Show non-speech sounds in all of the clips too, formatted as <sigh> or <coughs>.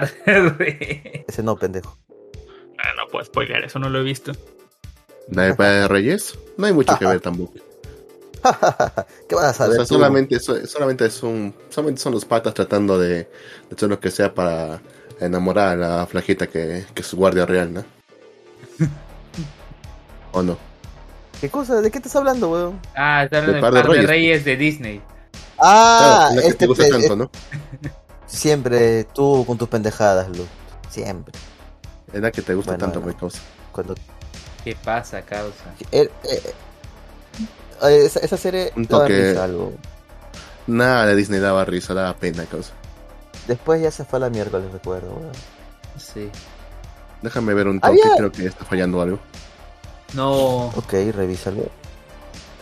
<laughs> Ese no, pendejo. Ah, no puedo spoiler, eso no lo he visto. ¿La de de Reyes? No hay mucho que ver tampoco. <laughs> ¿Qué vas a O saber? sea, tú? solamente, so- solamente, es un, solamente son los patas tratando de, de hacer lo que sea para enamorar a la flajita que, que es su guardia real, ¿no? <laughs> ¿O no? ¿Qué cosa? ¿De qué estás hablando, weón? Ah, está hablando De de Par de Par de Reyes. Reyes de Disney. Ah, Claro, la que este te gusta tanto, ¿no? Siempre tú con tus pendejadas, Lu. Siempre. Es la que te gusta Bueno, tanto, bueno. mi causa. Cuando ¿Qué pasa, causa? eh, eh, eh, esa, esa serie Un daba toque- risa, algo. Nada de Disney daba risa, daba pena, causa. Después ya se fue a la miércoles, recuerdo, weón. Sí. Déjame ver un toque, Había- creo que está fallando algo. No, Ok, revísalo.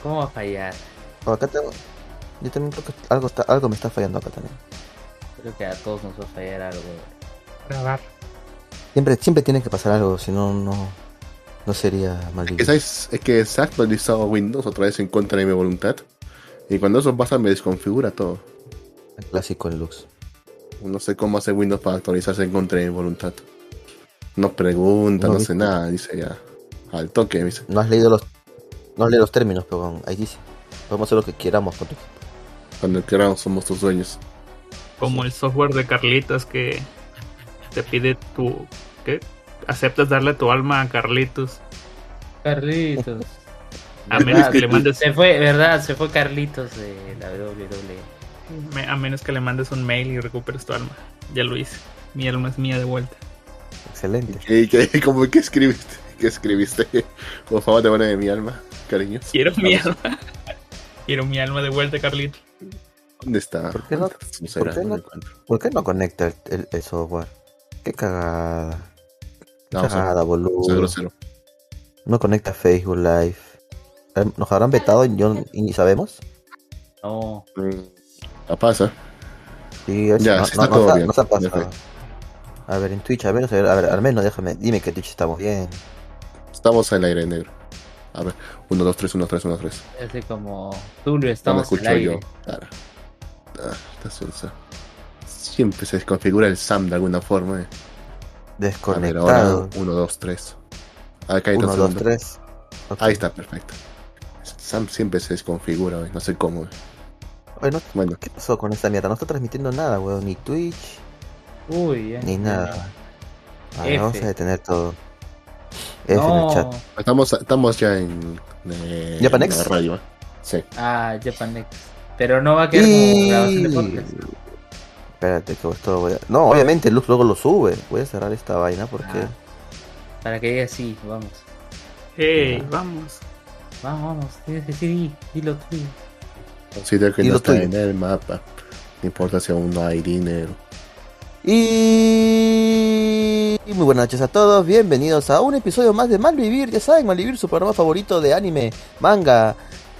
¿cómo va a fallar? Oh, acá tengo. Yo también creo que algo, está, algo me está fallando acá también. Creo que a todos nos va a fallar algo. Grabar. Siempre, siempre tiene que pasar algo, si no, no, no sería mal Es que, se ha actualizado Windows otra vez en contra de mi voluntad. Y cuando eso pasa me desconfigura todo. El clásico en Lux. No sé cómo hace Windows para actualizarse en contra de mi voluntad. No pregunta, No, no, sé nada, dice ya. Al toque, me dice. No has leído los, no has leído los términos, pero ahí dice. Podemos hacer lo que queramos con tu equipo. Cuando queramos somos tus dueños. Como el software de Carlitos que te pide tu. ¿Qué? Aceptas darle tu alma a Carlitos. Carlitos. A menos que le mandes. Se fue, verdad, se fue Carlitos de la WWE. me- A menos que le mandes un mail y recuperes tu alma. Ya lo hice. Mi alma es mía de vuelta. Excelente. ¿Qué, qué, cómo, ¿Qué escribiste? ¿Qué escribiste? <laughs> Por favor, devuelve mi alma, cariño. Quiero mi alma. <laughs> Quiero mi alma de vuelta, Carlitos. ¿Dónde está? ¿Por qué no- No será, por qué no. ¿Por qué no conecta el, el- el software? Qué cagada. Qué No, cagada, cero, boludo. cero, cero. No conecta Facebook Live. Eh, ¿Nos habrán vetado y, ni sabemos? No, Mm, La pasa. Sí, Ya, no, está no todo bien. no se ha pasado. A ver, en Twitch, a ver, a ver, a ver, al menos déjame, dime que Twitch estamos bien. Estamos al aire negro. A ver, 1, 2, 3, 1, 3, 1, 3. así como Tulio, No me estamos al escucho aire. yo. Claro. Ah, está suelta. Siempre se desconfigura el SAM de alguna forma. eh. Desconectado. 1, 2, 3. Acá hay 1, otro 2, segundo. 3. Ahí está, perfecto. SAM siempre se desconfigura, eh, no sé cómo. eh. Bueno, Bueno, ¿qué pasó con esta mierda? No está transmitiendo nada, weón. Ni Twitch, Uy, ya. ni nada. A ver, F. vamos a detener todo. F en No. el chat. estamos, estamos ya en, eh, ¿Japanex? en la radio. eh. Sí. Ah, Japanex. Pero no va a quedar como grabación de Y... podcast. Espérate, que esto voy a... No, obviamente Lux luego lo sube. Voy a cerrar esta vaina porque... Ah. Para que diga sí, vamos. ¡Hey! Ya. Vamos. Vamos, vamos, tienes que decir di, dilo tú. Considero que Y no está tuyo. en el mapa. No importa si aún no hay dinero. Y... y muy buenas noches a todos, bienvenidos a un episodio más de Malvivir, ya saben, Malvivir, su programa favorito de anime, manga,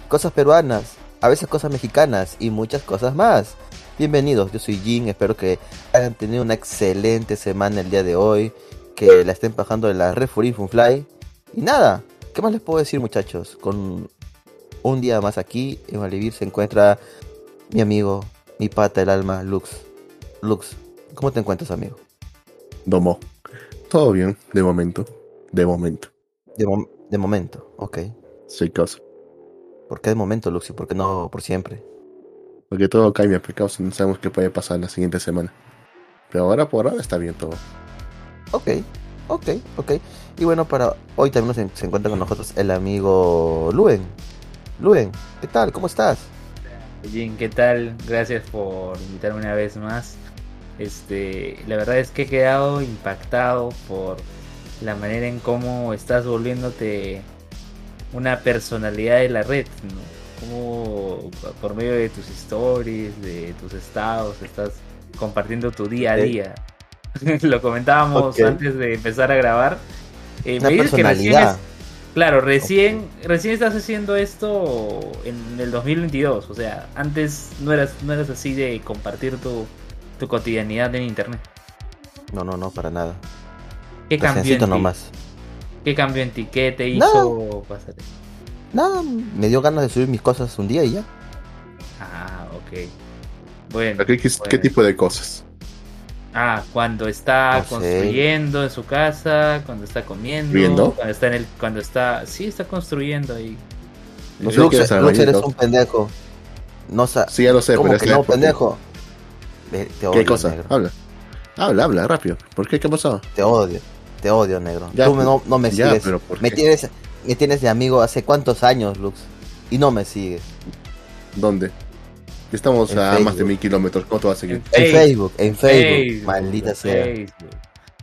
cosas peruanas, a veces cosas mexicanas y muchas cosas más. Bienvenidos, yo soy Jin, espero que hayan tenido una excelente semana el día de hoy, que la estén bajando de la Fly Y nada, ¿qué más les puedo decir muchachos? Con un día más aquí en Malvivir se encuentra mi amigo, mi pata, el alma, Lux. Lux, ¿cómo te encuentras amigo? Domo. Todo bien, de momento. De momento. De, mom- de momento, ok. Soy cosa. ¿Por qué de momento, Luxi? ¿Por qué no por siempre? Porque todo cambia, precaución. No sabemos qué puede pasar la siguiente semana. Pero ahora por ahora está bien todo. Ok, ok, ok. Y bueno, para hoy también nos se encuentra con nosotros el amigo Luen. Luen, ¿qué tal? ¿Cómo estás? Jin, ¿qué tal? Gracias por invitarme una vez más. Este, la verdad es que he quedado impactado por la manera en cómo estás volviéndote una personalidad de la red, ¿no? Como por medio de tus stories, de tus estados, estás compartiendo tu día a día. <laughs> Lo comentábamos antes de empezar a grabar. Eh, Una me dices que recién personalidad. es- Claro, recién, recién estás haciendo esto en el 2022, o sea, antes no eras, no eras así de compartir tu, tu cotidianidad en internet. No, no, no, para nada. ¿Qué cambió en Reciencito ti? ¿Qué cambió en ti? ¿Qué te Nada. hizo pasar eso? Nada, me dio ganas de subir mis cosas un día y ya. Ah, ok. Bueno. ¿Qué, qué- bueno. qué tipo de cosas? Ah, cuando está No sé. construyendo en su casa, cuando está comiendo, ¿Viendo? cuando está en el, cuando está, sí está construyendo ahí. No sé Lux, eres un pendejo. No sa Sí, ya lo sé, ¿Cómo pero es que no, pendejo? Te odio, ¿Qué cosa? negro. Habla. Habla, habla, rápido. ¿Por qué? ¿Qué ha pasado? Te odio. Te odio, negro. Ya, Tú me- no, no me ya, sigues. pero ¿por me, qué? tienes, me tienes de amigo hace cuántos años, Lux. Y no me sigues. ¿Dónde? Estamos En a más de mil kilómetros. ¿Cómo te vas a seguir? En Facebook, Facebook, en Facebook. Facebook, maldita sea. Facebook.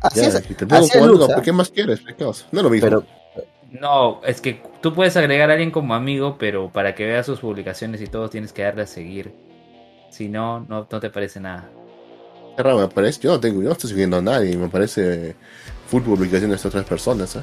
Así Ya, es, te pongo así es como Lux, amigo, ¿ah? ¿Qué más quieres? No es lo mismo. Pero, No, es que tú puedes agregar a alguien como amigo, pero para que veas sus publicaciones y todo tienes que darle a seguir. Si no, no, no te parece nada. Qué raro me parece. Yo no tengo, yo no estoy siguiendo a nadie. Me parece full publicaciones de otras personas. ¿eh?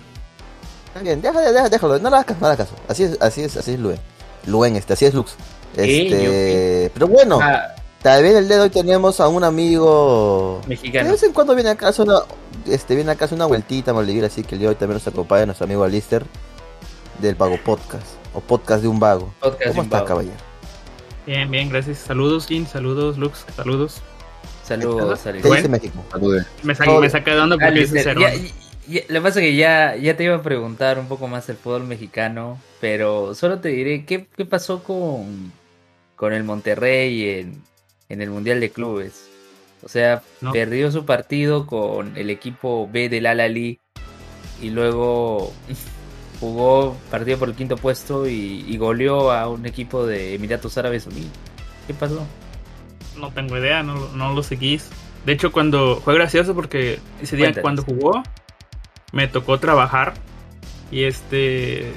bien, déjalo, déjalo, déjalo, no le hagas caso, no le hagas caso. Así es, así es, así es Luen. Luen, este, así es Lux. Eh, Este, pero bueno, Ah, también el día de hoy tenemos a un amigo que de mexicano. vez en cuando viene acá una, este, viene acá una vueltita a Maldivir, así que el día de hoy también nos acompaña nuestro amigo Alister del Vago Podcast, o Podcast de un Vago. Podcast de ¿Cómo un está, vago. caballero? Bien, bien, gracias. Saludos, Jin. Saludos, Lux. Saludos. Saludos, ¿Qué Alex. dice México? Me, sa Todo- me saca de onda porque es Alistair, cero. ya- ya- lo que pasa es que ya, ya te iba a preguntar un poco más del fútbol mexicano, pero solo te diré, ¿qué, qué pasó con, con el Monterrey en, en el Mundial de Clubes? O sea, No. perdió su partido con el equipo B del Al-Ali y luego <laughs> jugó partido por el quinto puesto y, y goleó a un equipo de Emiratos Árabes Unidos. ¿Qué pasó? No tengo idea, no, no lo seguís. De hecho, cuando fue gracioso porque ese día Cuéntanos. cuando jugó, me tocó trabajar. Y este.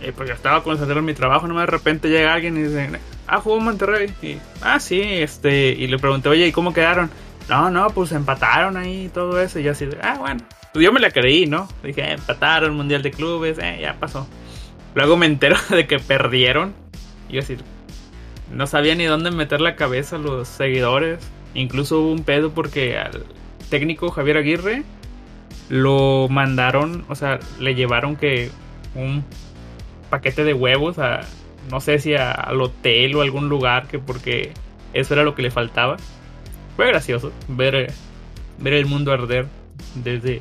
eh, pues yo estaba concentrado en mi trabajo, nomás de repente llega alguien y dice, ah, jugó Monterrey. Y, ah, sí, este. Y le pregunté, oye, ¿y cómo quedaron? No, no, pues empataron ahí y todo eso. Y yo así, ah, bueno. Pues yo me la creí, ¿no? Dije, eh, empataron, Mundial de Clubes, eh, ya pasó. Luego me entero <laughs> de que perdieron. Y yo así, no sabía ni dónde meter la cabeza los seguidores. Incluso hubo un pedo porque al técnico Javier Aguirre lo mandaron, o sea, le llevaron que un paquete de huevos a, no sé si a- al hotel o algún lugar, que porque eso era lo que le faltaba. Fue gracioso ver, ver el mundo arder desde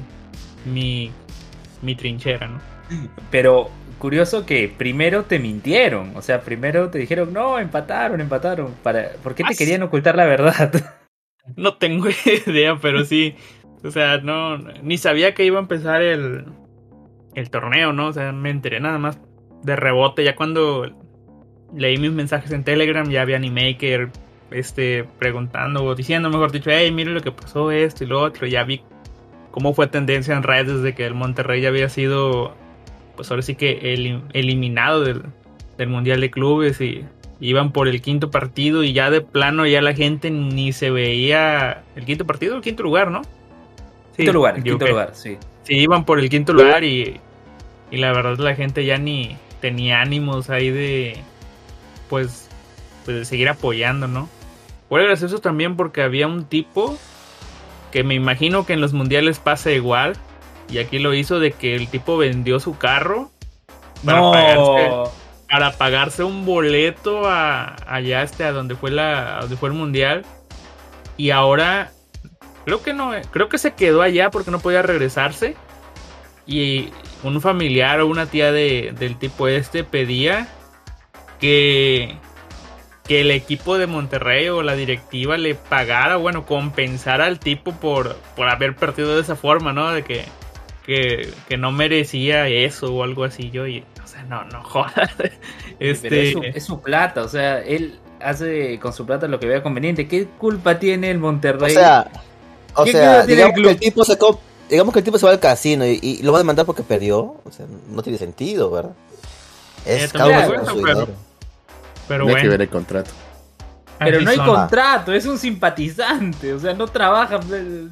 mi, mi trinchera, ¿no? Pero curioso que primero te mintieron, o sea, primero te dijeron, no, empataron, empataron. Para... ¿Por qué Ah, te sí. querían ocultar la verdad? <laughs> No tengo <laughs> idea, pero sí. O sea, no. Ni sabía que iba a empezar el, el torneo, ¿no? O sea, me enteré nada más de rebote. Ya cuando leí mis mensajes en Telegram, ya había Animaker este, preguntando o diciendo, mejor dicho, hey, mire lo que pasó, esto y lo otro. Ya vi cómo fue tendencia en redes de que el Monterrey ya había sido, pues ahora sí que elim- eliminado del, del Mundial de Clubes y iban por el quinto partido y ya de plano ya la gente ni se veía el quinto partido, el quinto lugar, ¿no? Sí, quinto lugar, me quinto lugar, sí. Sí, iban por el quinto lugar y, y la verdad la gente ya ni tenía ánimos ahí de, pues, pues de seguir apoyando, ¿no? Fue gracioso también porque había un tipo que me imagino que en los mundiales pasa igual y aquí lo hizo de que el tipo vendió su carro para pagarse para pagarse un boleto a allá este a donde fue la a donde fue el mundial. Y ahora creo que no creo que se quedó allá porque no podía regresarse. Y un familiar o una tía de, del tipo este pedía que que el equipo de Monterrey o la directiva le pagara, bueno, compensara al tipo por, por haber perdido de esa forma, ¿no? De que, que, que no merecía eso o algo así. Yo, y, o sea, no, no <laughs> jodas. pero Este, es, su, es su plata, o sea, él hace con su plata lo que vea conveniente. ¿Qué culpa tiene el O Monterrey? sea, o ¿Qué sea, tiene el digamos que el tipo se co- digamos que el tipo se va al casino y, y lo va a demandar porque perdió, o sea, no tiene sentido, ¿verdad? Eh, Es cada uno su pero- pero Hay que ver bueno. el contrato. pero no hay contrato, es un simpatizante, o sea, no trabaja,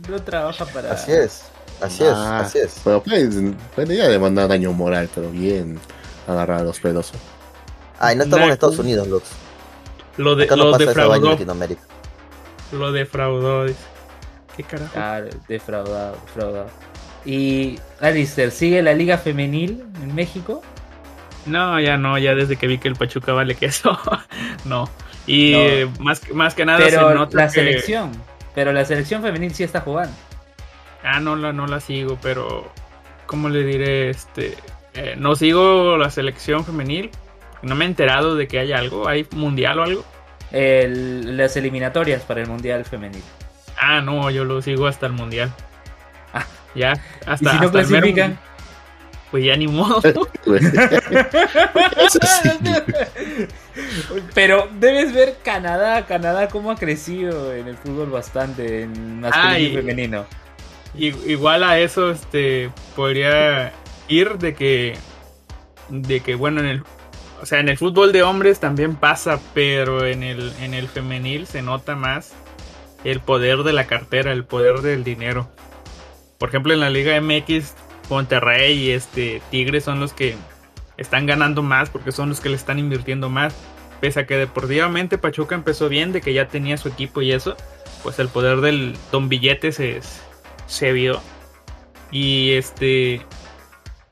no trabaja para... Así es, así es, Ah, así es. Pero pues, puede ya demandar daño moral, pero bien agarrar a los pelos. Ay, no estamos en. Estados Unidos, Lux. Lo, de, Acá no lo pasa vaina en defraudó. Latinoamérica. Lo defraudó. dice. ¿Qué carajo? Claro, defraudado, defraudado. Y Alistair, ¿sigue la liga femenil en México? No, ya no, ya desde que vi que el Pachuca vale queso. <laughs> no. Y No. más, más que nada Pero se nota la que- selección, Pero la selección femenil sí está jugando. Ah, no la, no la sigo, pero. ¿Cómo le diré? Este. eh, no sigo la selección femenil. No me he enterado de que haya algo. ¿Hay mundial o algo? El- las eliminatorias para el Mundial Femenil. Ah, no, yo lo sigo hasta el mundial. Ah. Ya, ¿Y hasta. si no hasta el mero clasifican? mundial. Pues ya ni modo. <laughs> <laughs> Pero debes ver Canadá, Canadá cómo ha crecido en el fútbol bastante, en masculino Ay. y femenino. Igual a eso, este, podría ir de que, de que, bueno, en el, o sea, en el fútbol de hombres también pasa, pero en el, en el femenil se nota más el poder de la cartera, el poder del dinero. Por ejemplo, en la Liga MX, Monterrey y este Tigre son los que están ganando más porque son los que le están invirtiendo más. Pese a que deportivamente Pachuca empezó bien, de que ya tenía su equipo y eso, pues el poder del Don Billete se, se vio. Y este.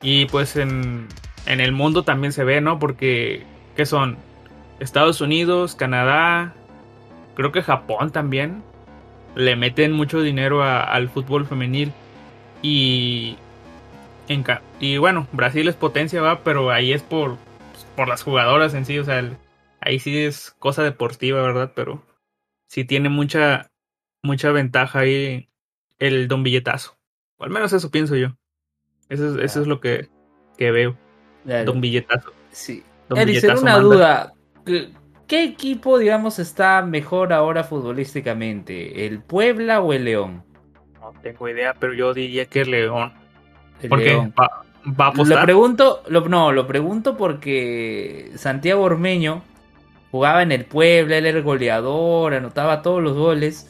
Y pues en, en el mundo también se ve, ¿no? Porque. ¿Qué son? Estados Unidos, Canadá. Creo que Japón también. Le meten mucho dinero al fútbol femenil. Y. En, y bueno, Brasil es potencia, va, pero ahí es por, por las jugadoras en sí. O sea, ahí sí es cosa deportiva, ¿verdad? Pero sí tiene mucha, mucha ventaja ahí el don billetazo. O al menos eso pienso yo. Eso es, eso es lo que, que veo. Claro, Don billetazo. sí. Don Billetazo una manda. duda. ¿Qué- ¿Qué equipo, digamos, está mejor ahora futbolísticamente? ¿El Puebla o el León? No tengo idea, pero yo diría que León. El Porque León. va, va a Lo apostar. pregunto, lo- no, lo pregunto porque Santiago Ormeño jugaba en el Puebla, él era el goleador, anotaba todos los goles.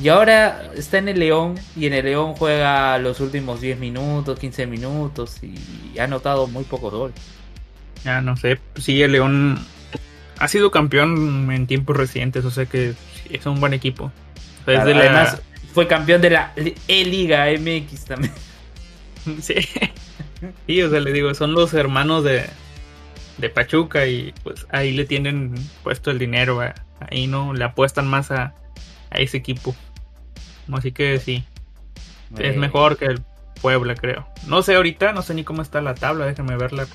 Y ahora está en el León y en el León juega los últimos 10 minutos, 15 minutos y ha anotado muy pocos goles. Ya no sé. Sí, el León ha sido campeón en tiempos recientes. O sea que es un buen equipo. La- fue campeón de la E-Liga MX también. <laughs> Sí. Sí, o sea, le digo, son los hermanos de, de Pachuca y pues ahí le tienen puesto el dinero. Ahí no le apuestan más a, a ese equipo. Así que sí, es mejor que el Puebla, creo. No sé ahorita, no sé ni cómo está la tabla, déjame verla.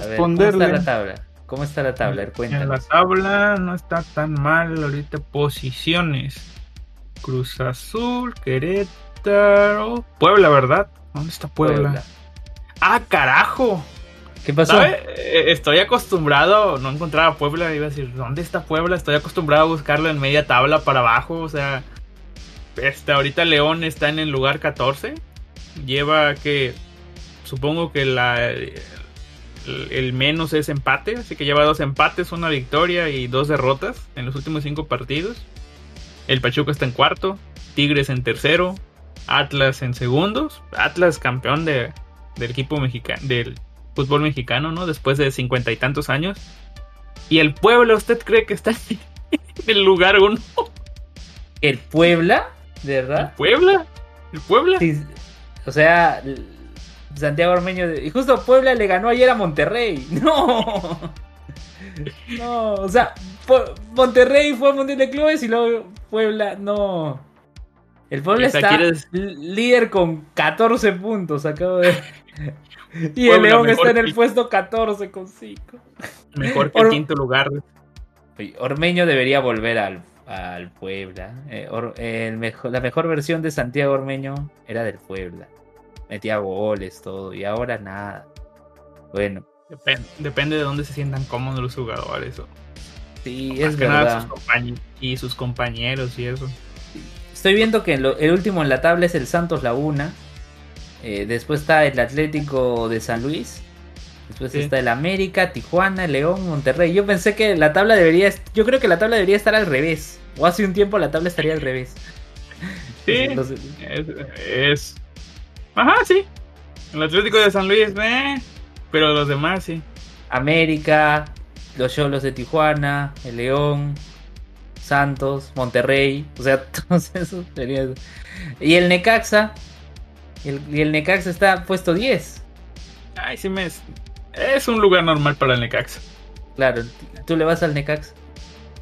A ver, ¿Cómo está la tabla? ¿Cómo está la tabla? Ver, En la cuéntanos. tabla no está tan mal ahorita. Posiciones. Cruz Azul, Querétaro. Puebla, ¿verdad? ¿Dónde está Puebla? Puebla. Ah, carajo. ¿Qué pasó? ¿Sabe? Eh, Estoy acostumbrado, no encontraba Puebla, iba a decir, ¿dónde está Puebla? Estoy acostumbrado a buscarlo en media tabla para abajo, o sea, este, ahorita León está en el lugar 14, lleva que, supongo que la, el, menos es empate, así que lleva dos empates, una victoria y dos derrotas en los últimos cinco partidos. El Pachuca está en cuarto, Tigres en tercero, Atlas en segundos, Atlas campeón de, del equipo mexicano, del fútbol mexicano, ¿no? Después de cincuenta y tantos años. Y el pueblo, ¿usted cree que está <laughs> en el lugar uno? ¿El Puebla? ¿De ¿El verdad? Puebla? ¿El Puebla? Sí, o sea, Santiago Ormeño. Y justo Puebla le ganó ayer a Monterrey. <laughs> ¡No! No, o sea, Monterrey fue al Mundial de Clubes y luego Puebla, no. El Puebla está ¿quieres- l- líder con 14 puntos, acabo de. <laughs> Y el León está en el que- puesto 14 con 5. Mejor que el quinto lugar. Ormeño debería volver al, al Puebla. Eh, Or- el mejor, la mejor versión de Santiago Ormeño era del Puebla. Metía goles, todo. Y ahora nada. Bueno, Depen- depende de dónde se sientan cómodos los jugadores. o- sí, es que nada verdad. sus y sus compañeros y eso. Estoy viendo que lo- el último en la tabla es el Santos Laguna. Eh, después está el Atlético de San Luis. Después Sí. está el América, Tijuana, León, Monterrey. Yo pensé que la tabla debería. Yo creo que la tabla debería estar al revés. O hace un tiempo la tabla estaría al revés. <laughs> Sí, Entonces, es, es- Ajá, sí. El Atlético de San Luis, eh. Pero los demás, sí. América, los Cholos de Tijuana, el León, Santos, Monterrey, o sea, <laughs> todos esos serían. Y el Necaxa, y el, y el Necaxa está puesto 10. Ay, sí me... Es un lugar normal para el Necaxa. Claro, tú le vas al Necaxa.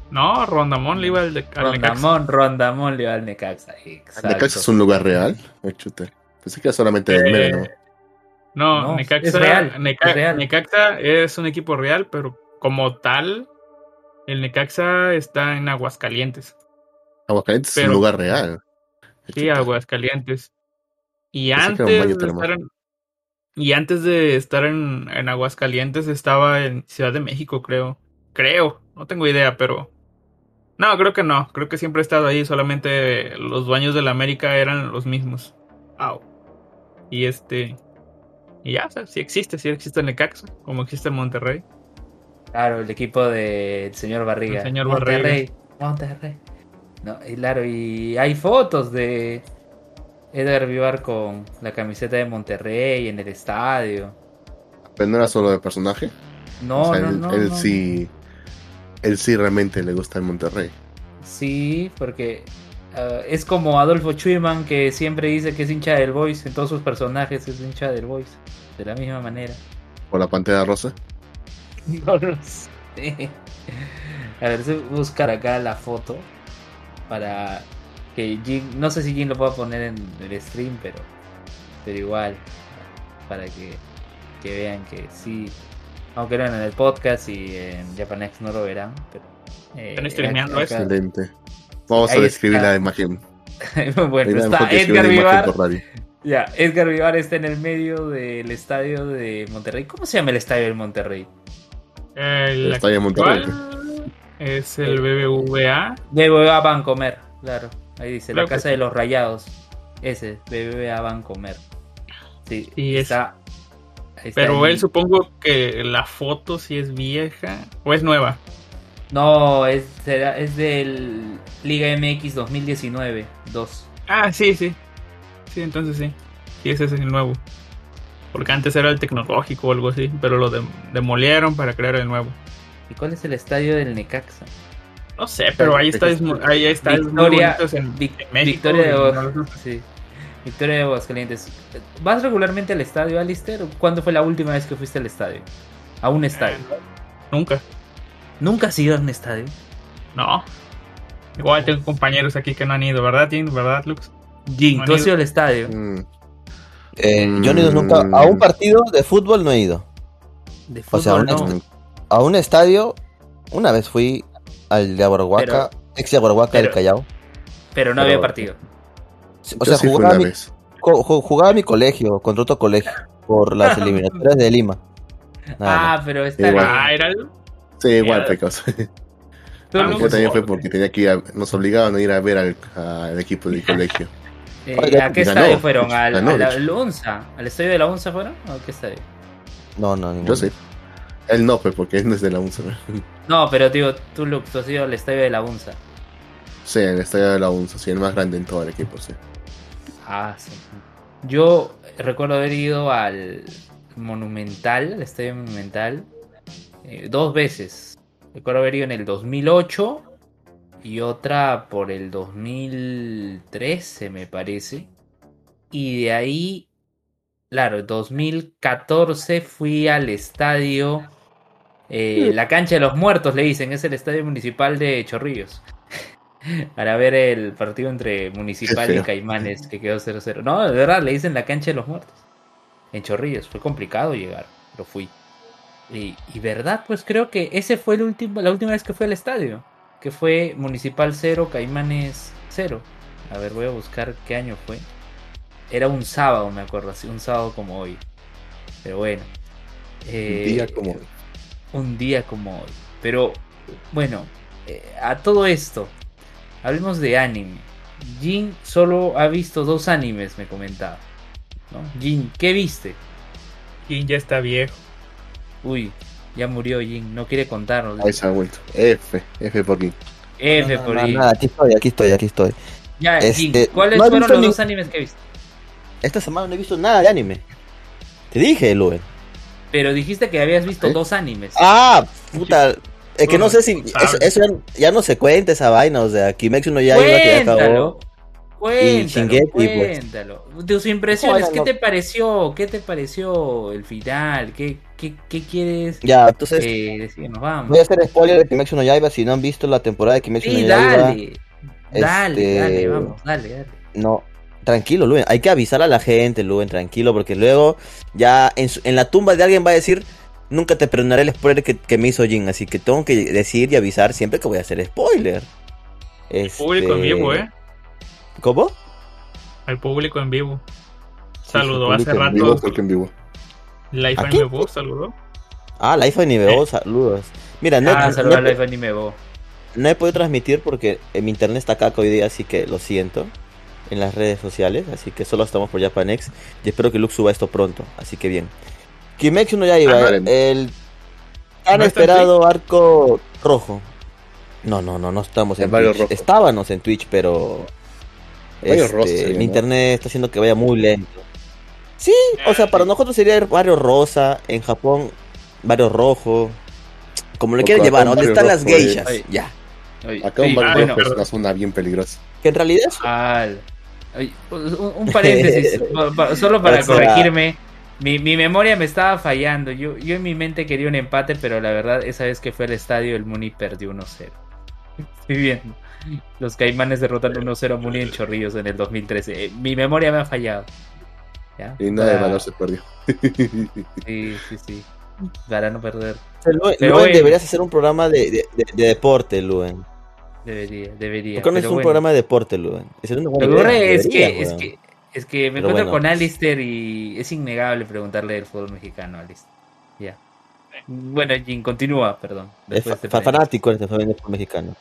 No, Rondamón le iba al, de, al Necaxa. Rondamón, Rondamón le va al Necaxa. Exacto. ¿Necaxa es un lugar real? Chuta. Pensé que era solamente el Eh, meme, ¿no? No, No, Necaxa, es real, Neca- es real. Necaxa es un equipo real, pero como tal, el Necaxa está en Aguascalientes. Aguascalientes es un lugar real. Sí. Aguascalientes. Y Pensé antes, de estar en, y antes de estar en, en Aguascalientes estaba en Ciudad de México, creo. Creo, no tengo idea, pero... No, creo que no. Creo que siempre he estado ahí. Solamente los dueños de la América eran los mismos. Au. Y este... Y ya, o sea, sí existe, sí existe el Necaxa, como existe el Monterrey. Claro, el equipo del señor Barriga. El señor Monterrey. Monterrey. No, y claro, y hay fotos de Edgar Vivar con la camiseta de Monterrey en el estadio. Pero no era solo de personaje. No, o sea, no, él, no. él no. sí. Él sí realmente le gusta el Monterrey. Sí, porque ah, es como Adolfo Schumann que siempre dice que es hincha del Boys. En todos sus personajes es hincha del Boys. De la misma manera. O la Pantera Rosa. <laughs> No lo sé. A ver, buscar acá la foto para que Jin, no sé si Jin lo pueda poner en el stream, pero, pero igual, para que, que vean que sí, aunque no en el podcast y en Japanex no lo verán, pero... eh, Están streameando acá- Excelente. Vamos Ahí a describir está. la imagen. <laughs> bueno, Ahí está Edgar Vivar. Ya, Edgar Vivar está en el medio del estadio de Monterrey. ¿Cómo se llama el estadio del Monterrey? El ahí en Monterrey. es el BBVA. BBVA Bancomer, claro. Ahí dice, la casa sí. de los rayados. Ese, BBVA Bancomer. Sí, Sí, es- está. está Pero él supongo que la foto si es vieja o es nueva. No, es, será- es del Liga MX 2019 2. Ah, sí, sí. Sí, entonces sí. Sí, ese es el nuevo. Porque antes era el tecnológico o algo así, pero lo dem- demolieron para crear el nuevo. ¿Y cuál es el estadio del Necaxa? No sé, pero ahí está, ahí está Victoria- en, Vic- en México. Victoria de sí. Victoria de Aguascalientes. ¿Vas regularmente al estadio, Alister? ¿Cuándo fue la última vez que fuiste al estadio? A un estadio. Nunca. ¿Nunca has ido a un estadio? No. Igual tengo compañeros aquí que no han ido, ¿verdad, Jim? ¿Verdad, Lux? Jin, No ¿tú has ido. al estadio? Mm, Eh, yo no he ido nunca a un partido de fútbol, no he ido. De O sea, fútbol, un no. mm, A un estadio, una vez fui al de Aguarhuaca, ex de Aguarhuaca del pero- Callao. Pero no pero- había partido. O sea, sí jugaba una mi, jugaba mi colegio, contra otro colegio, por las <laughs> eliminatorias de Lima. Nada Ah, pero está Igual. Ah, era el... Sí, igual, pecos. <laughs> Yo también fue porque tenía que ir a- nos obligaban a ir a ver al, al equipo del <laughs> colegio. eh, ¿A qué ganó. estadio fueron? ¿Al, Ganó, al- de al UNSA? ¿Al estadio de la UNSA fueron? ¿O a qué estadio? No, no, ninguno. Yo sé. Él no, pues, porque él no es de la UNSA. <laughs> No, pero digo, tú, Lux, tú has ido al estadio de la UNSA. Sí, el estadio de la UNSA, sí, el más grande en todo el equipo, sí. Ah, sí. Yo recuerdo haber ido al Monumental, al Estadio Monumental, eh, dos veces. Recuerdo haber ido en el 2008 y otra por el 2013, me parece. Y de ahí, claro, 2014 fui al estadio, eh, la cancha de los muertos, le dicen, es el estadio municipal de Chorrillos. <laughs> Para ver el partido entre Municipal y. Caimanes, que quedó 0-0. No, de verdad, le dicen la cancha de los muertos. En Chorrillos, fue complicado llegar, pero fui. Y, y verdad, pues creo que ese fue el último, la última vez que fui al estadio. Que fue Municipal 0, Caimanes 0. A ver, voy a buscar qué año fue. Era un sábado, me acuerdo, así, un sábado como hoy. Pero bueno. Eh, Un día como hoy. Un día como hoy. Pero bueno, eh, a todo esto, hablemos de anime. Jin solo ha visto dos animes, me comentaba. ¿no? Jin, ¿qué viste? Jim ya está viejo. Uy, ya murió Jin, no quiere contarnos. Ahí se ha vuelto. F, F por aquí. F No, no, por no, nada, aquí estoy, aquí estoy, aquí estoy. Ya, Este, Jin, ¿cuáles fueron los ni- dos animes que viste? Esta semana no he visto nada de anime. Te dije, Luen. Pero dijiste que habías visto ¿Eh? dos animes. Ah, puta. Es que no sé si. Eso, eso ya, ya no se cuenta esa vaina. O sea, Kimetsu no ya, cuéntalo, acabó. cuéntalo, Shingeki, pues. cuéntalo. Tus impresiones, ¿qué no. te pareció? ¿Qué te pareció el final? ¿Qué, ¿qué, qué quieres Ya, entonces eh, vamos. voy a hacer spoiler de Kimetsu no Yaiba si no han visto la temporada de Kimetsu Sí, no Yaiba. dale. Dale, este, dale, vamos, dale, dale. No, tranquilo, Luen. Hay que avisar a la gente, Luen, tranquilo, porque luego ya en, su- en la tumba de alguien va a decir, nunca te perdonaré el spoiler que, que me hizo Jin, así que tengo que decir y avisar siempre que voy a hacer spoiler. Este, Público en vivo, ¿eh? ¿Cómo? Al público en vivo. Saludó sí, hace público en vivo, rato. público en vivo. Life. Anime saludó. Ah, iPhone y veo, saludos. Mira, no, Ah, no- no- Anime no he podido transmitir porque eh, mi internet está caca hoy día, así que lo siento. En las redes sociales, así que solo estamos por Japanex. Y espero que Lux suba esto pronto, así que bien. Kimetsu no Yaiba, Ah, vale. el tan ¿No está en esperado arco rojo. No, no, no, no estamos en Twitch. rojo. Estábamos en Twitch, pero este, rosa mi ¿no? internet está haciendo que vaya muy lento. Sí, o sea, Ah, para sí. nosotros sería Mario rosa, en Japón Mario rojo. Como le O quieran llevar, un ¿dónde Mario están las rojo, eh. geishas? Ay. Ya. Ay, Acá un barrio ah, rojo es una zona bien peligrosa. Que en realidad es Al- Ay, un, un paréntesis, <laughs> pa- pa- solo para corregirme. Mi, mi memoria me estaba fallando. Yo, yo en mi mente quería un empate, pero la verdad, esa vez que fue al estadio, el Muni perdió 1-0. Estoy <laughs> bien. Los caimanes derrotan 1-0 a Muni en Chorrillos en el 2013. Eh, mi memoria me ha fallado. ¿Ya? Y nada de valor se perdió. <laughs> Sí, sí, sí. Para no perder. Luen, deberías hacer un programa de, de, de- de deporte, Luen. Debería, debería. ¿Por qué no es un bueno. programa de deporte, una Lo que ocurre es que, es que es que me Pero encuentro bueno. con Alistair y es innegable preguntarle del fútbol mexicano Alistair. Ya. Bueno, Jin, continúa, perdón. Es fa- fanático eres de fútbol mexicano.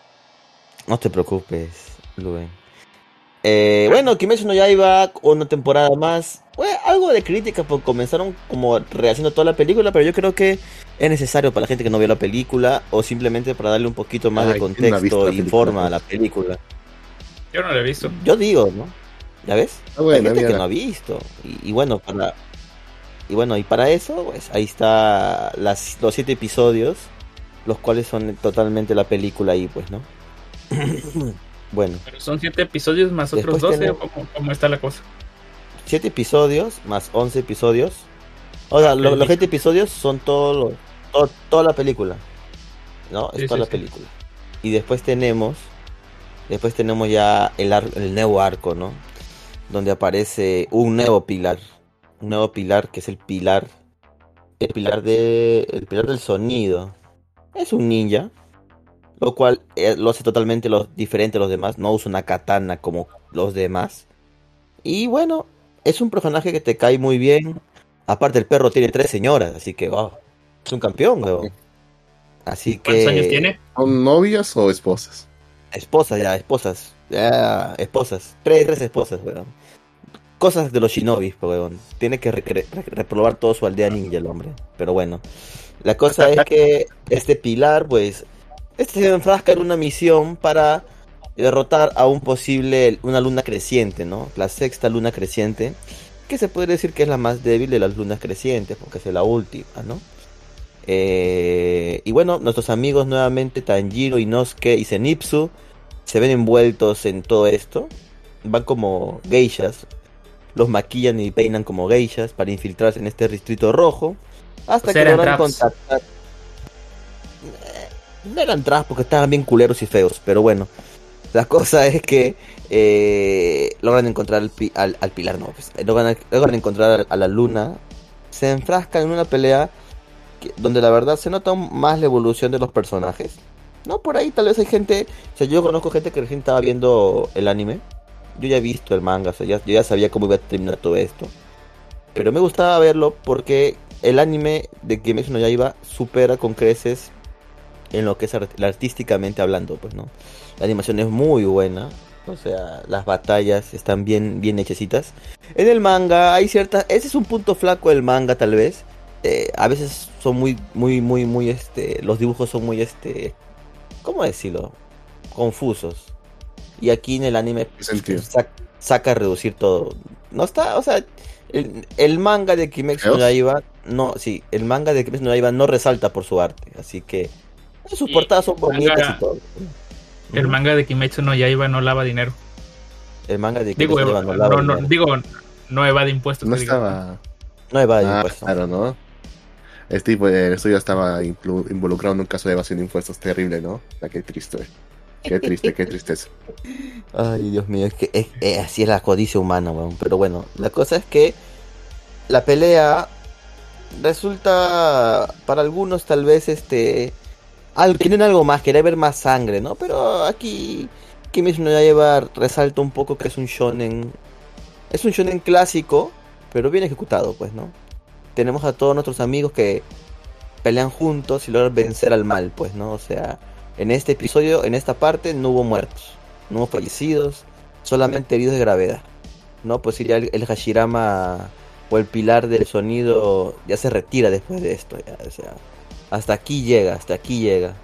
No te preocupes, Luen. Eh, bueno, Kimetsu no Yaiba, una temporada más. Bueno, algo de crítica, porque comenzaron como rehaciendo toda la película, pero yo creo que es necesario para la gente que no vio la película o simplemente para darle un poquito más de Ay, ¿quién no ha visto contexto la película, informa a la película. Yo no lo he visto. Yo digo, ¿no? ¿Ya ves? Ah, bueno, Hay gente que no ha visto. Y, y bueno, para y bueno, y para eso, pues ahí está las, los siete episodios, los cuales son totalmente la película ahí, pues, ¿no? <coughs> bueno, Pero son siete episodios más otros Después 12. tenemos- ¿o ¿Cómo, cómo está la cosa? siete episodios más 11 episodios. O sea, lo- los siete episodios son todo, lo- todo- toda la película. ¿No? Es Sí, toda sí, la sí. película. Y después tenemos después tenemos ya el, ar- el nuevo arco, ¿no? Donde aparece un nuevo pilar. Un nuevo pilar que es el pilar el pilar de el pilar del sonido. Es un ninja, lo cual eh, lo hace totalmente lo, diferente a los demás, no usa una katana como los demás. Y bueno, es un personaje que te cae muy bien. Aparte el perro tiene tres señoras, así que wow, es un campeón, weón. Así que ¿Cuántos años tiene? ¿Son novias o esposas? Esposas ya, esposas. Ya, esposas. Tres, tres esposas, weón. Cosas de los shinobis, weón. Tiene que re- re- re- reprobar todo su aldea ninja el hombre. Pero bueno. La cosa es que este pilar, pues, este se enfrasca en una misión para derrotar a un posible, una luna creciente, ¿no? La sexta luna creciente. Que se puede decir que es la más débil de las lunas crecientes, porque es la última, ¿no? Eh, y bueno, nuestros amigos nuevamente, Tanjiro, Inosuke y Zenitsu, se ven envueltos en todo esto. Van como geishas. Los maquillan y peinan como geishas para infiltrarse en este distrito rojo. Hasta O sea, que logran traps. contactar. Eh, No eran traps porque estaban bien culeros y feos, pero bueno. La cosa es que eh, logran encontrar al, pi- al- pilar, no, pues, logran, logran encontrar a la luna. Se enfrascan en una pelea donde la verdad se nota más la evolución de los personajes. No, por ahí tal vez hay gente, o sea, yo conozco gente que recién estaba viendo el anime. Yo ya he visto el manga, o sea, ya, yo ya sabía cómo iba a terminar todo esto. Pero me gustaba verlo porque el anime de Kimetsu no Yaiba supera con creces en lo que es art- artísticamente hablando, pues, ¿no? La animación es muy buena, o sea, las batallas están bien, bien hechecitas. En el manga hay ciertas, ese es un punto flaco del manga tal vez. Eh, a veces son muy, muy, muy, muy, este, los dibujos son muy, este, ¿cómo decirlo? Confusos. Y aquí en el anime saca a reducir todo. No está, o sea, el, el manga de Kimetsu no. Yaiba, no, sí, el manga de Kimetsu no Yaiba no resalta por su arte, así que sus Y portadas son el bonitas manga- y todo. El manga de Kimetsu no Yaiba no lava dinero. El manga de Digo, Kimetsu no Yaiba no lava no, no, dinero. digo, no evade impuestos. No estaba. No evade Ah, impuestos. claro, ¿no? el tipo el estudio estaba involucrado en un caso de evasión de impuestos terrible, ¿no? Ah, qué triste. Qué triste, qué tristeza. Ay, Dios mío, es que es- es- así es la codicia humana, weón. Pero bueno, la cosa es que la pelea resulta para algunos tal vez este al- tienen algo más, querer ver más sangre, ¿no? Pero aquí Kimetsu no Yaiba resalta un poco que es un shonen es un shonen clásico, pero bien ejecutado, pues, ¿no? Tenemos a todos nuestros amigos que pelean juntos y logran vencer al mal, pues, ¿no? O sea, en este episodio, en esta parte, no hubo muertos, no hubo fallecidos, solamente heridos de gravedad, ¿no? Pues ya el Hashirama o el pilar del sonido ya se retira después de esto, ya, o sea, hasta aquí llega, hasta aquí llega,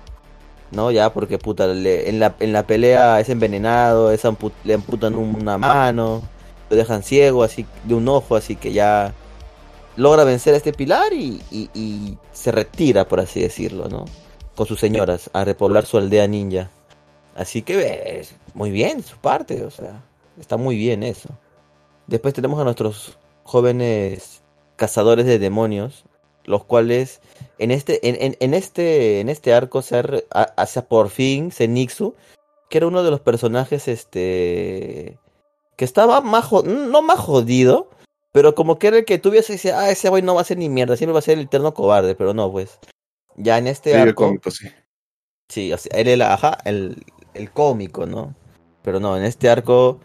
¿no? Ya porque puta, le- en, la, en la pelea es envenenado, es le amputan una mano, lo dejan ciego así de un ojo, así que ya logra vencer a este pilar y, y- y se retira, por así decirlo, ¿no? Con sus señoras a repoblar su aldea ninja. Así que eh, muy bien su parte, o sea, está muy bien eso. Después tenemos a nuestros jóvenes cazadores de demonios, los cuales en este en, en- en este en este arco se ha- ha- hace por fin Zenitsu, que era uno de los personajes este que estaba más no más jodido, pero como que era el que y decías, ah, ese güey no va a ser ni mierda, siempre va a ser el eterno cobarde, pero no, pues. Ya en este Sí, el arco, cómico, sí. sí, o sea, él era, ajá, el, el cómico, ¿no? Pero no, en este arco,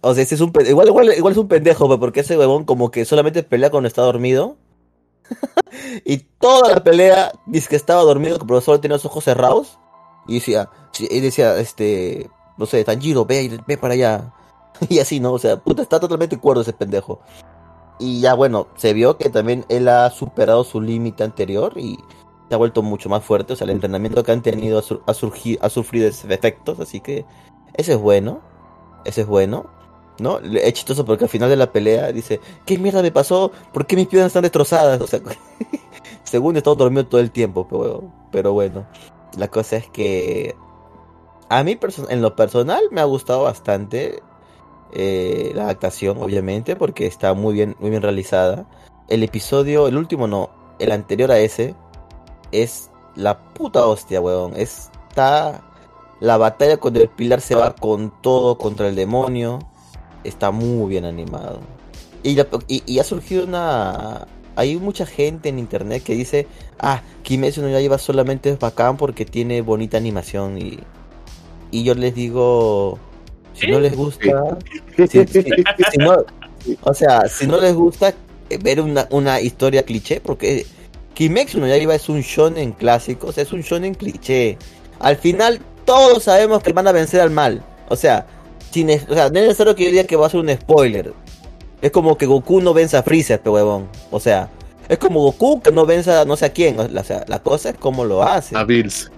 o sea, este es un, igual, igual, igual es un pendejo, porque ese huevón como que solamente pelea cuando está dormido. <laughs> y toda la pelea dice que estaba dormido, pero solo tenía los ojos cerrados. Y decía, y decía, este, no sé, Tanjiro, ve, ve para allá. <laughs> y así, ¿no? O sea, está totalmente cuerdo ese pendejo. Y ya, bueno, se vio que también él ha superado su límite anterior y se ha vuelto mucho más fuerte. O sea, el entrenamiento que han tenido ha, sur- ha, surgi- ha sufrido efectos, así que ese es bueno. Ese es bueno. ¿No? Es chistoso porque al final de la pelea dice, ¿qué mierda me pasó? ¿Por qué mis piernas están destrozadas? <laughs> O sea, <laughs> según he estado dormido todo el tiempo, pero, pero bueno. La cosa es que a mí en lo personal me ha gustado bastante eh, la adaptación, obviamente, porque está muy bien, muy bien realizada. El episodio, el último no, el anterior a ese, es la puta hostia, weón. Está la batalla cuando el pilar se va con todo contra el demonio. Está muy bien animado. Y, la- y, y ha surgido una... Hay mucha gente en internet que dice, ah, Kimetsu no Yaiba solamente es bacán porque tiene bonita animación y... Y yo les digo, si no les gusta, si, si- si no, o sea, si no les gusta eh, ver una, una historia cliché, porque Kimetsu no Yaiba es un shonen clásico, o sea, es un shonen cliché. Al final todos sabemos que van a vencer al mal, o sea, sin, o sea, no es necesario que yo diga que va a ser un spoiler. Es como que Goku no vence a Freezer, pe huevón. O sea, es como Goku que no vence a no sé a quién. O sea, la cosa es cómo lo hace. A Bills.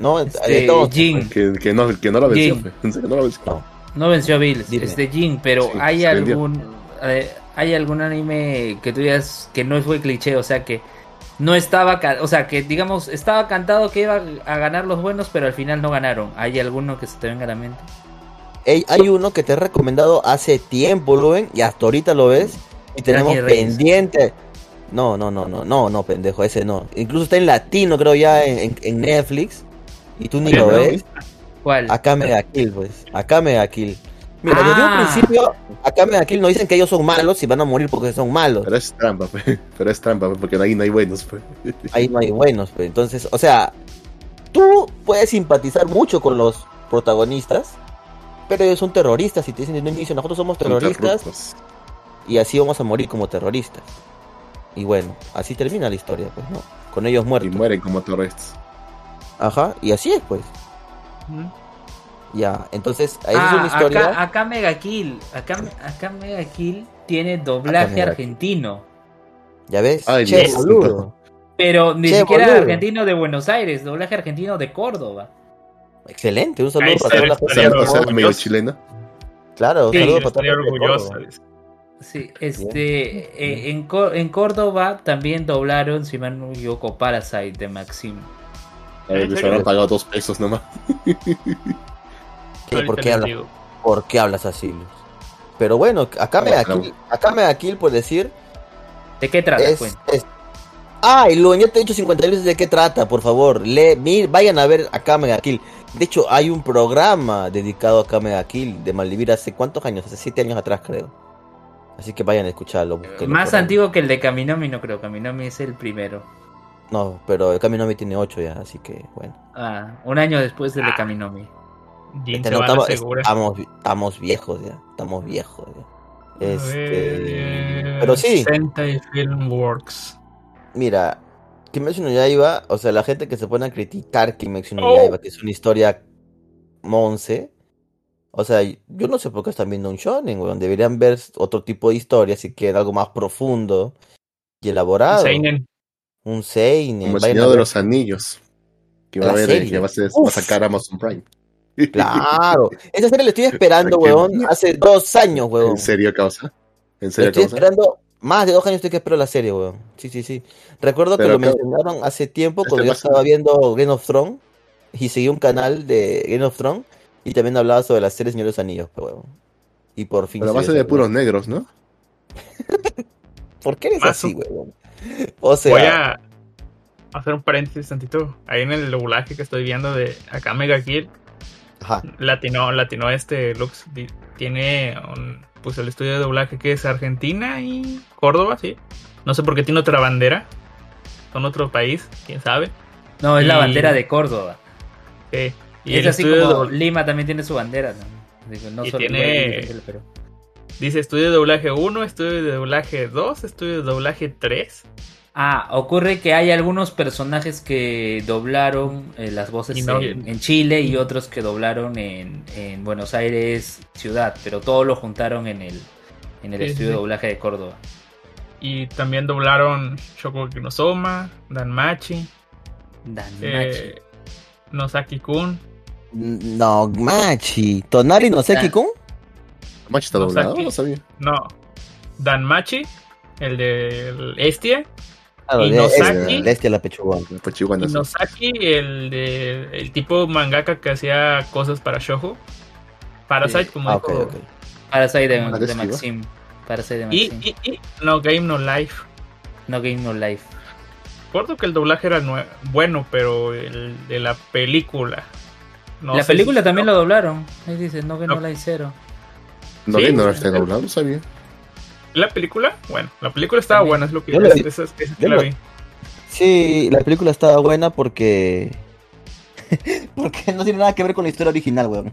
¿no? <laughs> Este, Jin. Que, que, no, que no lo venció. <laughs> No venció. No. No venció a Bills, Dime. este Jin, pero Sí, hay algún eh, hay algún anime que tú digas que no fue cliché, o sea que no estaba, o sea que digamos estaba cantado que iba a ganar los buenos, pero al final no ganaron. ¿Hay alguno que se te venga a la mente? Hay uno que te he recomendado hace tiempo, Luen, y hasta ahorita lo ves. Y tenemos pendiente. No, no, no, no, no, no, pendejo, ese no. Incluso está en latino, creo ya, en, en- en Netflix. Y tú ni lo ¿no? ves. ¿Cuál? Acá me kill, pues. Acá me kill. Mira, desde un Ah. principio, acá me kill nos dicen que ellos son malos y van a morir porque son malos. Pero es trampa, fe. Pero es trampa, porque ahí no hay buenos, fe. Ahí no hay buenos, pues. Entonces, o sea, tú puedes simpatizar mucho con los protagonistas, pero ellos son terroristas y te dicen desde un inicio, nosotros somos terroristas y así vamos a morir como terroristas. Y bueno, así termina la historia, pues, ¿no? Con ellos Y muertos. mueren como terroristas. Ajá, y así es, pues. Ya, entonces, ahí es Ah, una historia. acá, acá Mega Kill, acá, acá Mega Kill tiene doblaje argentino, Ya ves, Ay, che, boludo. pero ni Che, siquiera boludo. argentino de Buenos Aires, doblaje argentino de Córdoba. Excelente, un saludo para está, toda la O gente. sea, Estaría o sea, orgulloso. medio chileno. Claro, un Sí, saludo para toda estaría la gente de orgulloso. Córdoba. Sí, este, eh, en, en Córdoba también doblaron, si mal no me equivoco, Parasite de Maxim. Eh, les serio? habrán pagado dos pesos nomás. <laughs> ¿Qué? ¿Por qué les hablas? ¿Por qué hablas así, Luz? Pero bueno, acá me kill, acá me da kill por decir ¿De qué trata? es, Cuenta? es- Ay, lo ya te he dicho 50 veces de qué trata, por favor. Le, mir, vayan a ver a Kamega Kill. De hecho, hay un programa dedicado a Kamega Kill de Malvivir hace cuántos años, hace 7 años atrás, creo. Así que vayan a escucharlo. búsquenlo Más antiguo que el de Kaminomi, no creo. Kaminomi es el primero. No, pero el Kaminomi tiene 8 ya, así que bueno. Ah, un año después del de Ah. Kaminomi. Este, no, estamos, estamos, estamos viejos ya, estamos viejos ya. Este, pero sí, Sentai Filmworks. mira, Kimetsu no Yaiba, o sea, la gente que se pone a criticar Kimetsu no Oh. Yaiba, que es una historia monce, o sea, yo no sé por qué están viendo un shonen, weón, deberían ver otro tipo de historia si quieren algo más profundo y elaborado. Seinen. Un seinen, Como el Señor de los Anillos. Que va a ver, que va a, ser- Uf. va a sacar Amazon Prime. Claro, <laughs> esa serie la estoy esperando, weón, hace dos años, weón. ¿En serio, causa? ¿En serio, estoy causa? esperando más de dos años estoy que espero la serie, weón. Sí, sí, sí. Recuerdo que lo claro, mencionaron hace tiempo cuando yo estaba viendo Game of Thrones y seguí un canal de Game of Thrones y también hablaba sobre la serie Señor de los Anillos, pero weón. Y por fin. Pero va a ser de puros negros, ¿no? <laughs> ¿Por qué eres así, weón? <laughs> O sea, Voy a hacer un paréntesis tantito. Ahí en el doblaje que estoy viendo de acá Mega Kill, ajá. latino, latino este Lux tiene un- pues el estudio de doblaje que es Argentina y Córdoba, sí. No sé por qué tiene otra bandera. Son otro país, quién sabe. No, es la bandera de Córdoba. Sí. Y es así de como Lima también tiene su bandera. ¿no? Digo, no Y solo tiene- dice estudio de doblaje 1, estudio de doblaje 2, estudio de doblaje 3. Ah, ocurre que hay algunos personajes que doblaron eh, las voces no- en, en Chile y otros que doblaron en, en Buenos Aires ciudad, pero todos lo juntaron en el, en el Sí, estudio de doblaje de Córdoba. Y también doblaron Shoko Kinosoma, Danmachi, Danmachi. eh, Nosaki Kun. No, Machi. Tonari no sé qué con. Machi está doblado, no sabía. No, Danmachi, el del Estie. Claro, Y de Nosaki. este, de este la pechugón. Pues Chihuahua, Y sí. Nosaki, el, de, el tipo mangaka que hacía cosas para Shoujo. Parasite, como Ah, ok, dijo. ok. Parasite de, Ah, de sí, ¿no? Maxim. Parasite de Y, Maxim. y, y No Game No Life. No Game No Life. Recuerdo que el doblaje era bueno, pero el de la película. no la película si- también lo doblaron. Ahí dice No Game No, No. Life cero. No, Sí, que no sí, está sí. doblado, no sabía. ¿La película? Bueno, la película estaba También. buena, es lo que Yo la vi. esa- esa- esa Yo la la- vi. Sí, la película estaba buena porque. <laughs> porque no tiene nada que ver con la historia original, weón.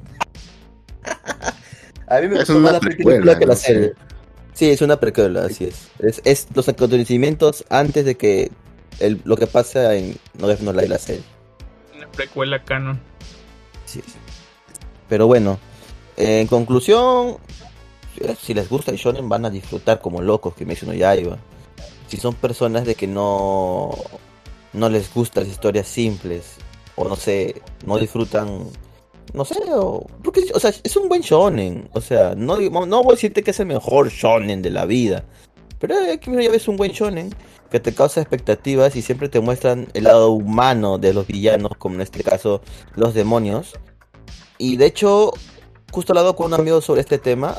<laughs> A mí me Es gustó una más la película que la serie. Sí, es una precuela, así es. Es, es los acontecimientos antes de que el, lo que pasa en No Death No Life, la serie. Una precuela canon. Sí, sí. Pero bueno, en conclusión, si les gusta el shonen van a disfrutar como locos que mencionó Yaiba. Si son personas de que no no les gustan las historias simples o no sé, no disfrutan no sé, o, o sea, es un buen shonen, o sea, no no voy a decirte que es el mejor shonen de la vida, pero aquí ya ves un buen shonen que te causa expectativas y siempre te muestran el lado humano de los villanos, como en este caso los demonios. Y de hecho, justo hablado con un amigo sobre este tema,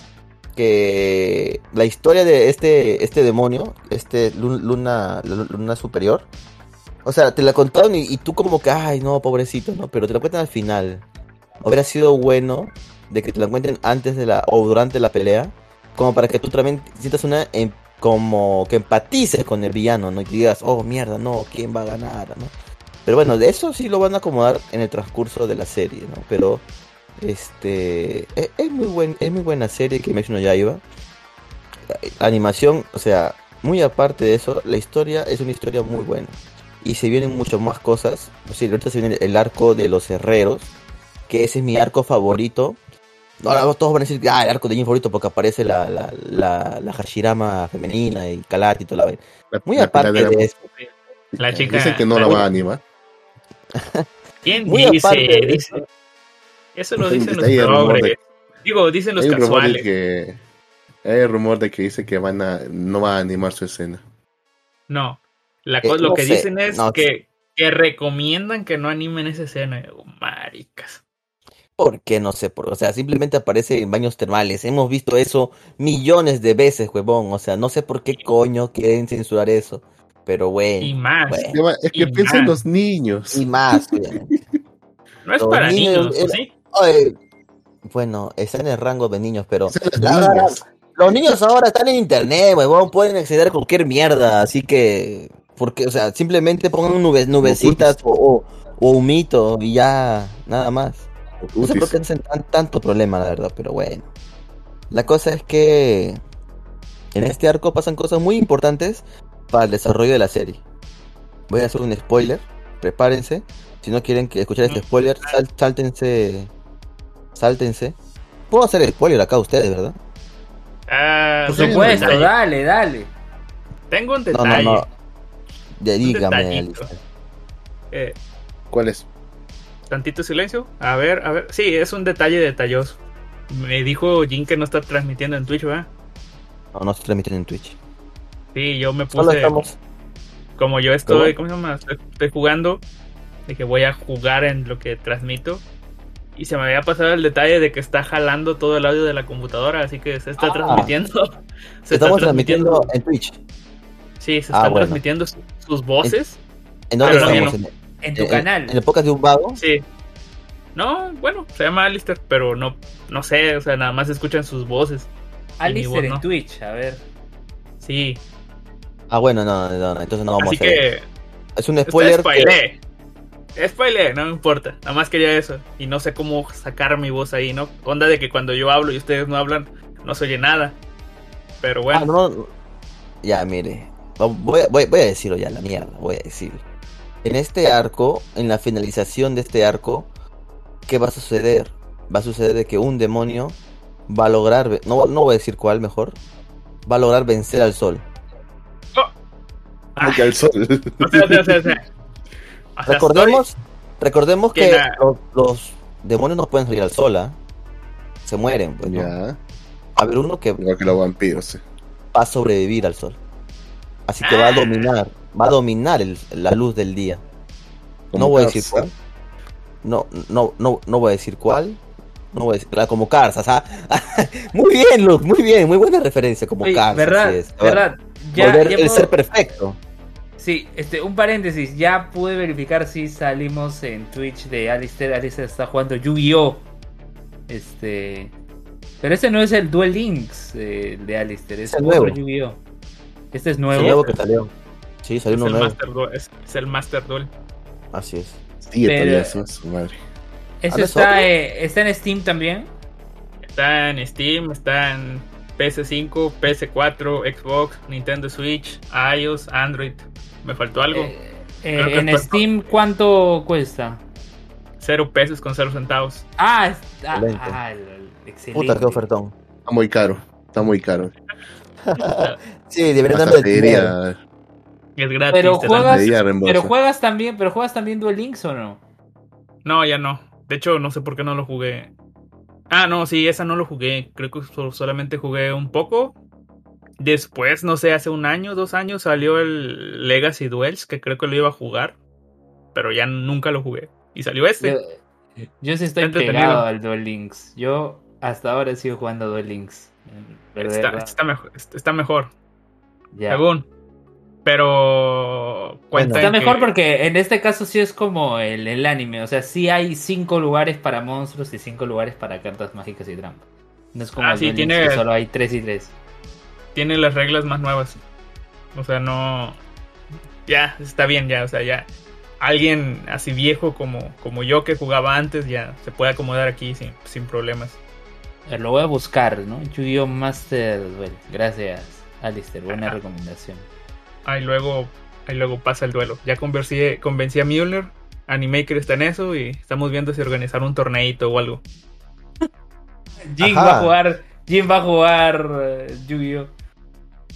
que la historia de este, este demonio, este lu- luna, lu- luna superior, o sea, te la contaron y, y tú como que, ay, no, pobrecito, ¿no? Pero te la cuentan al final. Hubiera sido bueno de que te la cuenten antes de la, o durante la pelea, como para que tú también sientas una, em- como que empatices con el villano, ¿no? Y digas, oh, mierda, no, ¿quién va a ganar, no? Pero bueno, de eso sí lo van a acomodar en el transcurso de la serie, ¿no? Pero este es, es muy buen es muy buena serie que Kimetsu no Yaiba. La animación, o sea, muy aparte de eso, la historia es una historia muy buena. Y se vienen muchas más cosas. O sea, ahorita se viene el arco de los herreros, que ese es mi arco favorito. Ahora todos van a decir, ah, el arco de mi favorito porque aparece la, la, la, la Hashirama femenina y Kalati y toda la vaina. Muy la aparte de eso. La chica. Dicen que no la va a animar. ¿Quién Muy dice? aparte de Dice- eso. Eso lo Hay- dicen los progres. de- Digo, dicen los Hay casuales. que hay el rumor de que dice que van a no va a animar su escena. No. La Eh, lo no que sé, dicen es no que, que recomiendan que no animen esa escena. Digo, maricas. ¿Por qué? No sé, por, o sea, simplemente aparece en baños termales. Hemos visto eso millones de veces, huevón. O sea, no sé por qué coño quieren censurar eso. Pero bueno. Y más. bueno. Es que Y piensa en más. los niños. Y más. No es Los para niños niños, ¿o era- ¿sí? Ay, Bueno, está en el rango de niños, pero los la verdad, niños. los niños ahora están en internet, huevón, pueden acceder a cualquier mierda, así que, porque, o sea, simplemente pongan nube- nubecitas o, o, o humito y ya, nada más. No sé por qué hacen tan- tanto problema, la verdad, pero bueno. La cosa es que en este arco pasan cosas muy importantes para el desarrollo de la serie. Voy a hacer un spoiler, prepárense. Si no quieren que escuchar este spoiler, sal- sáltense. Sáltense. Puedo hacer spoiler acá a ustedes, ¿verdad? Ah, Por Pues supuesto, detalle. dale, dale. Tengo un No, no, detalle. no. Ya dígame. Eh, ¿Cuál es? tantito silencio. A ver, a ver. Sí, es un detalle detalloso. Me dijo Jin que no está transmitiendo en Twitch, ¿verdad? No, no se transmiten en Twitch. Sí, yo me puse. estamos. Como yo estoy, ¿Cómo? ¿cómo se llama? Estoy, estoy jugando. Dije, voy a jugar en lo que transmito. Y se me había pasado el detalle de que está jalando todo el audio de la computadora, así que se está Ah. transmitiendo. <laughs> Se está Estamos transmitiendo en Twitch. Sí, se Ah, están bueno. transmitiendo su- sus voces. ¿En dónde Ah, no, estamos? ¿En, En tu en- canal. en el podcast de un vago? Sí. No, bueno, se llama Alistair, pero no, no sé, o sea, nada más se escuchan sus voces. Alistair en voz, ¿no? Twitch, a ver. Sí, Ah, bueno, no, no, no, entonces no vamos así a ver. que Es un spoiler. Spoiler. que- Spoilé, no me importa. Nada más quería eso. Y no sé cómo sacar mi voz ahí, ¿no? Onda de que cuando yo hablo y ustedes no hablan, no se oye nada. Pero bueno, Ah, no, no. Ya, mire. Voy, a- voy- voy a decirlo ya, la mierda. Voy a decirlo. En este arco, en la finalización de este arco, ¿qué va a suceder? Va a suceder de que un demonio va a lograr. No, no voy a decir cuál mejor. Va a lograr vencer al sol. Como que al sol. <laughs> o sea, o sea, o sea, o sea. Recordemos, recordemos que que la- los, los demonios no pueden salir al sol, ¿ah? Se mueren, pues, ¿no? ya. A haber uno que Igual que los vampiros. sí. va a sobrevivir al sol. Así que va a Ah. dominar, va a dominar el- la luz del día. No voy a decir cuál. No, no, no, no voy a decir cuál. No voy a decir, como Cars, <laughs> muy bien, Luz, muy bien, muy buena referencia como Oye, Cars. ¿verdad? es. ¿Verdad? Ya, Volver ya el puedo- ser perfecto. Sí, este, un paréntesis. Ya pude verificar si salimos en Twitch de Alistair. Alistair está jugando Yu-Gi-Oh! Este. Pero este no es el Duel Links eh, de Alistair, es Es el otro nuevo. Yu-Gi-Oh! Este es Es el nuevo. nuevo que salió. Sí, salió Es uno el, nuevo. Master Duel, es, es el Master Duel. Así es. Sí, Pero- todavía eso, su madre. ¿Hablas está, eh, está en Steam también. Está en Steam, está en PS5, PS4, Xbox, Nintendo Switch, iOS, Android. ¿Me faltó algo? Eh, eh, en Steam, ¿cuánto cuesta? Cero pesos con cero centavos. Ah, está. Excelente. Ah, excelente. Puta, qué ofertón. Está muy caro. Está muy caro. <laughs> Sí, dinero. diría, Es gratis. Pero juegas-. Pero juegas también, pero juegas también Duel Links o no? No, ya no. De hecho, no sé por qué no lo jugué. Ah, no, sí, esa no lo jugué. Creo que so- solamente jugué un poco. Después, no sé, hace un año, dos años salió el Legacy Duels, que creo que lo iba a jugar. Pero ya nunca lo jugué. Y salió este. Yo, yo sí estoy pegado al Duel Links. Yo hasta ahora sigo jugando Duel Links. Está, está mejor. Está mejor, ya. según. Pero cuenta Está mejor que- porque en este caso sí es como el, el anime. O sea, sí hay cinco lugares para monstruos y cinco lugares para cartas mágicas y trampas. No es como Ah, el sí, tiene- que solo hay tres y tres. Tiene las reglas más nuevas. O sea, no. Ya, está bien, ya. O sea, ya. Alguien así viejo como, como yo que jugaba antes ya se puede acomodar aquí sin, sin problemas. Lo voy a buscar, ¿no? Yu-Gi-Oh! Master Duel. Gracias, Alistair. Buena Ajá. recomendación. Ahí luego, ahí luego pasa el duelo. Ya convencí, convencí a Mjolnir. Animaker está en eso y estamos viendo si organizar un torneito o algo. <laughs> Ajá. va a jugar. Jin va a jugar eh, Yu-Gi-Oh!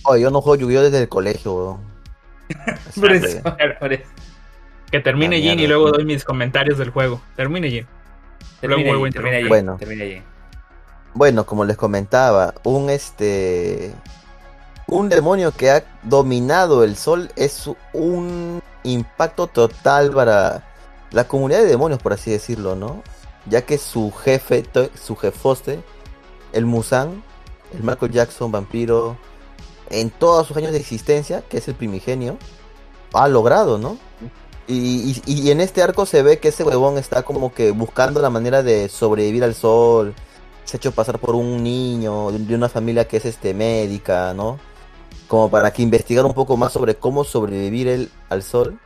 Oye, yo no juego Yu-Gi-Oh desde el colegio, weón. <laughs> Por Así eso, que- <laughs> por eso. Que termine Jin y luego doy mis comentarios del juego. Termine Jin. Luego Termina allí, Bueno. termina. Bueno, como les comentaba, un este un demonio que ha dominado el sol es un impacto total para la comunidad de demonios, por así decirlo, ¿no? Ya que su jefe, su jefoste, el Musan, el Michael Jackson vampiro, en todos sus años de existencia, que es el primigenio, ha logrado, ¿no? Y, y, en este arco se ve que ese huevón está como que buscando la manera de sobrevivir al sol. Se ha hecho pasar por un niño de una familia que es este médica, ¿no? Como para que investigar un poco más sobre cómo sobrevivir él al sol.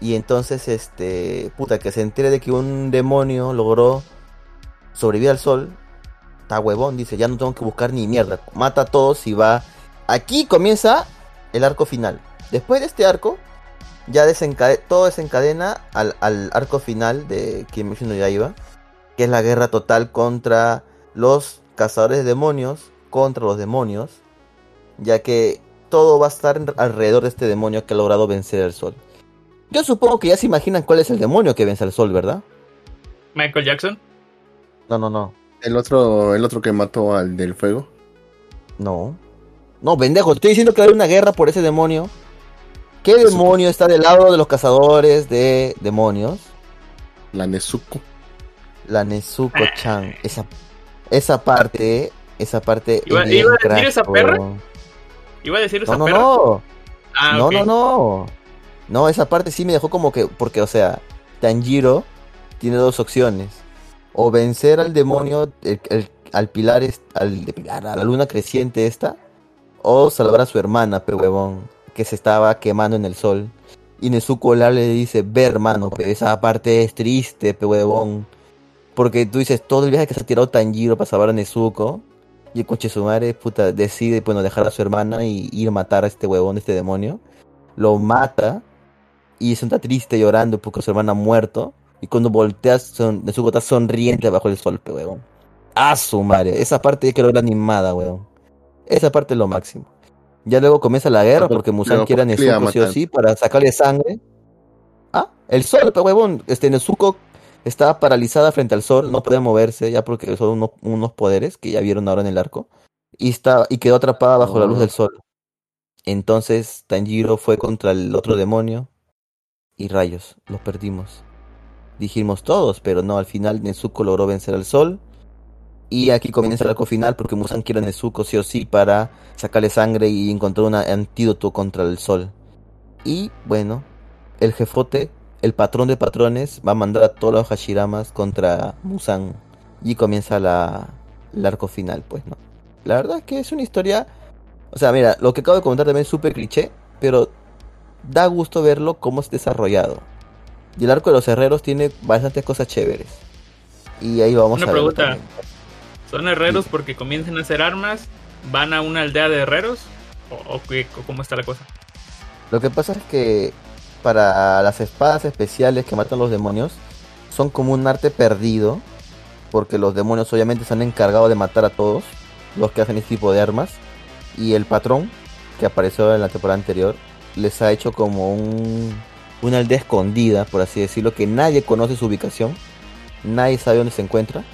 Y entonces, este, puta, que se entere de que un demonio logró sobrevivir al sol. Está huevón, dice, ya no tengo que buscar ni mierda. Mata a todos y va. Aquí comienza el arco final. Después de este arco, ya desencade todo desencadena al, al, arco final de Kimetsu no Yaiba, que es la guerra total contra los cazadores de demonios, contra los demonios, ya que todo va a estar alrededor de este demonio que ha logrado vencer el sol. Yo supongo que ya se imaginan cuál es el demonio que vence al sol, ¿verdad? Michael Jackson. No, no, no. El otro, el otro que mató al del fuego. No. No, pendejo, estoy diciendo que hay una guerra por ese demonio. ¿Qué demonio está del lado de los cazadores de demonios? La Nezuko. La Nezuko-chan. Esa, esa parte, esa parte. ¿Iba, es iba a decir esa perra? ¿Iba a decir esa No, no, perra? no. Ah, no, no, no. No, esa parte sí me dejó como que. Porque, o sea, Tanjiro tiene dos opciones. O vencer al demonio, el- el- al pilar, al, pilar, a la luna creciente esta. O salvar a su hermana, pe huevón, que se estaba quemando en el sol. Y Nezuko le dice, ve hermano, pe, esa parte es triste, pe huevón. Porque tú dices, todo el viaje que se ha tirado Tanjiro para salvar a Nezuko. Y el coche su madre, puta, decide, bueno, dejar a su hermana y ir a matar a este huevón, este demonio. Lo mata. Y se está triste llorando porque su hermana ha muerto. Y cuando volteas, son, Nezuko está sonriente bajo el sol, pe huevón. A su madre. Esa parte hay que ver animada, huevón. Esa parte es lo máximo. Ya luego comienza la guerra Pero, porque Musan pero, quiere a ¿por qué le iba a Nezuko sí o sí para sacarle sangre. Ah, el sol, pe huevón. Este Nezuko estaba paralizada frente al sol, no podía moverse ya porque son unos, unos poderes que ya vieron ahora en el arco. Y, estaba, y quedó atrapada bajo la luz del sol. Entonces Tanjiro fue contra el otro demonio y rayos, los perdimos. Dijimos todos, pero no, al final Nezuko logró vencer al sol. Y aquí comienza el arco final porque Musan quiere a Nezuko sí o sí para sacarle sangre y encontrar un antídoto contra el sol. Y bueno, el jefote, el patrón de patrones, va a mandar a todos los Hashiramas contra Musan. Y comienza la, el arco final, pues, ¿no? La verdad es que es una historia... O sea, mira, lo que acabo de comentar también es súper cliché, pero da gusto verlo cómo es desarrollado. Y el arco de los herreros tiene bastantes cosas chéveres. Y ahí vamos Una a ver. pregunta. ¿Son herreros porque comienzan a hacer armas? ¿Van a una aldea de herreros? ¿O, qué- cómo está la cosa? Lo que pasa es que para las espadas especiales que matan los demonios son como un arte perdido. Porque los demonios obviamente se han encargado de matar a todos los que hacen este tipo de armas. Y el patrón que apareció en la temporada anterior les ha hecho como un, una aldea escondida, por así decirlo, que nadie conoce su ubicación. Nadie sabe dónde se encuentra.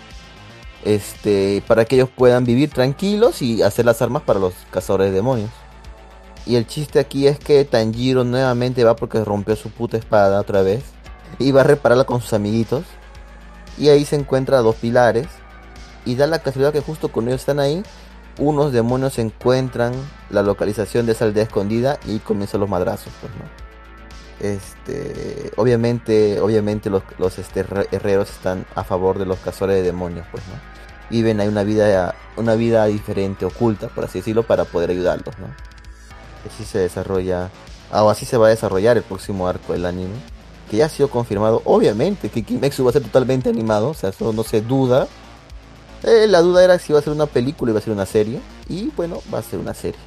Este, para que ellos puedan vivir tranquilos y hacer las armas para los cazadores de demonios. Y el chiste aquí es que Tanjiro nuevamente va porque rompió su puta espada otra vez. Y va a repararla con sus amiguitos. Y ahí se encuentra dos pilares. Y da la casualidad que justo cuando ellos están ahí, unos demonios encuentran la localización de esa aldea escondida y comienzan los madrazos, pues, ¿no? Este, obviamente, obviamente los, los este, herre- herreros están a favor de los cazadores de demonios, pues, ¿no? Viven ahí una vida, una vida diferente, oculta, por así decirlo, para poder ayudarlos, ¿no? Así se desarrolla, ah, o así se va a desarrollar el próximo arco del anime, que ya ha sido confirmado, obviamente, que Kimetsu va a ser totalmente animado, o sea, eso no se duda. Eh, la duda era si iba a ser una película o iba a ser una serie, y bueno, va a ser una serie.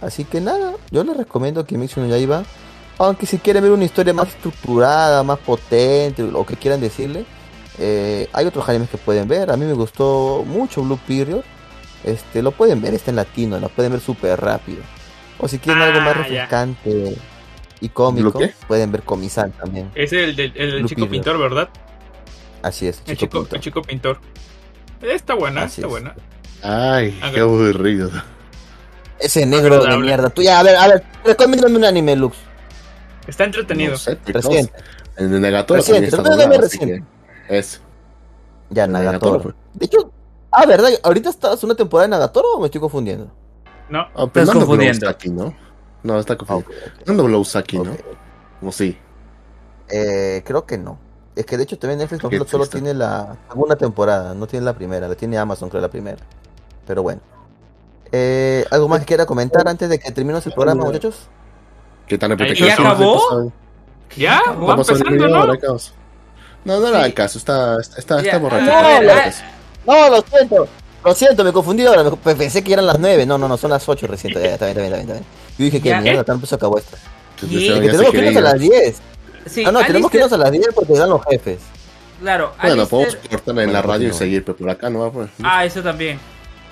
Así que nada, yo les recomiendo Kimetsu no Yaiba, aunque si quieren ver una historia más estructurada, más potente, o que quieran decirle, eh, hay otros animes que pueden ver. A mí me gustó mucho Blue Period. Este, lo pueden ver, está en latino, lo pueden ver súper rápido. O si quieren algo más Ah, ya. refrescante y cómico, pueden ver Comisan también. Es el del, el del Blue chico Period. pintor, ¿verdad? Así es, El chico chico, pintor. el chico pintor. Está buena, Así está es. buena. Ay, qué aburrido. Ese negro de mierda. Tú ya, a ver, a ver, recomiéndame un anime, Lux. Está entretenido. No sé. Reciente. En el Reciente, también está recomiéndame doblado, así reciente. Eso. Ya, Nagatoro. pues. De hecho, ah, ¿verdad? ¿Ahorita estás una temporada de Nagatoro o me estoy confundiendo? No, Ah, pero Estás no confundiendo. aquí, ¿no? No, está Ah, confundido. ok, ok. No es Nobuo Usaki, ¿no? Como sí. Eh, creo que no. Es que de hecho también Netflix solo triste. tiene la segunda temporada, no tiene la primera, la tiene Amazon creo la primera. Pero bueno. Eh, ¿Algo más que quiera comentar antes de que terminemos el programa, muchachos? ¿Qué Ahí ¿Ya acabó? Ya, va Vamos a empezando, ¿no? No, no le hagan caso, está, está, está, borracho. No, ver, No, lo siento. Lo siento, me confundí ahora. pensé que eran las 9. No, no, no, son las 8 recién. Está bien, está bien, está bien. Yo dije que mierda, tanto se acabó esto. Que tenemos que irnos a las 10. sí, Ah, no, tenemos que irnos a las 10 porque dan los jefes. Claro, Bueno, podemos Alistair- cortar en la radio y seguir, pero por acá no va pues. Ah, eso también.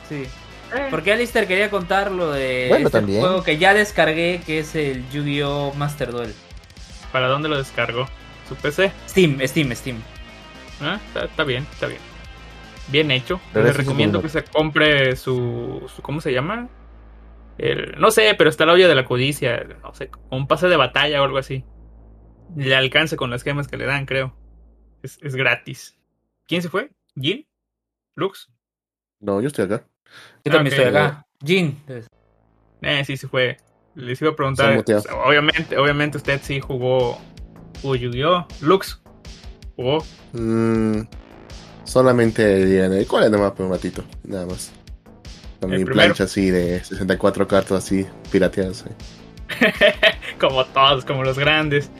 Sí. Eh, Porque Alistair quería contar lo de Bueno, este también. juego que ya descargué, que es el Yu-Gi-Oh! Master Duel. ¿Para dónde lo descargó? ¿Su PC? Steam, Steam, Steam. Ah, Está, está bien, está bien. Bien hecho. Pero Le eso sí recomiendo que se compre su, su- ¿Cómo se llama? El, no sé, pero está la olla de la codicia. No sé, un pase de batalla o algo así. Le alcance con las gemas que le dan, creo. Es, es gratis. ¿Quién se fue? ¿Jin? ¿Lux? No, yo estoy acá. Yo Ah, también ok. estoy acá. Jin. Eh, sí se fue. Les iba a preguntar. sea, obviamente, obviamente usted sí jugó. Jugó Yu-Gi-Oh! Lux. Jugó. Mm, solamente día de ¿Cuál es nomás por un ratito? Nada más. Con mi plancha así de 64 cartas así pirateadas. <laughs> como todos, como los grandes.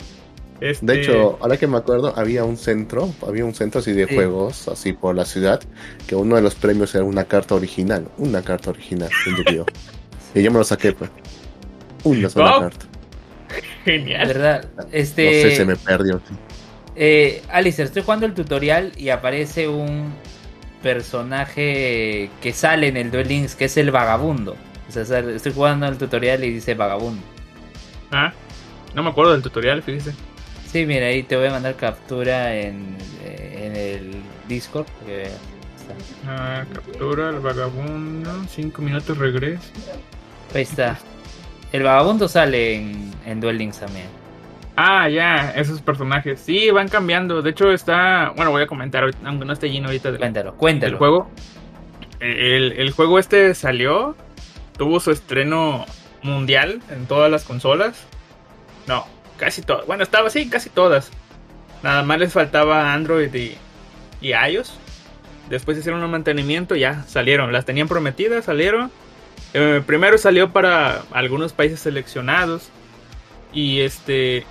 Este, De hecho, ahora que me acuerdo, había un centro, había un centro así de Sí. juegos, así por la ciudad, que uno de los premios era una carta original, una carta original de Yu-Gi-Oh! <laughs> y yo me lo saqué, pues. Una sola Wow. carta. Genial. ¿Verdad? Este. No sé, se me perdió. Eh, Alistair, estoy jugando el tutorial y aparece un personaje que sale en el Duel Links, que es el vagabundo. O sea, estoy jugando el tutorial y dice vagabundo. Ah, no me acuerdo del tutorial, fíjese. Sí, mira, ahí te voy a mandar captura en, en el Discord. está. Ah, captura el vagabundo. Cinco minutos regreso. Ahí está. El vagabundo sale en, en Duel Links también. Ah, ya, esos personajes. Sí, van cambiando. De hecho, está. Bueno, voy a comentar, aunque no esté lleno ahorita del, Cuéntalo, del cuéntalo. juego. El, el juego este salió. Tuvo su estreno mundial en todas las consolas. No, casi todas. Bueno, estaba así, casi todas. Nada más les faltaba Android y, y iOS. Después hicieron un mantenimiento, ya salieron. Las tenían prometidas, salieron. Eh, primero salió para algunos países seleccionados. Y este.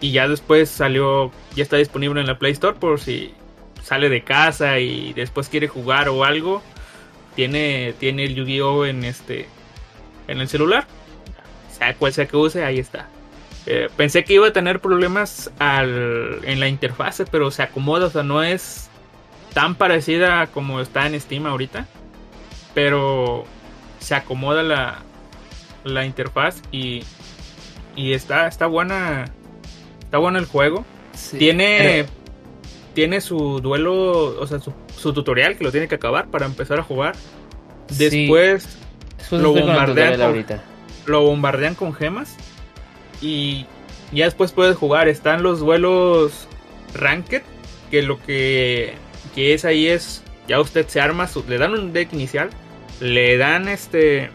Y ya después salió. Ya está disponible en la Play Store por si sale de casa y después quiere jugar o algo. Tiene, tiene el Yu-Gi-Oh! en este. En el celular. Sea cual sea que use, ahí está. Eh, pensé que iba a tener problemas al, en la interfase, pero se acomoda, o sea, no es tan parecida como está en Steam ahorita. Pero se acomoda la, la interfaz y, y está, está buena. Está bueno el juego. Sí, Tiene. pero- Tiene su duelo. O sea, su, su tutorial que lo tiene que acabar para empezar a jugar. Sí. Después con con- lo bombardean con gemas. Y ya después puedes jugar. Están los duelos Ranked. Que lo que, que es ahí es. Ya usted se arma. Su, le dan un deck inicial. Le dan este.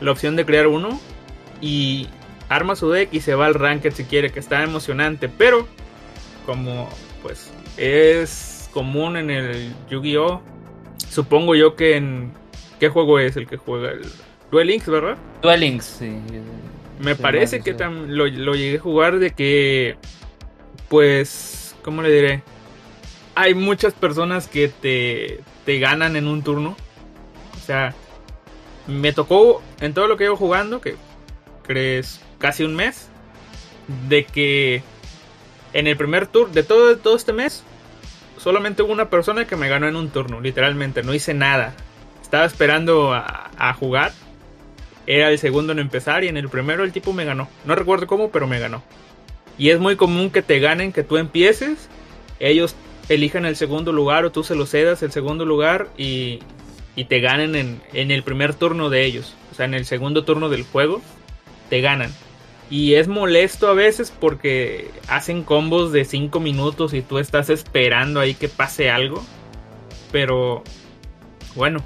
La opción de crear uno. Y arma su deck y se va al Ranked si quiere. Que está emocionante. Pero. Como pues es común en el Yu-Gi-Oh! Supongo yo que en. ¿Qué juego es el que juega? El Duel Links, ¿verdad? Duel Links, sí. Me Sí, parece que tam- lo, lo llegué a jugar de que, pues, ¿cómo le diré? Hay muchas personas que te, te ganan en un turno. Sea, me tocó en todo lo que llevo jugando, que crees casi un mes, de que en el primer tour de todo, todo este mes, solamente hubo una persona que me ganó en un turno, literalmente, no hice nada. Estaba esperando a, a jugar era el segundo en empezar y en el primero el tipo me ganó. No recuerdo cómo, pero me ganó. Y es muy común que te ganen, que tú empieces, ellos elijan el segundo lugar o tú se lo cedas el segundo lugar y, y te ganen en, en el primer turno de ellos. O sea, en el segundo turno del juego, te ganan. Y es molesto a veces porque hacen combos de 5 minutos y tú estás esperando ahí que pase algo. Pero bueno,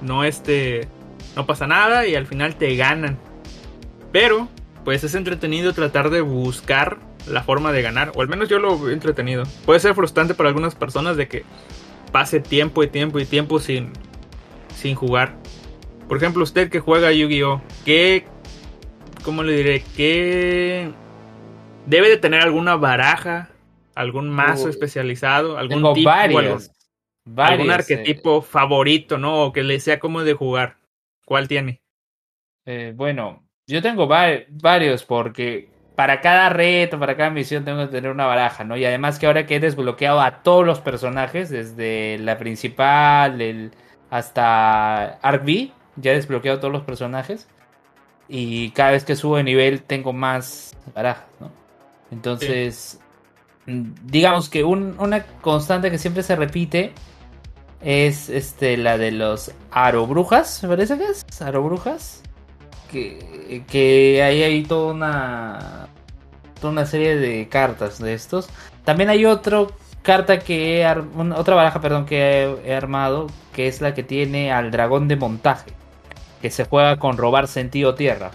no este no pasa nada y al final te ganan. Pero, pues es entretenido tratar de buscar la forma de ganar. O al menos yo lo he entretenido. Puede ser frustrante para algunas personas de que pase tiempo y tiempo y tiempo sin, sin jugar. Por ejemplo, usted que juega Yu-Gi-Oh! ¿Qué. ¿Cómo le diré? ¿Qué. Debe de tener alguna baraja? ¿Algún mazo especializado? ¿Algún Tengo tipo? varios. algún- varios, algún eh, arquetipo favorito, ¿no? O que le sea cómodo de jugar. ¿Cuál tiene? Eh, bueno, yo tengo va- varios porque para cada reto, para cada misión tengo que tener una baraja, ¿no? Y además que ahora que he desbloqueado a todos los personajes, desde la principal el, hasta Arc V, ya he desbloqueado todos los personajes. Y cada vez que subo de nivel tengo más barajas, ¿no? Entonces, mm, digamos que un- una constante que siempre se repite es este la de los arobrujas, me parece que es arobrujas. Que, que ahí hay toda una toda una serie de cartas de estos. También hay otra carta que he ar- otra baraja, perdón, que he, armado, que es la que tiene al dragón de montaje, que se juega con robar sentido tierra.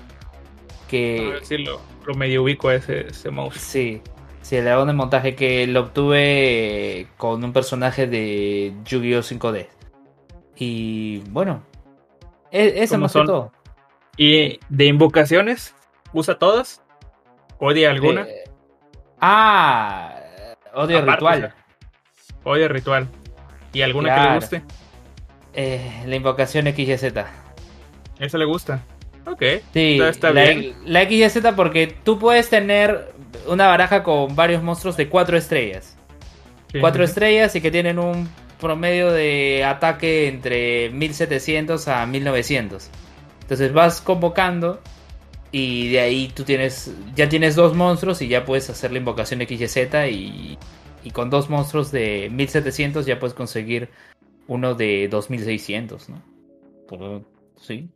Que lo, lo medio ubico a ese, ese mouse. Sí, sí, el dragón de montaje que lo obtuve con un personaje de Yu-Gi-Oh 5D. Y bueno, e- eso ¿Cómo más que son? todo. ¿Y de invocaciones? ¿Usa todas? ¿Odia alguna? Eh, ah, odio Aparte, ritual. o sea, Odia ritual. ¿Y alguna que le guste? Eh, la invocación XYZ. ¿Esa le gusta? Ok. Sí, está la, bien. la XYZ porque tú puedes tener una baraja con varios monstruos de 4 estrellas. Sí, Cuatro estrellas y que tienen un promedio de ataque entre 1700 a 1900. Entonces vas convocando y de ahí tú tienes ya tienes dos monstruos y ya puedes hacer la invocación XYZ y, y con dos monstruos de 1700 ya puedes conseguir uno de 2600, ¿no? Sí.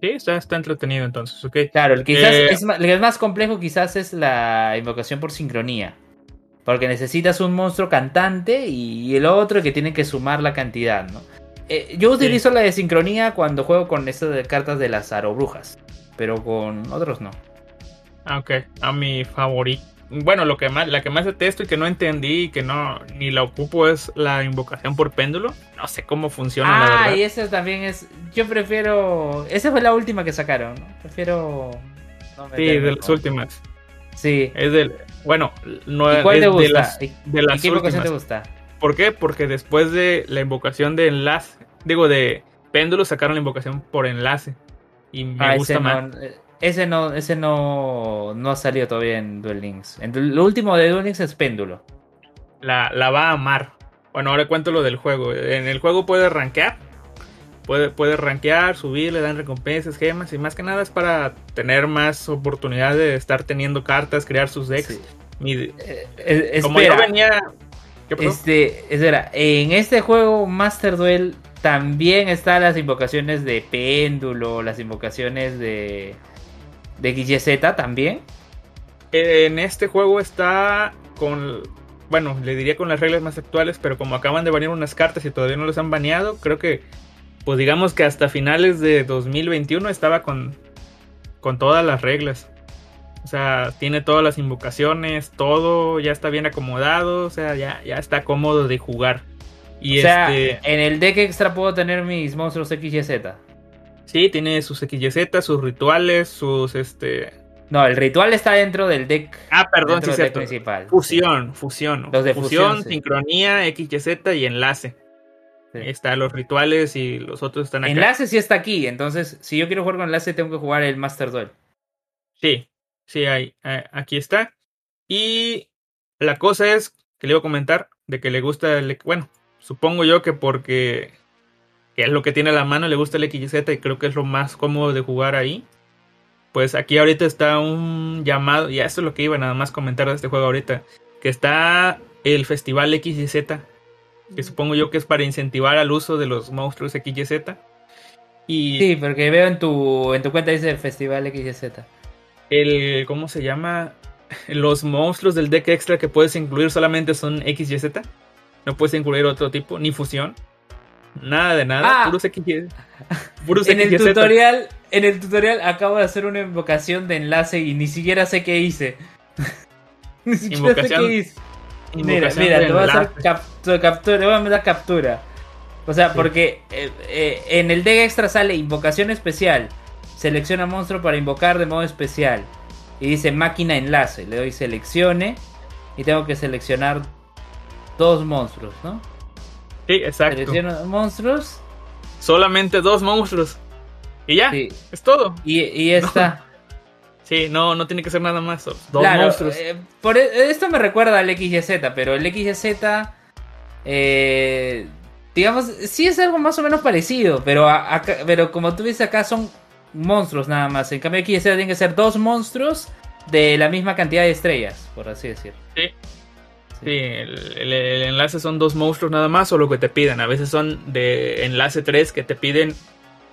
Sí, está, está entretenido entonces, ok. Claro, el quizás Eh, es ma- el más complejo quizás es la invocación por sincronía. Porque necesitas un monstruo cantante y el otro que tiene que sumar la cantidad, ¿no? Eh, yo utilizo la de sincronía cuando juego con estas de cartas de las arobrujas. Pero con otros no. Ah, ok. A mi favorito. Bueno, lo que más, la que más detesto y que no entendí y que no ni la ocupo es la invocación por péndulo. No sé cómo funciona, la Ah, verdad. y esa también es. Yo prefiero. Esa fue la última que sacaron, ¿no? Prefiero. no Sí, de las últimas. Sí. Es del. Bueno, no ¿Y cuál es te de gusta? las, ¿Y- de ¿Y las qué invocación últimas. te gusta? ¿Por qué? Porque después de la invocación de enlace, digo, de péndulo, sacaron la invocación por enlace. Y me Ah, gusta más. no, eh, ese no, ese no, no ha salido todavía en Duel Links. Lo último de Duel Links es péndulo. La, la va a amar. Bueno, ahora cuento lo del juego. En el juego puedes rankear. Puede, puedes rankear, subir, le dan recompensas, gemas. Y más que nada es para tener más oportunidad de estar teniendo cartas, crear sus decks. Sí. Mi- Eh, eh, como espera, yo venía. ¿Qué pasó? este, espera, en este juego Master Duel también están las invocaciones de péndulo, las invocaciones de de XYZ también. En este juego está con. Bueno, le diría con las reglas más actuales, pero como acaban de banear unas cartas y todavía no las han baneado, creo que. Pues digamos que hasta finales de 2021 estaba con. Con todas las reglas. O sea, tiene todas las invocaciones, todo ya está bien acomodado, o sea, ya, ya está cómodo de jugar. Y o sea, este. en el deck extra puedo tener mis monstruos XYZ. Sí, tiene sus XYZ, sus rituales, sus este. No, el ritual está dentro del deck, Ah, perdón, sí, cierto. principal. Fusión, fusión. Los de fusión, fusión, sí. sincronía, XYZ y enlace. Sí. Ahí Están los rituales y los otros están acá. Enlace sí está aquí, entonces si yo quiero jugar con enlace tengo que jugar el Master Duel. Sí, sí, hay, eh, aquí está. Y la cosa es que le iba a comentar de que le gusta el. Bueno, supongo yo que porque que es lo que tiene a la mano, le gusta el XYZ y creo que es lo más cómodo de jugar ahí. Pues aquí ahorita está un llamado, y esto es lo que iba nada más comentar de este juego ahorita, que está el Festival XYZ, que supongo yo que es para incentivar al uso de los monstruos XYZ. Y Sí, porque veo en tu en tu cuenta dice Festival XYZ. el, ¿cómo se llama? Los monstruos del deck extra que puedes incluir solamente son XYZ. No puedes incluir otro tipo, ni fusión. Nada de nada. Ah. Puros En el tutorial, en el tutorial acabo de hacer una invocación de enlace y ni siquiera sé qué hice. <laughs> ni siquiera sé Invocación- qué hice. Mira, mira, te voy a hacer captura, captura, te voy a mandar captura. O sea, porque eh, eh, en el deck extra sale invocación especial. Selecciona monstruo para invocar de modo especial. Y dice máquina enlace. Le doy seleccione. Y tengo que seleccionar dos monstruos, ¿no? Sí, exacto. Monstruos. Solamente dos monstruos. Y ya, Sí. es todo. Y, y esta. Sí, no, no tiene que ser nada más. Dos Claro, monstruos. eh, por e- esto me recuerda al XYZ, pero el XYZ, eh, digamos, sí es algo más o menos parecido, pero, acá- pero como tú dices acá son monstruos nada más. En cambio, XYZ tienen que ser dos monstruos de la misma cantidad de estrellas, por así decirlo. Sí. Sí, el, el- el enlace son dos monstruos nada más o lo que te piden. A veces son de enlace 3 que te piden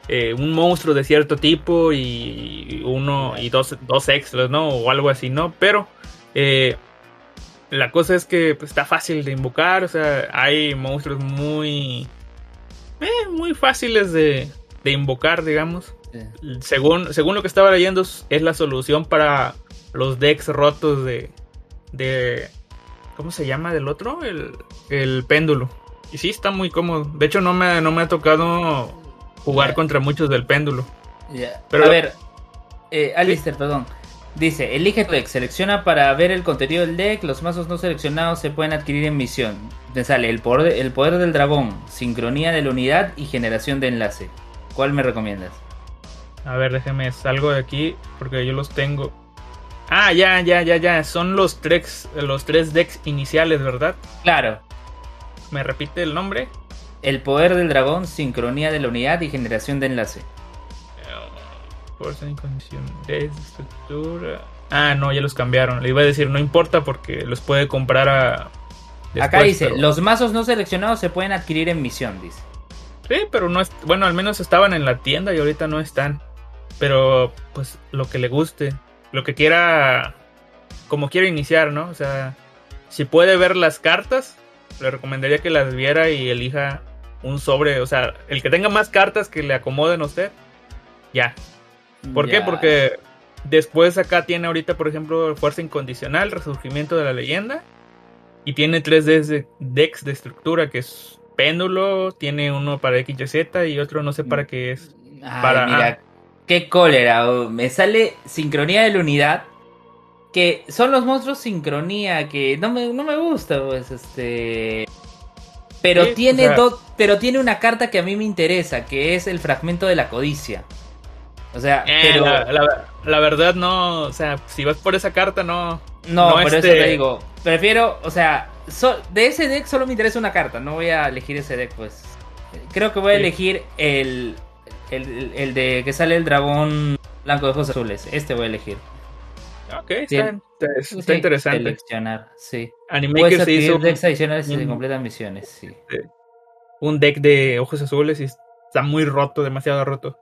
eh, un monstruo de cierto tipo y uno y dos, dos extras, ¿no? O algo así, ¿no? Pero eh, la cosa es que pues, está fácil de invocar, o sea, hay monstruos muy... eh, muy fáciles de, de invocar, digamos. Según, según lo que estaba leyendo, es es la solución para los decks rotos de. de ¿Cómo se llama del otro? El, el péndulo. Y sí, está muy cómodo. De hecho, no me, no me ha tocado jugar contra muchos del péndulo. Pero- a ver, eh, Alistair, perdón. Dice, elige tu deck, selecciona para ver el contenido del deck, los mazos no seleccionados se pueden adquirir en misión. Te sale el poder, el poder del dragón, sincronía de la unidad y generación de enlace. ¿Cuál me recomiendas? A ver, déjeme salgo de aquí porque yo los tengo. Ah, ya, ya, ya, ya. Son los tres, los tres decks iniciales, ¿verdad? Claro, ¿Me repite el nombre? el poder del dragón, sincronía de la unidad y generación de enlace. Fuerza en condición de estructura. Ah, no, ya los cambiaron. Le iba a decir, no importa porque los puede comprar a. Acá dice, pero- los mazos no seleccionados se pueden adquirir en misión, dice. Sí, pero no es. Bueno, al menos estaban en la tienda y ahorita no están. Pero, pues, lo que le guste. Lo que quiera. Como quiera iniciar, ¿no? O sea, si puede ver las cartas, le recomendaría que las viera y elija un sobre. O sea, el que tenga más cartas que le acomoden a usted, ya. ¿Por qué? Porque después acá tiene ahorita, por ejemplo, Fuerza Incondicional, Resurgimiento de la Leyenda. Y tiene tres decks de, decks de estructura, que es Péndulo, tiene uno para XYZ y otro no sé para qué es. Ay, Para- mira, qué cólera. oh, Me sale sincronía de la unidad. Que son los monstruos sincronía. Que no me, no me gusta, pues, este. Pero Sí, tiene o sea-. Pero tiene una carta que a mí me interesa. Que es el fragmento de la codicia. O sea, Eh, pero. la, la- la verdad no, o sea, si vas por esa carta no... no, no, por eso este- te digo. Prefiero, o sea, so- de ese deck solo me interesa una carta. No voy a elegir ese deck, pues. Creo que voy a Sí. elegir el, el, el- el de que sale el dragón blanco de ojos azules. Este voy a elegir. Ok, está, Sí. está- está Sí, interesante. Seleccionar, sí. Animaker se hizo decks adicionales si se un- completan misiones, sí. un deck de ojos azules y está muy roto, demasiado roto.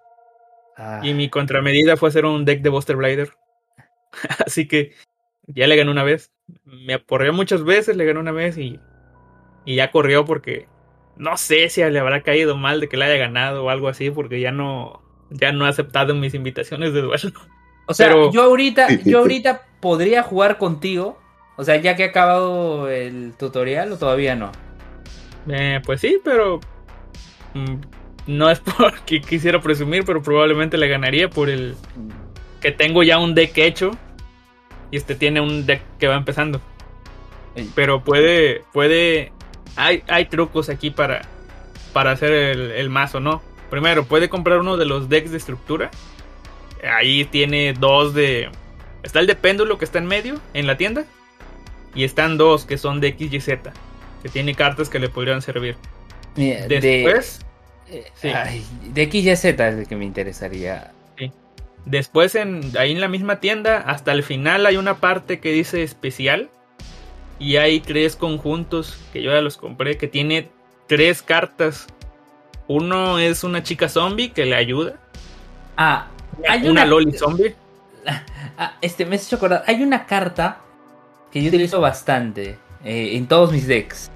Ah, Y mi contramedida fue hacer un deck de Buster Blader. <laughs> Así que ya le gané una vez. Me aporreó muchas veces, le gané una vez y, y ya corrió porque no sé si le habrá caído mal de que le haya ganado o algo así, porque ya no, ya no ha aceptado mis invitaciones de duelo. <laughs> o sea, pero- yo ahorita, yo ahorita podría jugar contigo. O sea, ya que he acabado el tutorial o todavía no. Eh, pues sí, pero mm, no es <laughs> porque quisiera presumir, pero probablemente le ganaría por el que tengo ya un deck hecho y este tiene un deck que va empezando. Pero puede, puede, hay, hay trucos aquí para, para hacer el, el mazo, ¿no? Primero, puede comprar uno de los decks de estructura. Ahí tiene dos de, está el de péndulo que está en medio en la tienda y están dos que son de X y Z, que tiene cartas que le podrían servir. Mira, Después, de, eh, sí. ay, de XYZ es el que me interesaría. Después, en, ahí en la misma tienda, hasta el final hay una parte que dice especial. Y hay tres conjuntos que yo ya los compré, que tiene tres cartas. Uno es una chica zombie que le ayuda. Ah, hay una, una, loli zombie. <laughs> Ah, este, me has hecho acordar. Hay una carta que yo utilizo bastante eh, en todos mis decks.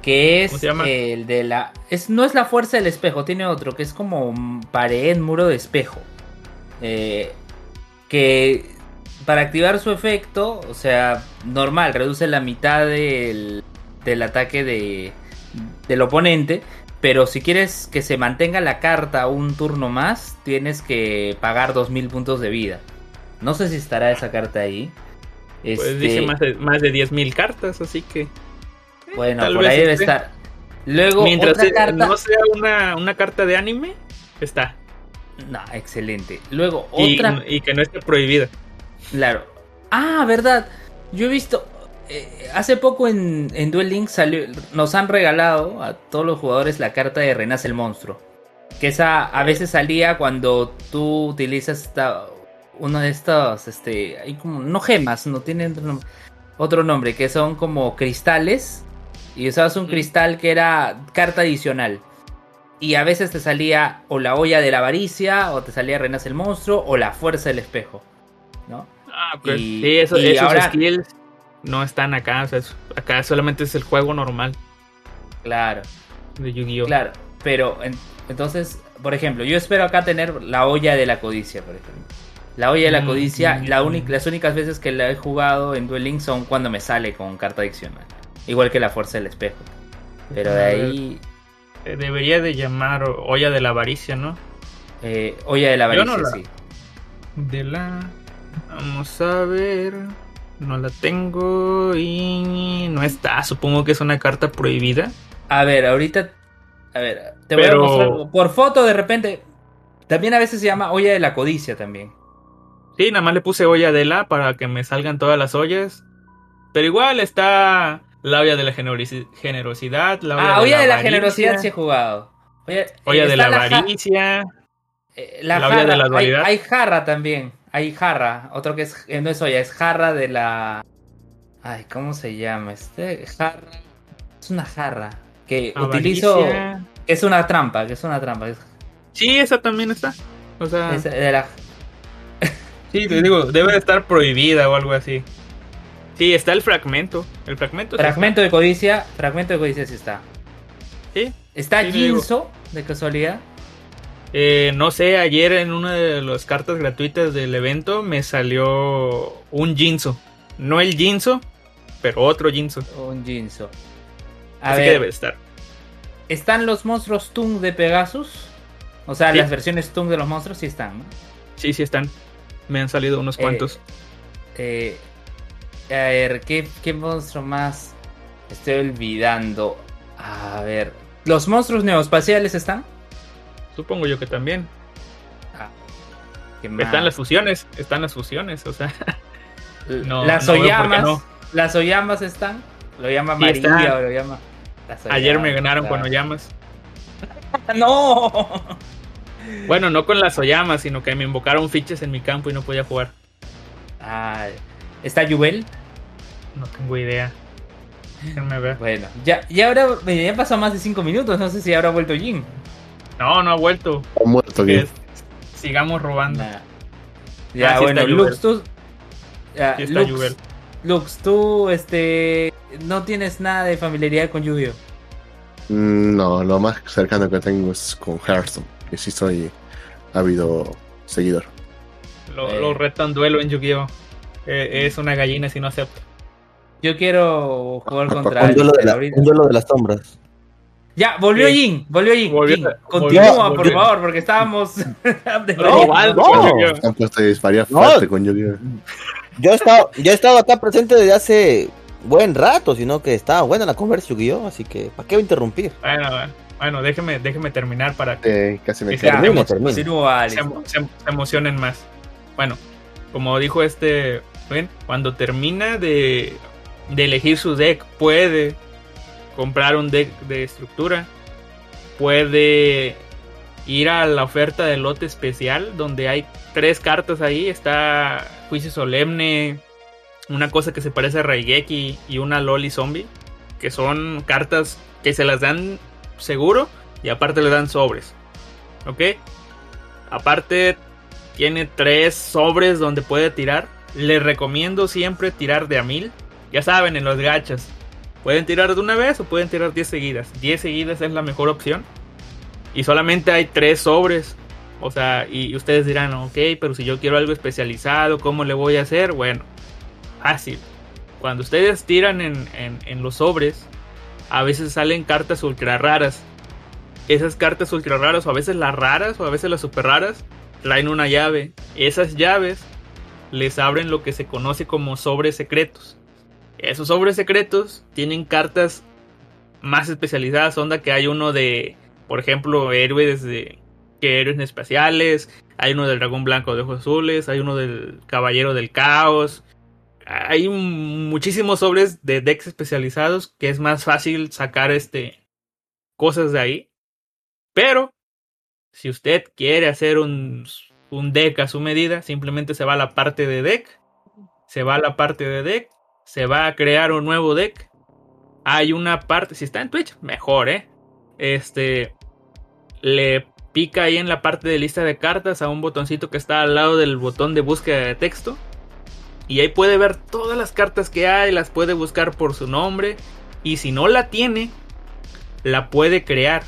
Que es ¿Cómo se llama? el de la. Es, no es la fuerza del espejo, tiene otro, que es como pared, muro de espejo. Eh, que para activar su efecto, o sea, normal, reduce la mitad del, del ataque de, del oponente. Pero si quieres que se mantenga la carta un turno más, tienes que pagar 2000 puntos de vida. No sé si estará esa carta ahí. Pues Este, dice más de, más de 10.000 cartas, así que. Bueno, tal por vez ahí debe esté. estar. Luego, Mientras otra se- carta. no sea una, una carta de anime, está. No, excelente. Luego, Y, otra. y que no esté prohibida. Claro. Ah, verdad. Yo he visto. eh, hace poco en, en Duel Links salió, nos han regalado a todos los jugadores la carta de Renace el Monstruo. Que esa a veces salía cuando tú utilizas esta, uno de estos. Este, hay como. No gemas, no tienen otro nombre, otro nombre. Que son como cristales. Y usabas un cristal que era carta adicional. Y a veces te salía o la olla de la avaricia, o te salía Renace el Monstruo, o la fuerza del espejo. ¿No? Ah, pues, Y- sí, eso- y esos ahora- skills no están acá. O sea, es- acá solamente es el juego normal Claro, de Yu-Gi-Oh! claro. Pero en- entonces, por ejemplo, yo espero acá tener la olla de la codicia, por ejemplo. La olla de la Mm, codicia, mm, la mm. única, las únicas veces que la he jugado en Duel Links son cuando me sale con carta adicional. Igual que la fuerza del espejo. Pero de ahí, Eh, Debería de llamar olla de la avaricia, ¿no? eh, olla de la Yo avaricia, no la- sí. De la. Vamos a ver. No la tengo y no está. Supongo que es una carta prohibida. A ver, ahorita. A ver, te Pero- voy a mostrar. Por foto, de repente. También a veces se llama olla de la codicia también. Sí, nada más le puse olla de la para que me salgan todas las ollas. Pero igual está la olla de la generosi- generosidad, la olla ah, olla de la generosidad sí he jugado. Olla, Olla eh, de la ja- avaricia. eh, la la olla de la hay, dualidad. hay jarra también. Hay jarra. Otro que es. eh, no es olla, es jarra de la. Ay, ¿cómo se llama? Este. Jarra. Es una jarra. Que utilizo. Es una trampa, que es una trampa. Sí, esa también está. O sea, es de la, sí, te digo, debe de estar prohibida o algo así. Sí, está el fragmento. El fragmento. sí fragmento de codicia. Fragmento de codicia sí está. Sí. Está Sí. Jinzo, de casualidad. Eh, no sé, ayer en una de las cartas gratuitas del evento me salió un Jinzo. No el Jinzo, pero otro Jinzo. Un Jinzo. A Así ver, que debe estar. ¿están los monstruos Tung de Pegasus? O sea, Sí. las versiones Tung de los monstruos sí están, ¿no? Sí, sí están. Me han salido unos Eh, cuantos. Eh, a ver, ¿qué, ¿qué monstruo más estoy olvidando? A ver, ¿los monstruos neoespaciales están? Supongo yo que también. Ah. Están las fusiones. Están las fusiones, o sea. no, las no Oyamas. no. Las Oyamas están. Lo llama María o lo llama. Las Ayer me ganaron claro. con Oyamas. <laughs> ¡No! Bueno, no con las Oyamas, sino que me invocaron fiches en mi campo y no podía jugar. Ah, ¿Está Yubel? No tengo idea. Déjenme ver. Bueno, ya, ya ahora ya pasado más de 5 minutos. No sé si habrá vuelto Jin. No, no ha vuelto. Ha muerto. Es- sigamos robando. Nah. Ya, Ah, sí bueno, está Lux, tú. ya, Sí está Lux. Lux, tú, este. No tienes nada de familiaridad con Yu-Gi-Oh! Mm, No, lo más cercano que tengo es con Hearthstone, que sí soy ávido seguidor. Lo, Eh. lo retan duelo en Yu-Gi-Oh! Eh, es una gallina si no acepta. Yo quiero jugar contra Un duelo, de Alistair la- ahorita. un duelo de las sombras. Ya, volvió Sí. Jin, volvió Jin. Volvió- Jin, volvió- continúa, por volvió. favor, porque estábamos. <laughs> No, igual, no. con Yu-Gi-Oh! Yo he estado, yo he estado acá presente desde hace buen rato, sino que estaba buena la conversa Yu-Gi-Oh, así que ¿para qué voy a interrumpir? Bueno, bueno, déjeme, déjeme terminar para que Eh, casi me Sí, quedo. Ya, Termina, termina. continúa, se, Alistair. emo- se- se emocionen más. Bueno, como dijo este, ¿ven? cuando termina de, de elegir su deck, puede comprar un deck de estructura, puede ir a la oferta de lote especial, donde hay tres cartas ahí, está Juicio Solemne, una cosa que se parece a Raigeki y una Loli Zombie, que son cartas que se las dan seguro y aparte le dan sobres. ¿Ok? Aparte, tiene tres sobres donde puede tirar. Les recomiendo siempre tirar de a mil. Ya saben, en los gachas. Pueden tirar de una vez o pueden tirar 10 seguidas. 10 seguidas es la mejor opción. Y solamente hay 3 sobres. O sea, y ustedes dirán, ok, pero si yo quiero algo especializado, ¿cómo le voy a hacer? Bueno, fácil. Cuando ustedes tiran en, en, en los sobres, a veces salen cartas ultra raras. Esas cartas ultra raras, o a veces las raras, o a veces las super raras, traen una llave. Esas llaves les abren lo que se conoce como sobres secretos. Esos sobres secretos tienen cartas más especializadas, onda que hay uno de, por ejemplo, héroes de que héroes espaciales, hay uno del dragón blanco de ojos azules, hay uno del caballero del caos. Hay muchísimos sobres de decks especializados que es más fácil sacar este cosas de ahí. Pero si usted quiere hacer un, un deck a su medida, simplemente se va a la parte de deck, se va a la parte de deck se va a crear un nuevo deck. Hay una parte, si está en Twitch, mejor, ¿eh? Este, le pica ahí en la parte de lista de cartas a un botoncito que está al lado del botón de búsqueda de texto. Y ahí puede ver todas las cartas que hay, las puede buscar por su nombre. Y si no la tiene, la puede crear.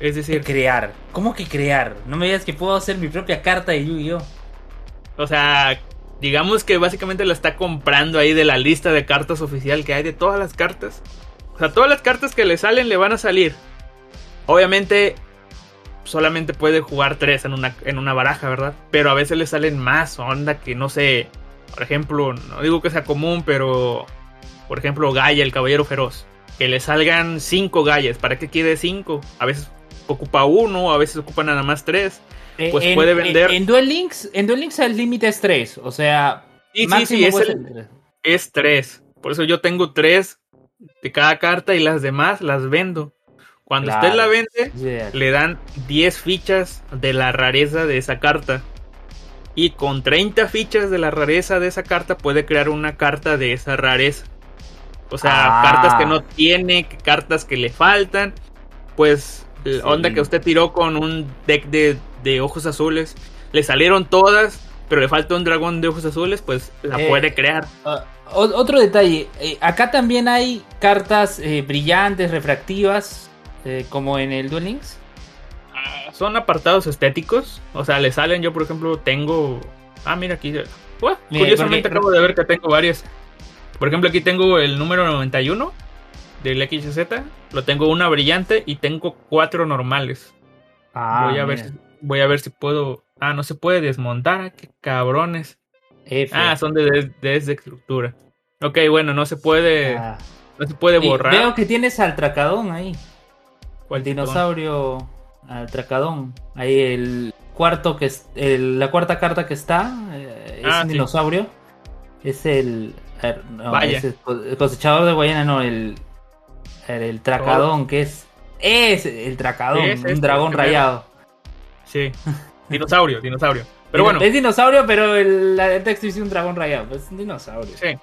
Es decir, crear. ¿Cómo que crear? No me digas que puedo hacer mi propia carta de Yu-Gi-Oh. O sea, digamos que básicamente la está comprando ahí de la lista de cartas oficial que hay de todas las cartas. O sea, todas las cartas que le salen le van a salir. Obviamente, solamente puede jugar tres en una, en una baraja, ¿verdad? Pero a veces le salen más, onda que no sé. Por ejemplo, no digo que sea común, pero. Por ejemplo, Gaia, el caballero feroz. Que le salgan cinco Gaias. ¿Para qué quiere cinco? A veces ocupa uno, a veces ocupa nada más tres. Eh, pues puede vender. En, Duel Links, en Duel Links el límite es 3, o sea, sí, sí, sí, es, es 3. Por eso yo tengo 3 de cada carta y las demás las vendo. Cuando usted la vende, le dan 10 fichas de la rareza de esa carta. Y con 30 fichas de la rareza de esa carta puede crear una carta de esa rareza. O sea, cartas que ah. no tiene, cartas que le faltan. Pues onda que usted tiró con un deck de de ojos azules. Le salieron todas, pero le falta un dragón de ojos azules, pues la eh, puede crear. Ah, otro detalle, eh, acá también hay cartas eh, brillantes, refractivas, como en el Duel Links. Ah, son apartados estéticos, o sea, le salen, yo por ejemplo tengo... Ah, mira aquí. curiosamente acabo de ver que tengo varias. Por ejemplo, aquí tengo el número 91 del XZ. Lo tengo una brillante y tengo cuatro normales. Ah, voy a ver si Voy a ver si puedo. Ah, no se puede desmontar. Ah, qué cabrones. Ah, son de, de, estructura. Ok, bueno, no se puede. Ah. No se puede borrar. veo que tienes al tracadón ahí. ¿Cuál dinosaurio? Al tracadón. Ahí el cuarto que es. la cuarta carta que está. Eh, es ah, un dinosaurio. Es el. el cosechador de Guayana, no, el. El, tracadón, que es. Es el tracadón, un dragón rayado. Sí. <laughs> Dinosaurio, dinosaurio. Pero bueno. Es dinosaurio, pero el, el texto dice un dragón rayado. Es un dinosaurio. Sí.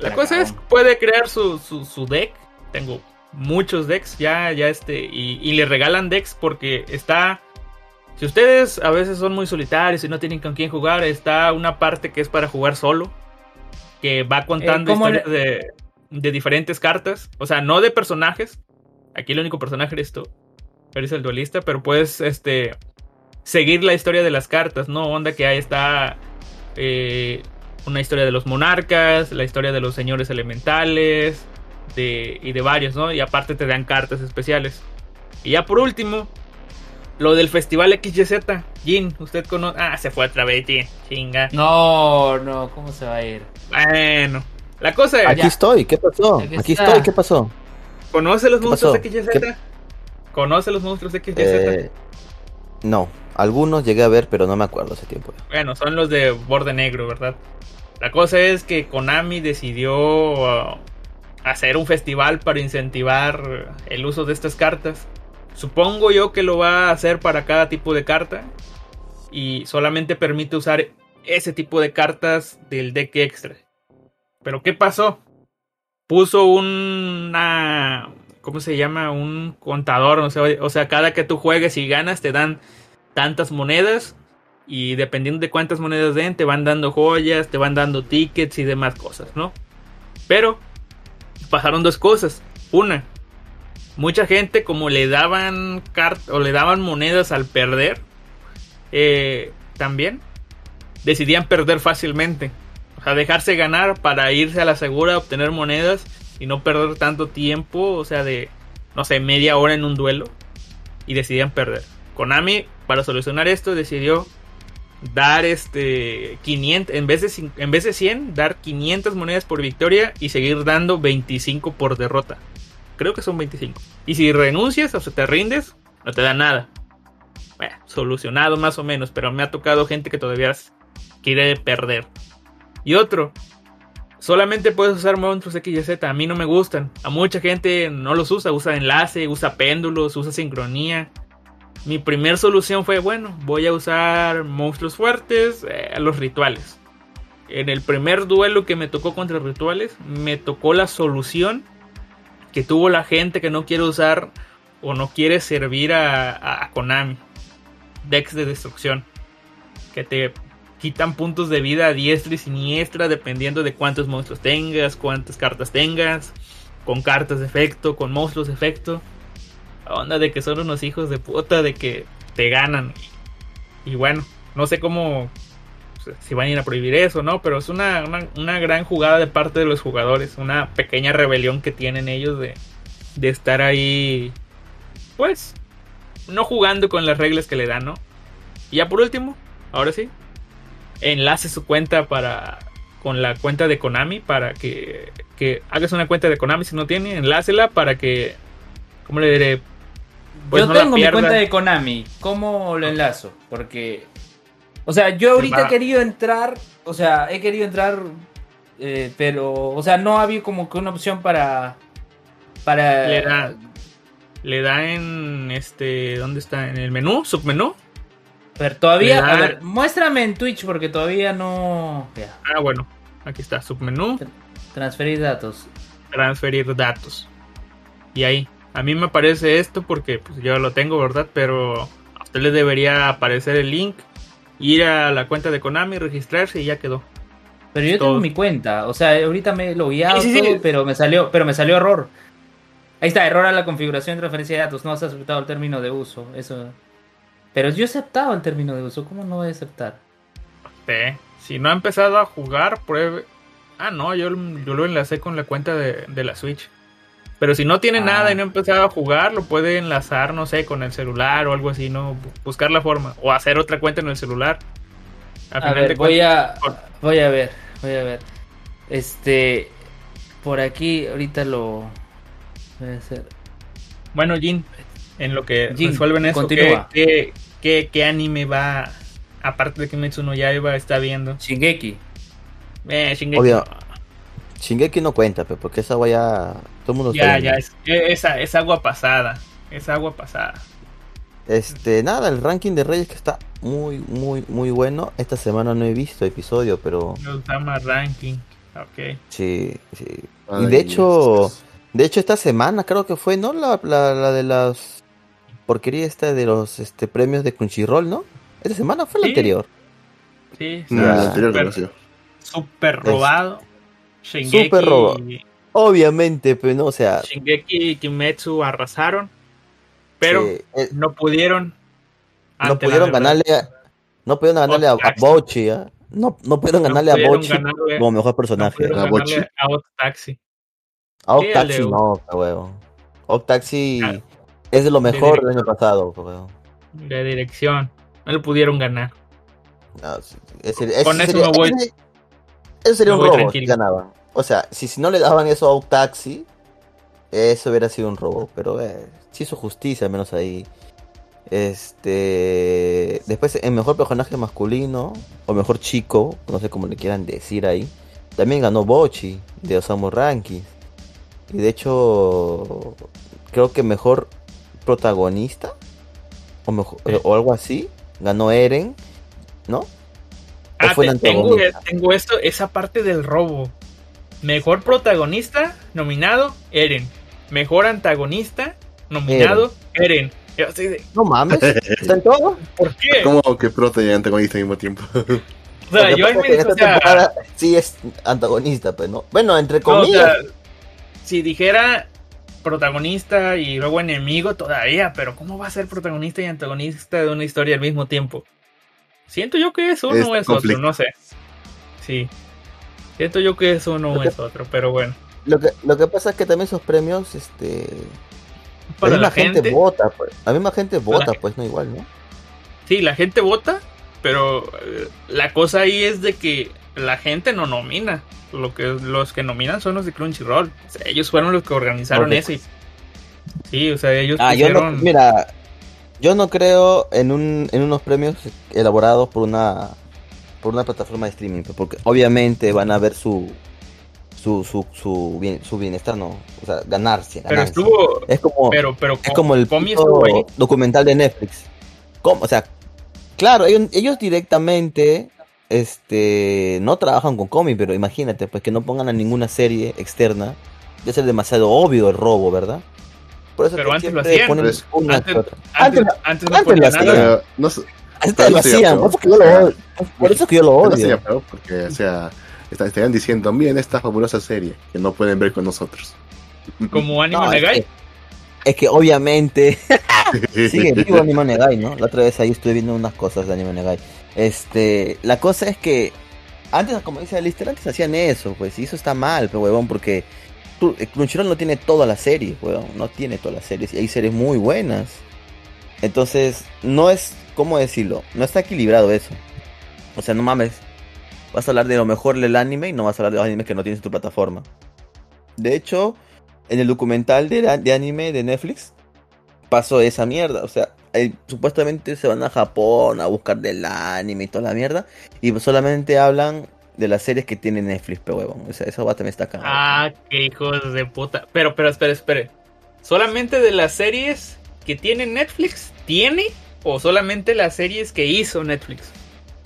La cosa es, puede crear su, su, deck. Tengo muchos decks ya, ya este. Y, le regalan decks porque está. Si ustedes a veces son muy solitarios y no tienen con quién jugar, está una parte que es para jugar solo. Que va contando eh, historias de, de diferentes cartas. O sea, no de personajes. Aquí el único personaje eres tú eres el duelista, pero puedes este, seguir la historia de las cartas, ¿no? Onda que ahí está eh, una historia de los monarcas, la historia de los señores elementales de, y de varios, ¿no? Y aparte te dan cartas especiales. Y ya por último, lo del festival XYZ. Jin, usted conoce. Ah, se fue otra vez, Jin. Chinga. No, no, ¿cómo se va a ir? Bueno, la cosa es. Aquí estoy, ¿qué pasó? Aquí, estoy, ¿qué pasó? ¿Conoce los monstruos XYZ? ¿Conoce los monstruos XYZ? Eh, no, algunos llegué a ver, pero no me acuerdo hace tiempo. Bueno, son los de borde negro, ¿verdad? La cosa es que Konami decidió uh, hacer un festival para incentivar el uso de estas cartas. Supongo yo que lo va a hacer para cada tipo de carta. Y solamente permite usar ese tipo de cartas del deck extra. Pero ¿qué pasó? Puso una, ¿cómo se llama? Un contador, o sea, cada que tú juegues y ganas te dan tantas monedas y dependiendo de cuántas monedas den te van dando joyas, te van dando tickets y demás cosas, ¿no? Pero pasaron dos cosas. Una, mucha gente como le daban cart o le daban monedas al perder, eh, también decidían perder fácilmente. O sea, dejarse ganar para irse a la segura, obtener monedas y no perder tanto tiempo, o sea, de, no sé, media hora en un duelo. Y decidían perder. Konami, para solucionar esto, decidió dar este 500 en vez de en vez de 100 dar 500 monedas por victoria y seguir dando 25 por derrota creo que son 25 y si renuncias o se te rindes no te da nada solucionado más o menos pero me ha tocado gente que todavía quiere perder y otro solamente puedes usar monstruos X y Z a mí no me gustan a mucha gente no los usa usa enlace usa péndulos usa sincronía mi primer solución fue, bueno, voy a usar monstruos fuertes, eh, los rituales. En el primer duelo que me tocó contra rituales, me tocó la solución que tuvo la gente que no quiere usar o no quiere servir a, a- a Konami. Decks de destrucción. Que te quitan puntos de vida a diestra y siniestra dependiendo de cuántos monstruos tengas, cuántas cartas tengas, con cartas de efecto, con monstruos de efecto onda de que son unos hijos de puta, de que te ganan. Y bueno, no sé cómo, si van a ir a prohibir eso, ¿no? Pero es una, una, una gran jugada de parte de los jugadores, una pequeña rebelión que tienen ellos de, de estar ahí, pues, no jugando con las reglas que le dan, ¿no? Y ya por último, ahora sí, enlace su cuenta para con la cuenta de Konami para que, que hagas una cuenta de Konami si no tiene, enlácela para que, ¿cómo le diré? Pues yo no tengo mi cuenta de Konami. ¿Cómo lo enlazo? Porque. O sea, yo ahorita he querido entrar. O sea, he querido entrar. eh, pero. O sea, no había como que una opción para. Para. Le da, le da en este, ¿dónde está? En el menú, submenú. Pero todavía. A ver, muéstrame en Twitch porque todavía no. Ya. Ah, bueno, aquí está, submenú, Transferir datos. transferir datos. Y ahí, a mí me aparece esto porque pues, yo lo tengo, ¿verdad? Pero a usted le debería aparecer el link, ir a la cuenta de Konami, registrarse y ya quedó. Pero yo Todo. tengo mi cuenta. O sea, ahorita me Sí, sí, sí. todo, pero me salió, pero me salió error. Ahí está, error a la configuración de transferencia de datos. No has aceptado el término de uso. Eso. Pero yo he aceptado el término de uso. ¿Cómo no voy a aceptar? Sí. Si no ha empezado a jugar, pruebe. Ah, no, yo, yo lo enlacé con la cuenta de, de la Switch. Pero si no tiene Ah. nada y no ha empezado a jugar, lo puede enlazar, no sé, con el celular o algo así, ¿no? Bu- Buscar la forma. O hacer otra cuenta en el celular. A, A ver, voy cuentas- a, voy a ver, voy a ver. Este, por aquí ahorita lo voy a hacer. Bueno, Jin, en lo que Jin, resuelven eso, ¿qué, continúa. qué, qué- qué anime va, aparte de Kimetsu no Yaiba, está viendo? Shingeki. Eh, Shingeki. Obvio. Shingeki no cuenta, pe, porque esa agua ya. Todo el mundo Ya, sabe. ya, es, es, es agua pasada. Es agua pasada. Este, nada, el ranking de Reyes que está muy, muy, muy bueno. Esta semana no he visto episodio, pero da más ranking. Ok. sí, sí. Y Ay, de hecho, Dios. de hecho esta semana creo que fue, ¿no? La, la, la de las porquería esta de los este premios de Crunchyroll, ¿no? Esta semana fue la Sí. anterior. Sí, No, anterior Super- no. Super robado. Shingeki, Súper robado. Obviamente, pero no, o sea, Shingeki y Kimetsu arrasaron. Pero sí, eh, no pudieron. no pudieron ganarle a, no pudieron ganarle a, a. Bochi, ¿ah? No, no pudieron No ganarle a Bochi ganarle- como mejor personaje. ¿A Bochi? a Otaxi. A Sí, Octaxi no, huevo. Octaxi Ah. Es de lo mejor del año pasado. De dirección. No le pudieron ganar. No, Con eso sería, me voy- ese- ese sería me un robo si ganaban. O sea, si, si no le daban eso a Octaxi, eso hubiera sido un robo. Pero eh, sí hizo justicia, al menos ahí. Este. Después, el mejor personaje masculino, o mejor chico, no sé cómo le quieran decir ahí. También ganó Bochi de Osamu Rankings. Y de hecho, creo que mejor protagonista, o, mejor, o algo así, ganó Eren, ¿no? ¿O Ah, fue el te- tengo, antagonista? tengo esto, esa parte del robo. Mejor protagonista, nominado, Eren. Mejor antagonista, nominado, Eren. De, No mames, <laughs> ¿está en todo? ¿Por qué? ¿Cómo que prota y antagonista al mismo tiempo? <laughs> O sea, yo en o esta sea, temporada sí es antagonista, pues, ¿no? Bueno, entre no, o comillas. sea, si dijera protagonista y luego enemigo todavía, pero ¿cómo va a ser protagonista y antagonista de una historia al mismo tiempo? Siento yo que es uno Es o es conflicto. otro, no sé. Sí. Siento yo que es uno o Lo que- es otro, pero bueno. Lo que, lo que pasa es que también esos premios, este... Para la gente, gente, vota, pues. La misma gente vota, pues, no igual, ¿no? sí, la gente vota, pero eh, la cosa ahí es de que la gente no nomina. Lo que los que nominan son los de Crunchyroll. O sea, ellos fueron los que organizaron Ok. eso. y- sí, o sea, ellos Ah, yo no, mira, yo no creo en un, en unos premios elaborados por una por una plataforma de streaming, porque obviamente van a ver su su su su, bien, su bienestar, no, o sea, ganarse, pero ganarse. estuvo, es como pero, pero es como el documental de Netflix. ¿Cómo? O sea, claro, ellos, ellos directamente este no trabajan con Comi, pero imagínate, pues que no pongan a ninguna serie externa, ya ser demasiado obvio el robo, ¿verdad? Por eso Pero antes lo hacían. ponen Pues, una antes-. Antes, Antes- antes no antes ponía lo hacían. No, Antes lo hacían, por eso que yo lo odio. Por eso que yo lo no odio. sería peor porque, o sea, estarían diciendo, miren esta fabulosa serie que no pueden ver con nosotros. Como <laughs> Anime No, Negai. Es que obviamente <laughs> sigue vivo Anime Negai, ¿no? La otra vez ahí estuve viendo unas cosas de Anime Negai. Este, la cosa es que antes, como dice Alistair, antes hacían eso, pues, y eso está mal, pues, huevón, porque eh, Crunchyroll no tiene todas las series, huevón, no tiene todas las series, y hay series muy buenas. Entonces, no es, ¿cómo decirlo? No está equilibrado eso. O sea, no mames. Vas a hablar de lo mejor del anime y no vas a hablar de los animes que no tienes en tu plataforma. De hecho, en el documental de, de anime de Netflix pasó esa mierda. O sea, eh, supuestamente se van a Japón a buscar del anime y toda la mierda. Y solamente hablan de las series que tiene Netflix, pero huevón. O sea, eso va también está acá. Ah, qué hijos de puta. Pero, pero, espere, espere. ¿Solamente de las series que tiene Netflix tiene? ¿O solamente las series que hizo Netflix?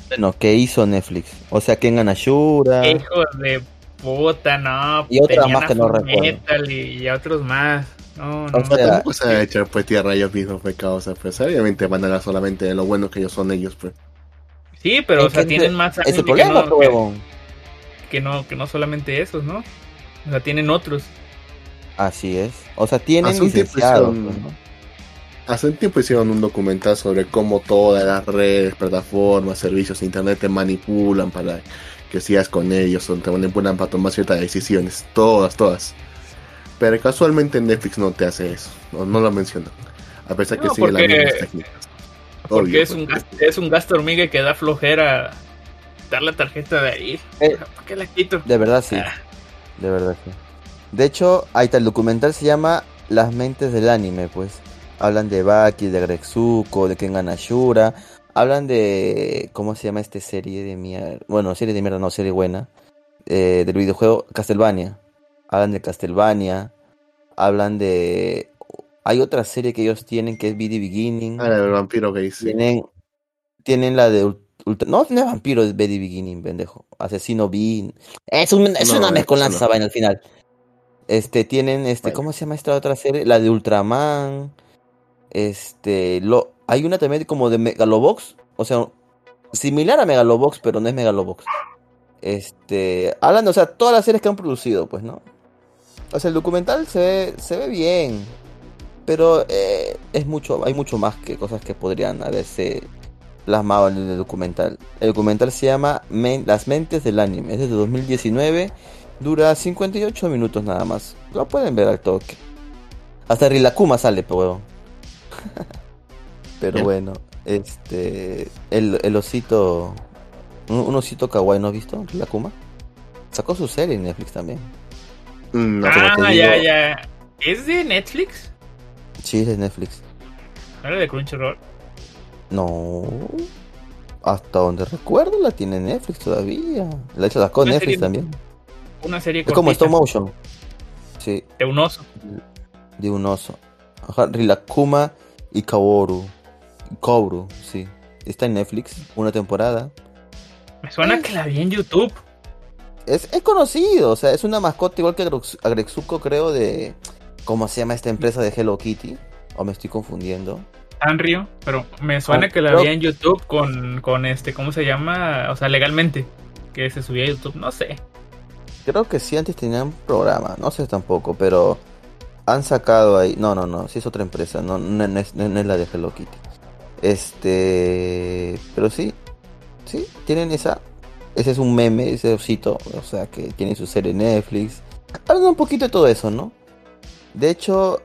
Bueno, ¿qué hizo Netflix? O sea, Kengan Ashura. Qué hijos de puta, no. Y otras más que no recuerdo. Y, y a otros más. No, no. O sea, Tampoco se va a echar pues tierra a ellos mismos, pues causa, pues obviamente van a hablar solamente de lo bueno que ellos son ellos, pues. sí, pero, es o sea, tienen más Es el problema, que, no, pues, que, huevón. que no, que no solamente esos, ¿no? O sea, tienen otros. Así es. O sea, tienen Hace un tiempo licenciados, hicieron- pues, ¿no? Hace un tiempo hicieron un documental sobre cómo todas las redes, plataformas, servicios de internet te manipulan para que sigas con ellos o te manipulan para tomar ciertas decisiones. Todas, todas. Pero casualmente Netflix no te hace eso. No, no lo mencionan. A pesar que No, sigue las porque- mismas técnicas. Porque Obvio, es, un pues. gasto, es un gasto hormiga que da flojera dar la tarjeta de ahí. Eh. ¿Para qué la quito? De verdad sí. Ah. De verdad sí. De hecho, ahí está, el documental se llama Las mentes del anime, pues. Hablan de Baki, de Gretsuko, de Kengan Ashura. Hablan de. ¿Cómo se llama esta serie de mierda? Bueno, serie de mierda, no, serie buena. Eh, del videojuego Castlevania. Hablan de Castlevania. Hablan de. Hay otra serie que ellos tienen que es BD Beginning. Ah, el vampiro gay, sí. Tienen, tienen la de ul- ultra, no, no es vampiro, es Betty Beginning, pendejo. Asesino Bean. Es, un, es No, una mezcolanza vaina al final. Este, tienen, este. ¿cómo se llama esta otra serie? La de Ultraman. Este, lo, hay una también como de Megalobox. O sea, similar a Megalobox, pero no es Megalobox. Este, hablan, o sea, todas las series que han producido, pues, ¿no? O sea, el documental se ve, se ve bien. Pero eh, es mucho, hay mucho más que cosas que podrían haberse plasmado en el documental. El documental se llama Men- Las mentes del anime. Es desde 2019. Dura 58 minutos nada más. Lo pueden ver al toque. Hasta Rilakuma sale, pero. <laughs> Pero Bien. bueno, este. El, el osito. Un, un osito kawaii, ¿no has visto? Rilakuma. Sacó su serie en Netflix también. Mm, no, ah, ya, digo, ya. ¿Es de Netflix? Sí, es de Netflix. ¿No era de Crunchyroll? No. Hasta donde recuerdo la tiene Netflix todavía. La hecho sacó Netflix serie también. Una serie Es como stop motion. Sí, de un oso. de un oso. Ajá, Rilakuma y Kaworu. Kaworu, sí. Está en Netflix, una temporada. Me suena que la vi en YouTube. Es, es conocido, o sea, es una mascota igual que Agrex- Agretsuko, creo, de... ¿Cómo se llama esta empresa de Hello Kitty? ¿O me estoy confundiendo? Sanrio, pero me suena Oh, que la creo- vi en YouTube con, con este, ¿cómo se llama? O sea, legalmente. Que se subía a YouTube, no sé. Creo que sí, antes tenían programa, no sé tampoco, pero han sacado ahí. No, no, no, sí es otra empresa, no, no, no es, no es la de Hello Kitty. Este. Pero sí, sí, tienen esa. Ese es un meme, ese osito, o sea, que tiene su serie Netflix. Hablan un poquito de todo eso, ¿no? De hecho,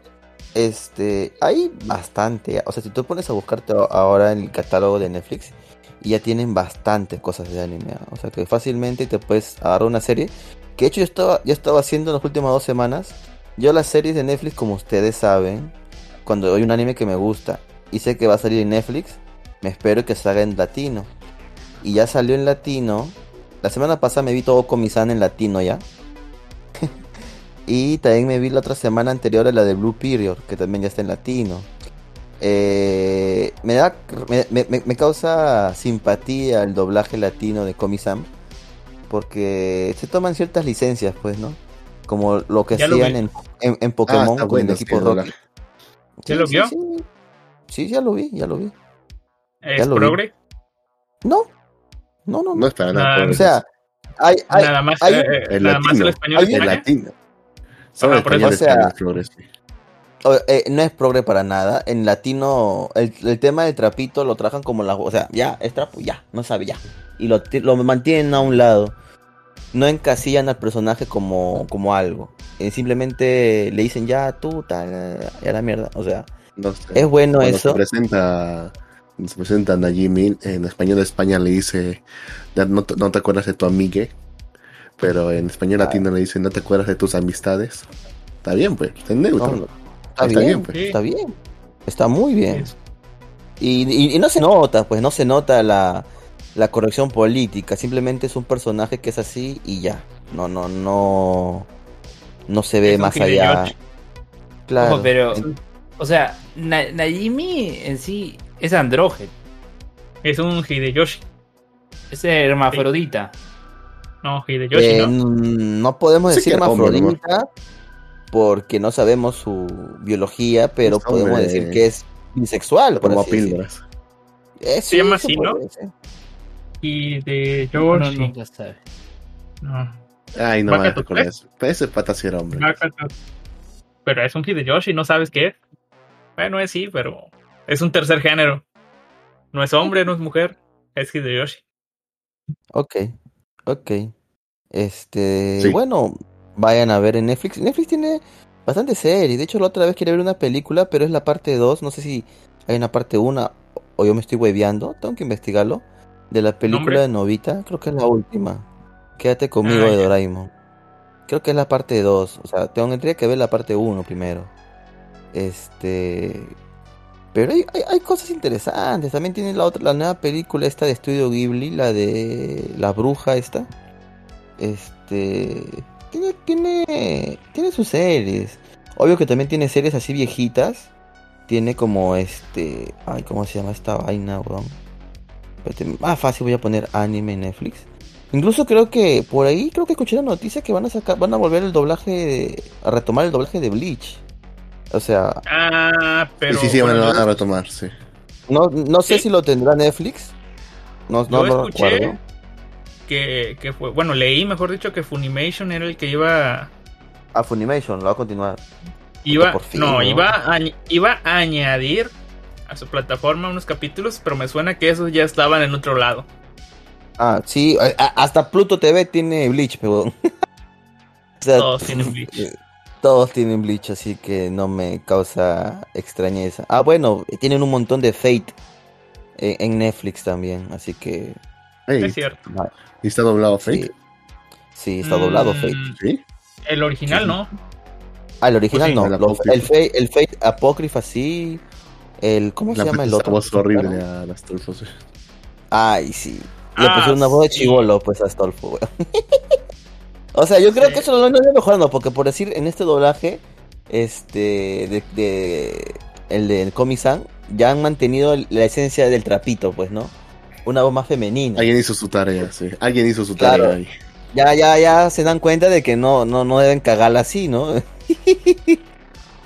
este, hay bastante. O sea, si tú pones a buscarte ahora en el catálogo de Netflix, ya tienen bastantes cosas de anime. O sea, que fácilmente te puedes agarrar una serie. Que de hecho yo estaba, yo estaba haciendo en las últimas dos semanas. Yo las series de Netflix, como ustedes saben, cuando hay un anime que me gusta y sé que va a salir en Netflix, me espero que salga en latino. Y ya salió en latino. La semana pasada me vi todo Comisan en latino ya. <laughs> y también me vi la otra semana anterior a la de Blue Period, que también ya está en latino. Eh, me da me, me, me, causa simpatía el doblaje latino de Comisam porque se toman ciertas licencias pues no como lo que hacían en, en, en, Pokémon Ah, con el equipo Rocket ¿Ya lo vio? Sí, sí, ya lo vi ya lo vi ¿Es Ya lo vi. progre? no no no, No no. es para Nada, nada. o sea hay, hay- nada más, hay- eh, eh, el nada más el español hay- el latino. El por eso, español o sea, eh, no es progre para nada. En latino, el, el tema del trapito lo trajan como la. O sea, ya, es trapo, ya, no sabe, ya. Y lo, lo mantienen a un lado. No encasillan al personaje como, como algo. Eh, simplemente le dicen ya, tú, tal, ya la mierda. O sea, No sé. es bueno Cuando eso. Se presenta, se presenta Najee Mil, en español de España le dice, "Ya no, te- no te acuerdas de tu amigue, pero en español Ah. latino le dice, no te acuerdas de tus amistades. Está bien, pues, está en neutro. No, está, Está bien, bien, pues. está bien. Está muy bien. Y, y- y no se nota, pues no se nota la, la corrección política. Simplemente es un personaje que es así y ya. No, no, no. No se ve Es más allá. Claro. Ojo, pero, o sea, Na- Najimi en sí es andrógeno, Es un Hideyoshi. es hermafrodita. No, Hideyoshi, eh, ¿no? mm, no podemos decir hombre, hermafrodita porque no sabemos su biología, pero Es podemos hombre. decir que es bisexual. Por como píldoras. Eh, Se llama así, ¿no? Hideyoshi. Uno nunca sabe. No. Ay, no me con eso. Ese pata sí era hombre. Pero es un Hideyoshi, ¿no sabes qué es? Bueno, es sí, pero es un tercer género. No es hombre, no es mujer, es Hideyoshi. Ok, ok. Este, Sí. bueno, vayan a ver en Netflix. Netflix tiene bastante series. De hecho, la otra vez quería ver una película, pero es la parte 2. No sé si hay una parte 1 o yo me estoy hueveando. Tengo que investigarlo. De la película ¿Nombre? de Novita. Creo que es la última. Quédate conmigo Ah, de ya. Doraemon. Creo que es la parte 2. O sea, tendría que ver la parte 1 primero. Este. Pero hay, hay, cosas interesantes. También tiene la otra, la nueva película esta de Estudio Ghibli, la de la bruja esta. Este tiene, tiene, tiene sus series. Obvio que también tiene series así viejitas. Tiene como este, ay, ¿cómo se llama esta vaina, weón? Ah, fácil, voy a poner anime Netflix. Incluso creo que por ahí creo que escuché la noticia que van a sacar, van a volver el doblaje, a retomar el doblaje de Bleach. O sea, Ah, pero. sí, sí, sí, bueno, van yo- a retomar, sí. no, no sé Sí. si lo tendrá Netflix. No, lo escuché recuerdo. que, que fue. Bueno, leí, mejor dicho, que Funimation era el que iba. A Funimation, lo va a continuar. Iba. por fin, no, ¿no? Iba, a, iba a añadir a su plataforma unos capítulos, pero me suena que esos ya estaban en otro lado. Ah, sí, hasta Pluto TV tiene Bleach, pero. <laughs> o sea, Todos tienen Bleach. Todos tienen Bleach, así que no me causa extrañeza. Ah, bueno, tienen un montón de Fate en, en Netflix también, así que. Es cierto. ¿y está doblado Fate? sí, está doblado Mm, Fate. Sí. El original Sí. no. Ah, el original pues sí, no. el lo- apócrifo. el, Fate, el Fate Apócrifa sí. El, ¿Cómo La se llama el otro? voz horrible a las tulfos. Ay, sí. Le Ah, pusieron una voz de sí. chivolo, pues, a Astolfo, weón. <laughs> o sea, yo creo Sí. que eso lo lo mejorando, porque por decir, en este doblaje, este, de, de el de Komi-san, ya han mantenido el- la esencia del trapito, pues, ¿no? Una voz más femenina. Alguien hizo su tarea, sí. Alguien hizo su Claro. tarea ahí. Ya, ya, ya se dan cuenta de que no, no, no deben cagarla así, ¿no? <laughs>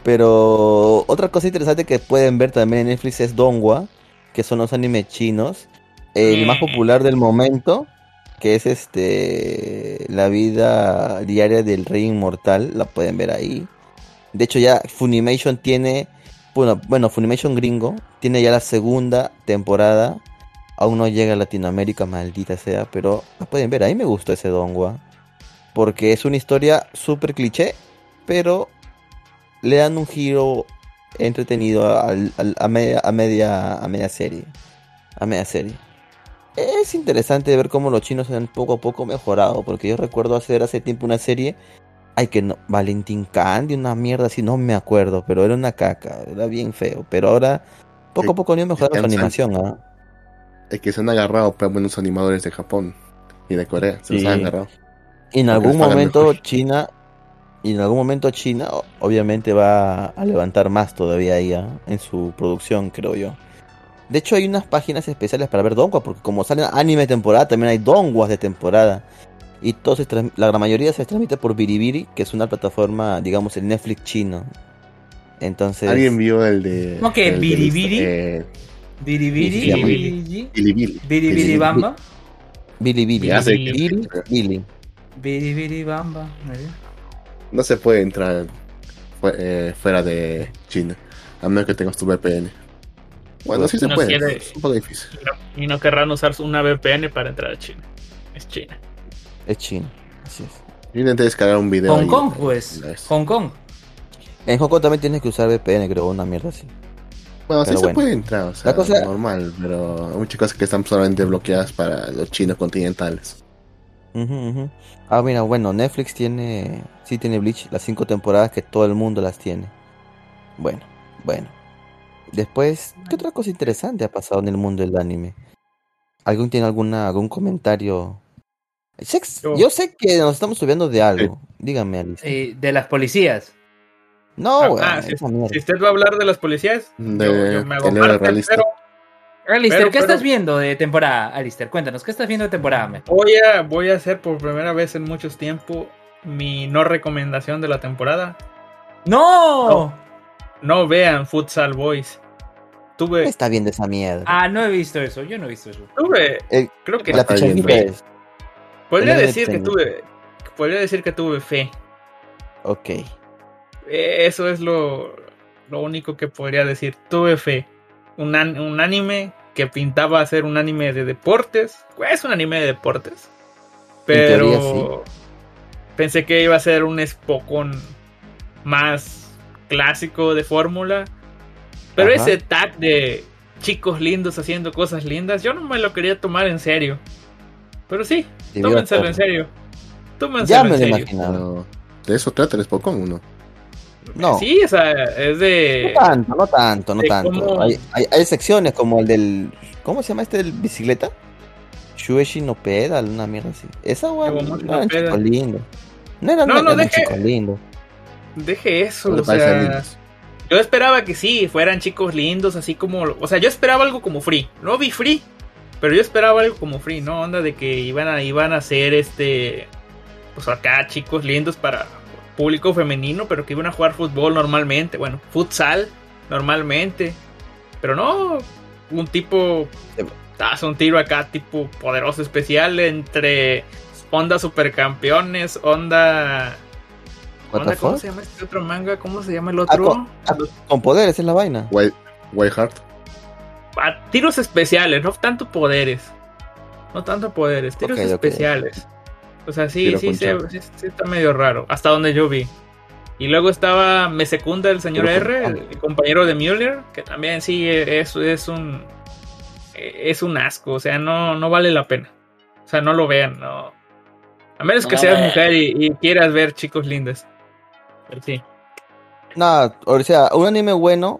Pero otra cosa interesante que pueden ver también en Netflix es Dongwa, que son los animes chinos. El Mm. más popular del momento, que es este la vida diaria del rey inmortal, la pueden ver ahí. De hecho ya Funimation tiene, bueno, bueno, Funimation gringo tiene ya la segunda temporada. Aún no llega a Latinoamérica, maldita sea, pero la pueden ver. Ahí me gustó ese Dongua. Porque es una historia súper cliché, pero le dan un giro entretenido al- a, media, a, media, a media serie. A media serie. Es interesante ver cómo los chinos han poco a poco mejorado, porque yo recuerdo hacer hace tiempo una serie, ay que no, Valentín Candy, una mierda así, no me acuerdo, pero era una caca, era bien feo, pero ahora poco a Sí, poco han ido mejorando su animación, ¿ah? Es que se han agarrado pues, buenos animadores de Japón y de Corea. Se los han agarrado. Y en algún momento mejor. China, y en algún momento China obviamente va a levantar más todavía ahí ¿ah? en su producción, creo yo. De hecho hay unas páginas especiales para ver donguas, porque como salen anime de temporada, también hay donguas de temporada. Y todo se la gran mayoría se transmite por Biribiri, que es una plataforma, digamos, el Netflix chino. Entonces, ¿Alguien vio el de. ¿Cómo que Biribiri? eh, Biribiri, Biribiri. Biribiri Bamba, Bili, Bili. Biribiri Bamba. No se puede entrar fu- eh, fuera de China. A menos que tengas tu VPN. Bueno, sí se No puede. quiere- Es un poco difícil. Y no, y no querrán usar una VPN para entrar a China. Es China. Es chino, así es. Yo intenté descargar un video. Hong ahí, Kong, pues. Hong Kong. En Hong Kong también tienes que usar VPN, creo, una mierda así. Bueno, sí se bueno. puede entrar, o sea, La cosa- normal, pero hay muchas cosas que están solamente bloqueadas para los chinos continentales. Ujú, ujú. Ah, mira, bueno, Netflix tiene, sí tiene Bleach, las cinco temporadas que todo el mundo las tiene. Bueno, bueno. Después, ¿qué otra cosa interesante ha pasado en el mundo del anime? ¿Algún tiene alguna, algún comentario? Yo. Yo sé que nos estamos subiendo de algo. Dígame, Alice. Eh, de las policías. No, Ah, ah, si, usted va a hablar de las policías, De yo, yo me hago parte, realista. pero Alistair, Pero, ¿qué pero- estás viendo de temporada? Alistair, cuéntanos, ¿qué estás viendo de temporada? voy a, voy a hacer por primera vez en muchos tiempo mi no recomendación de la temporada. ¡No! No vean Futsal Boys. Tuve, está viendo esa mierda? Ah, no he visto eso, yo no he visto eso. tuve, El- creo que la es. podría decir que tuve, podría decir que tuve fe. Ok. Eh, Eso es lo, lo único que podría decir. Tuve fe. Un, an- un anime que pintaba ser un anime de deportes. Es un anime de deportes. Pero teoría, pensé que iba a ser un Spokon más clásico de fórmula. Pero Ajá. ese tag de chicos lindos haciendo cosas lindas, yo no me lo quería tomar en serio. Pero sí, tómenselo en serio. Tómenselo Ya me lo serio. imaginaba. Pero de eso trata el Spokon, ¿no? No. Sí, o sea, es de. No tanto, no tanto, no tanto. cómo- Hay, hay, hay secciones como el del. ¿Cómo se llama este del bicicleta? Shueshi no pedal, una mierda así. Esa Shuemoshi no no era un pedal. chico lindo. No era, No, no, deje- lindo. Deje eso, o sea. Yo esperaba que sí, fueran chicos lindos, así como, o sea, yo esperaba algo como Free, no vi Free, pero yo esperaba algo como Free, no onda de que iban a iban a ser este, pues acá chicos lindos para público femenino, pero que iban a jugar fútbol normalmente, bueno, futsal normalmente, pero no, un tipo, hace un tiro acá tipo poderoso especial entre onda supercampeones, onda Onda, ¿Cómo se llama este otro manga? ¿Cómo se llama el Ah, otro? con, ah, con poderes es la vaina. White, White Heart. Ah, tiros especiales, no tanto poderes. No tanto poderes, tiros especiales. O sea, sí, Tiro sí, sí, está medio raro. Hasta donde yo vi. Y luego estaba Me Secunda el señor R, el compañero de Mueller, que también sí es, es un. Es un asco, o sea, no, no vale la pena. O sea, no lo vean, no. A menos que seas eh. mujer y, y quieras ver chicos lindos. Sí. Nada, o sea, un anime bueno,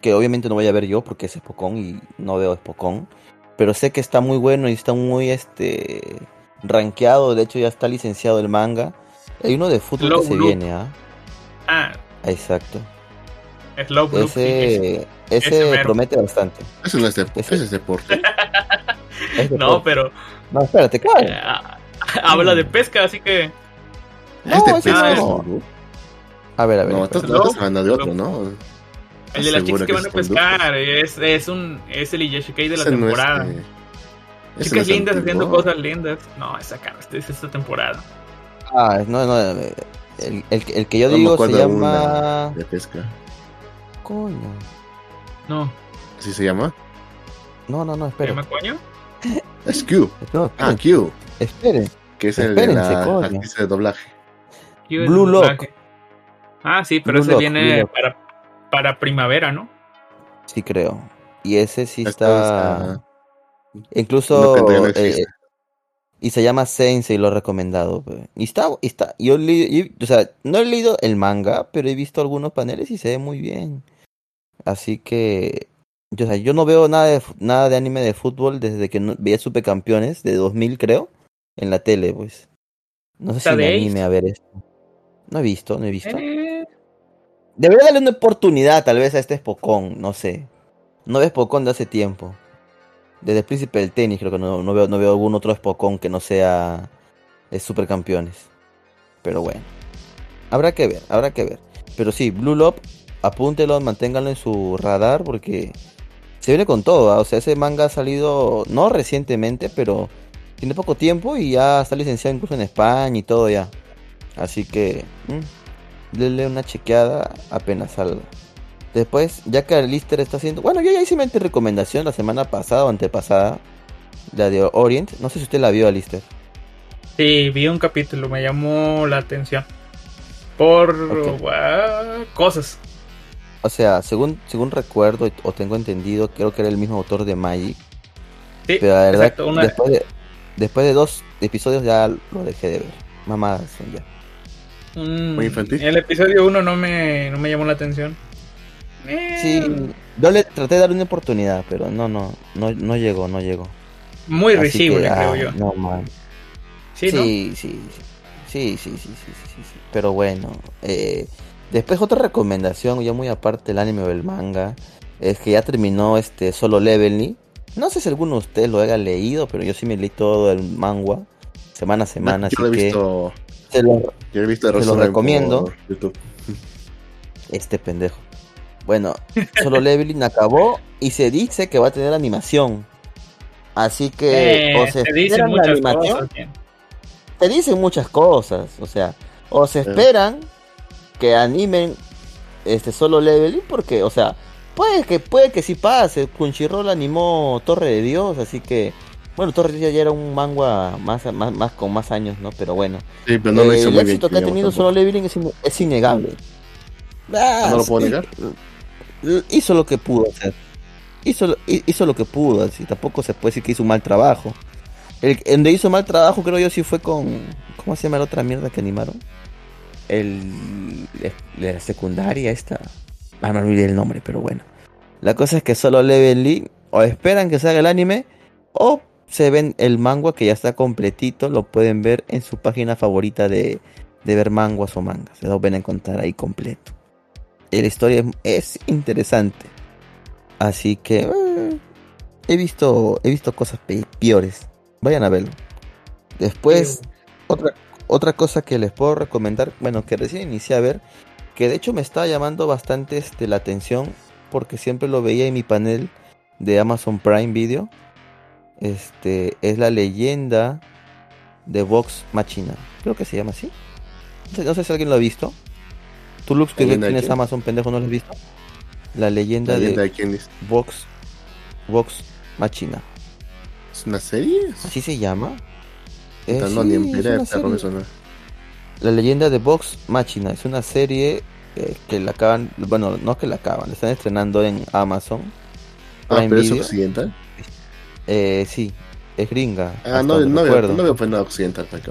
que obviamente no voy a ver yo porque es Spokon y no veo Spokon, pero sé que está muy bueno y está muy este rankeado, de hecho ya está licenciado el manga. Hay uno de fútbol Low que se viene, ¿ah? Ah, Exacto. Slow sí. Ese, Ese promete bastante. Eso no es, de, Ese- es deporte. Es de No, pero No, espérate, eh, claro. ah, habla de pesca, así que No, es de ese pesca, no. ¿no? A ver, a ver. No, estás, no estás hablando de otro, ¿no? el de las chicas que van a es pescar es, es un es el Yashikei de la no es, temporada. eh, no Chicas es lindas haciendo cosas lindas. No, esa cara, esta es esta temporada. Ah, no, no. eh, El, el, el que yo No digo se llama. De pesca. Coño. No, ¿Así se llama? No, no, no, ¿se espere. llama coño? <laughs> Es Q. No, Ah. Q. espere. Que es el de la actriz de doblaje. Blue Lock. Ah, sí, pero Blue ese Lock, viene para, para primavera, ¿no? Sí, creo. Y ese sí está. está- Incluso. No, eh, y se llama Sensei, lo he recomendado. pe. Y está, y está. Yo leí, y- o sea, no he leído el manga, pero he visto algunos paneles y se ve muy bien. Así que. Yo, o sea, yo no veo nada de, nada de anime de fútbol desde que no- veía Supercampeones de 2000, creo. En la tele, pues. No sé ¿Está si me de anime a ver esto. No he visto, no he visto. Eh, Debería darle una oportunidad tal vez a este Spokon, no sé. No ves Spokon de hace tiempo. Desde el Príncipe del Tenis creo que no, veo, no veo algún otro Spokon que no sea eh, Supercampeones. Pero bueno. Habrá que ver, habrá que ver. Pero sí, Blue Lock, apúntelo, manténganlo en su radar porque se viene con todo. ¿ah? O sea, ese manga ha salido no recientemente, pero tiene poco tiempo y ya está licenciado incluso en España y todo ya. Así que... denle una chequeada apenas salga. Después, ya que Lister está haciendo. Bueno, yo ya hice mi recomendación la semana pasada o antepasada. La de Orient. No sé si usted la vio, Lister. sí, vi un capítulo, me llamó la atención. Por cosas. O sea, según, según recuerdo o tengo entendido, creo que era el mismo autor de Magic. Sí, Pero la verdad, exacto. Una, después, de, después de dos episodios ya lo dejé de ver. Mamadas son ya. Un- Muy infantil. el episodio 1 no me, no me llamó la atención. Eh, Sí, yo le traté de dar una oportunidad, pero no, no, no, no llegó, no llegó. Muy Así risible, que, creo ah, yo. No, man. Sí, ¿no? Sí, sí, sí, sí, sí, sí, sí, sí, sí, sí. Pero bueno, eh, después otra recomendación, ya muy aparte del anime o el manga, es que ya terminó este Solo Leveling. No sé si alguno de ustedes lo haya leído, pero yo sí me leí todo el manga semana a semana, yo lo he así que visto, se lo- yo he visto se lo recomiendo. este pendejo. Bueno, Solo Leveling acabó y se dice que va a tener animación. Así que Eh, o se te dicen esperan la muchas animación cosas. te dicen muchas cosas, o sea, o se esperan que animen este solo leveling porque, o sea, puede que puede que sí pase, Crunchyroll animó Torre de Dios, así que bueno, Torre de Dios ya era un manga más, más, más con más años, ¿no? Pero bueno, Sí, pero no lo eh, hizo el muy bien. éxito que ha tenido tampoco. solo leveling es, in- es innegable. Ah, ¿No lo puedo sí, negar? Hizo lo que pudo hacer. Hizo, lo- hi- hizo lo que pudo, así tampoco se puede decir que hizo un mal trabajo. El el donde hizo mal trabajo creo yo sí fue con ¿cómo se llama la otra mierda que animaron? El la secundaria esta. Ah, me olvidé el nombre, pero bueno. La cosa es que solo Level o esperan que salga el anime o se ven el manga que ya está completito, lo pueden ver en su página favorita de, de ver manguas o mangas. Se lo van a encontrar ahí completo. Y la historia es, es interesante. Así que eh, he visto he visto cosas pe- peores. Vayan a verlo. Después, otra, otra cosa que les puedo recomendar, bueno, que recién inicié a ver, que de hecho me estaba llamando bastante este, la atención, porque siempre lo veía en mi panel de Amazon Prime Video. Este es la leyenda de Vox Machina. Creo que se llama así. No sé, no sé si alguien lo ha visto. Tú, Lux, que ¿Leyenda de tienes quién? Amazon, pendejo, ¿no lo has visto? La leyenda ¿La leyenda de de quién es? Vox, Vox Machina. ¿Es una serie? ¿Así se llama? Eh, no, sí, ni en es una serie. La leyenda de Vox Machina es una serie eh, que la acaban, bueno, no que la acaban, la están estrenando en Amazon. Ah, Prime pero es Video. occidental. Eh, sí, es gringa. Ah, no, veo, no veo pues nada occidental, para.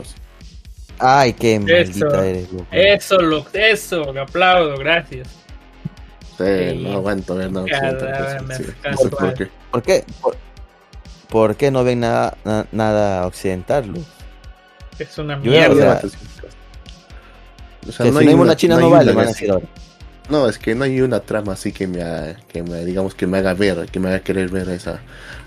Ay, qué Eso. maldita eres, loco. Eso, lo, eso, me aplaudo, gracias. Sí, Sí. no aguanto ver nada occidental. pues, sí, más no sé por qué. ¿Por qué? ¿Por, por qué no ven nada, na- nada occidental, Luz? Es una Yo, mierda. o sea, O sea, que si no hay una china no, vale, una van a así- decir ahora. No, es que no hay una trama así que me, ha- que me digamos que me haga ver, que me haga querer ver esa.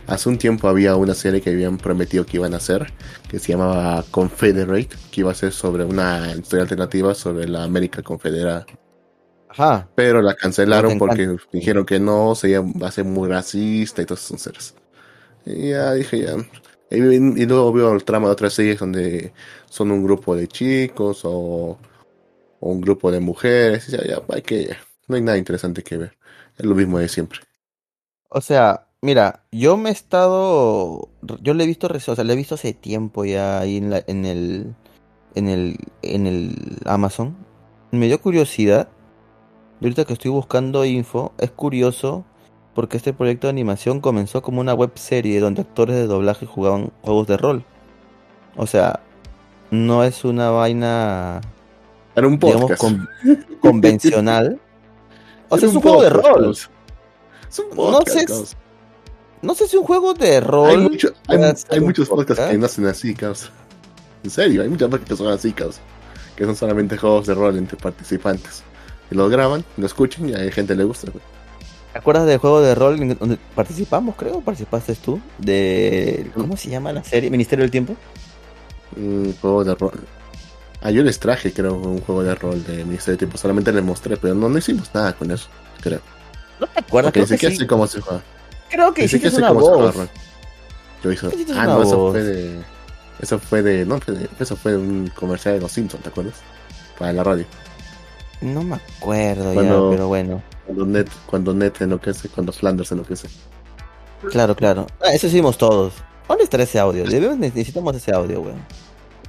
Hace un tiempo había una serie que habían prometido que iban a hacer, que se llamaba Confederate, que iba a ser sobre una historia alternativa sobre la América Confederada. Ajá. Pero la cancelaron porque dijeron que no, sería, va a ser muy racista y todas esas cosas. Y ya dije ya. Y, y luego veo el trama de otras series donde son un grupo de chicos o, o un grupo de mujeres. Y ya, ya, hay que, no hay nada interesante que ver. Es lo mismo de siempre. O sea, mira, yo me he estado, yo le he visto, o sea, le he visto hace tiempo ya ahí en la, en el, en el, en el Amazon. Me dio curiosidad. Y ahorita que estoy buscando info, es curioso porque este proyecto de animación comenzó como una web serie donde actores de doblaje jugaban juegos de rol. O sea, no es una vaina, Era un digamos, podcast. con- <laughs> convencional. O sea, es un juego de rol. Es un No podcast, sé, causa. No sé si un juego de rol. Hay, mucho- hay, muchos podcasts podcast. que no hacen así, causa. En serio, hay muchos podcasts que son así, causa. Que son solamente juegos de rol entre participantes. Y lo graban, lo escuchan y a la gente le gusta. güey. ¿Te acuerdas del juego de rol donde participamos, creo? ¿Participaste tú? De. ¿Cómo se llama la serie? ¿Ministerio del Tiempo? Un juego de rol. Ah, yo les traje, creo, un juego de rol de Ministerio de Tiempo. Solamente les mostré, pero no, no hicimos nada con eso, creo. ¿No te acuerdas? Porque ni que, siquiera sé cómo se juega. Creo que hiciste una voz. Yo hice. Hiciste Ah, no, eso fue de. Eso fue de. No, eso fue de un comercial de los Simpsons, ¿te acuerdas? Para la radio. No me acuerdo Cuando- ya, pero bueno. Cuando Net, cuando Net enloquece, cuando Flanders enloquece. Claro, claro. Ah, eso hicimos todos. ¿Dónde estará ese audio? Debemos, necesitamos ese audio, weón.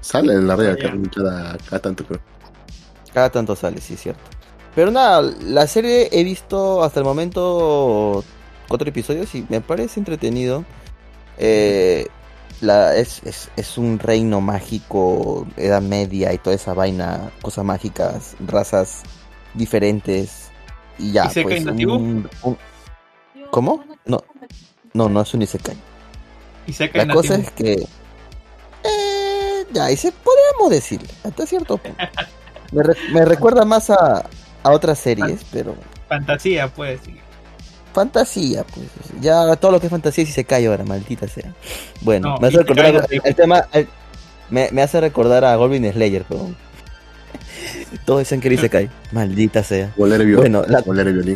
Sale en la cada, cada, cada tanto, creo. Cada tanto sale, sí, es cierto. Pero nada, la serie he visto hasta el momento cuatro episodios y me parece entretenido. Eh, la, es, es, es un reino mágico, edad media y toda esa vaina, cosas mágicas, razas diferentes y ya. ¿Isekai Pues, nativo? un- un- ¿Cómo? No, no, no es un Isekai. Y se cae La cosa es que. Eh, ya, y se podríamos decir, hasta cierto punto. <laughs> Me, re- me recuerda más a, a otras series, pero. fantasía, pues. sí. Fantasía, pues. Ya todo lo que es fantasía sí se cae ahora, maldita sea. Bueno, No, me hace recordar nativo. el tema. el- me, me hace recordar a Goblin Slayer, pero. <laughs> Todos dicen que se cae, maldita sea. Violín. Bueno, la- violín.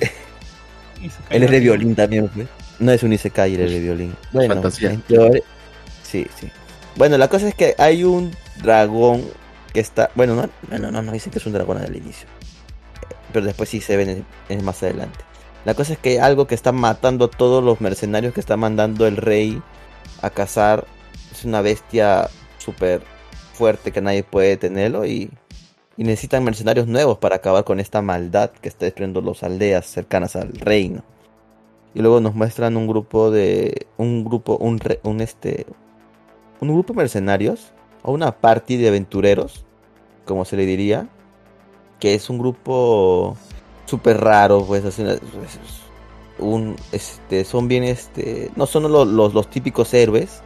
Él es de violín también, pues. No es un Isekai, él es de violín. Bueno, Fantasía. en teoría- Sí, sí. Bueno, la cosa es que hay un dragón que está. Bueno, no, no, no, no, no dicen que es un dragón al inicio. Pero después sí se ven en- en más adelante. La cosa es que algo que está matando a todos los mercenarios que está mandando el rey a cazar. Es una bestia súper fuerte que nadie puede detenerlo y, y necesitan mercenarios nuevos para acabar con esta maldad que está destruyendo las aldeas cercanas al reino. Y luego nos muestran un grupo de un grupo un, re- un este un grupo de mercenarios o una party de aventureros, como se le diría, que es un grupo súper raro, pues, pues, un este son bien este no son los, típicos héroes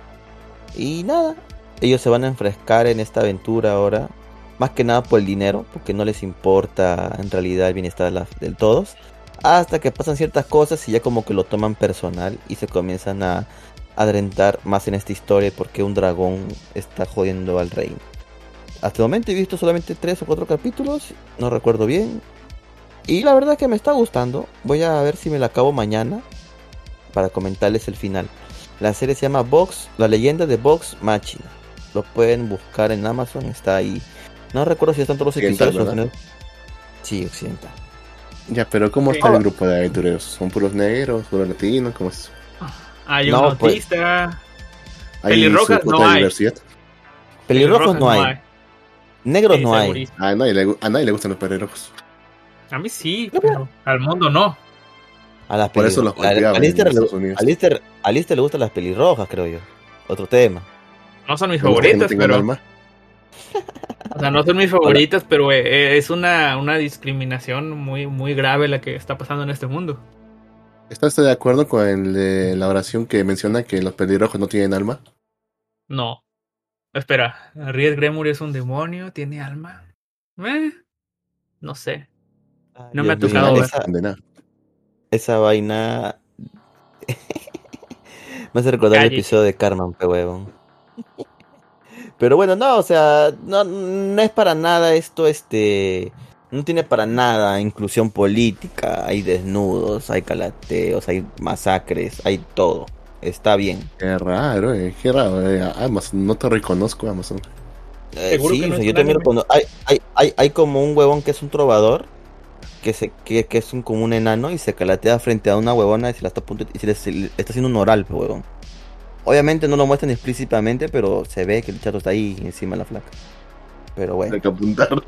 y nada, ellos se van a enfrescar en esta aventura ahora, más que nada por el dinero, porque no les importa en realidad el bienestar de, todos, hasta que pasan ciertas cosas y ya como que lo toman personal y se comienzan a adentrar más en esta historia porque un dragón está jodiendo al reino. Hasta el momento he visto solamente tres o cuatro capítulos, no recuerdo bien. Y la verdad es que me está gustando. Voy a ver si me la acabo mañana para comentarles el final. La serie se llama Box, la leyenda de Box Machina. Lo pueden buscar en Amazon, está ahí. No recuerdo si están todos los episodios. o no. Sí, occidental. Ya, pero ¿cómo Sí. está el grupo de aventureros? ¿Son puros negros, puros latinos? ¿Cómo es? Hay No, un pues. autista. ¿Hay Pelirrojas no de hay. diversidad? Pelirrojos no hay. Negros Sí, no hay. A nadie, le, a nadie le gustan los pelirrojos. A mí sí, pero al mundo no. A las Por eso los pelirrojas. A- a en Lister le- Estados Unidos. a Lister- a Lister le gustan las pelirrojas, creo yo. Otro tema. No son mis ¿No les gusta que no favoritas, pero. alma? <laughs> O sea, no son mis favoritas, pero eh, eh, es una, una discriminación muy, muy grave la que está pasando en este mundo. ¿Estás de acuerdo con el, eh, la oración que menciona que los pelirrojos no tienen alma? No. Espera, Riet Gremur es un demonio, tiene alma. Eh, no sé. No me ha tocado ver. esa, De nada. esa vaina. <laughs> me hace recordar el episodio de Carmen, pe huevón. Pero bueno, no, o sea, no, no es para nada esto, este. No tiene para nada inclusión política. Hay desnudos, hay calateos, hay masacres, hay todo. está bien. Qué raro, eh, qué raro. eh, Amazon, no te reconozco, Amazon. Eh, ¿Seguro sí, que no o sea, yo también cono- hay, hay, hay, hay como un huevón que es un trovador, que se que, que es un, como un enano y se calatea frente a una huevona y se la está a punto y se le, se le está haciendo un oral, pues, huevón. Obviamente no lo muestran explícitamente, pero se ve que el chato está ahí encima de la flaca. Pero bueno, Hay que apuntar. <laughs>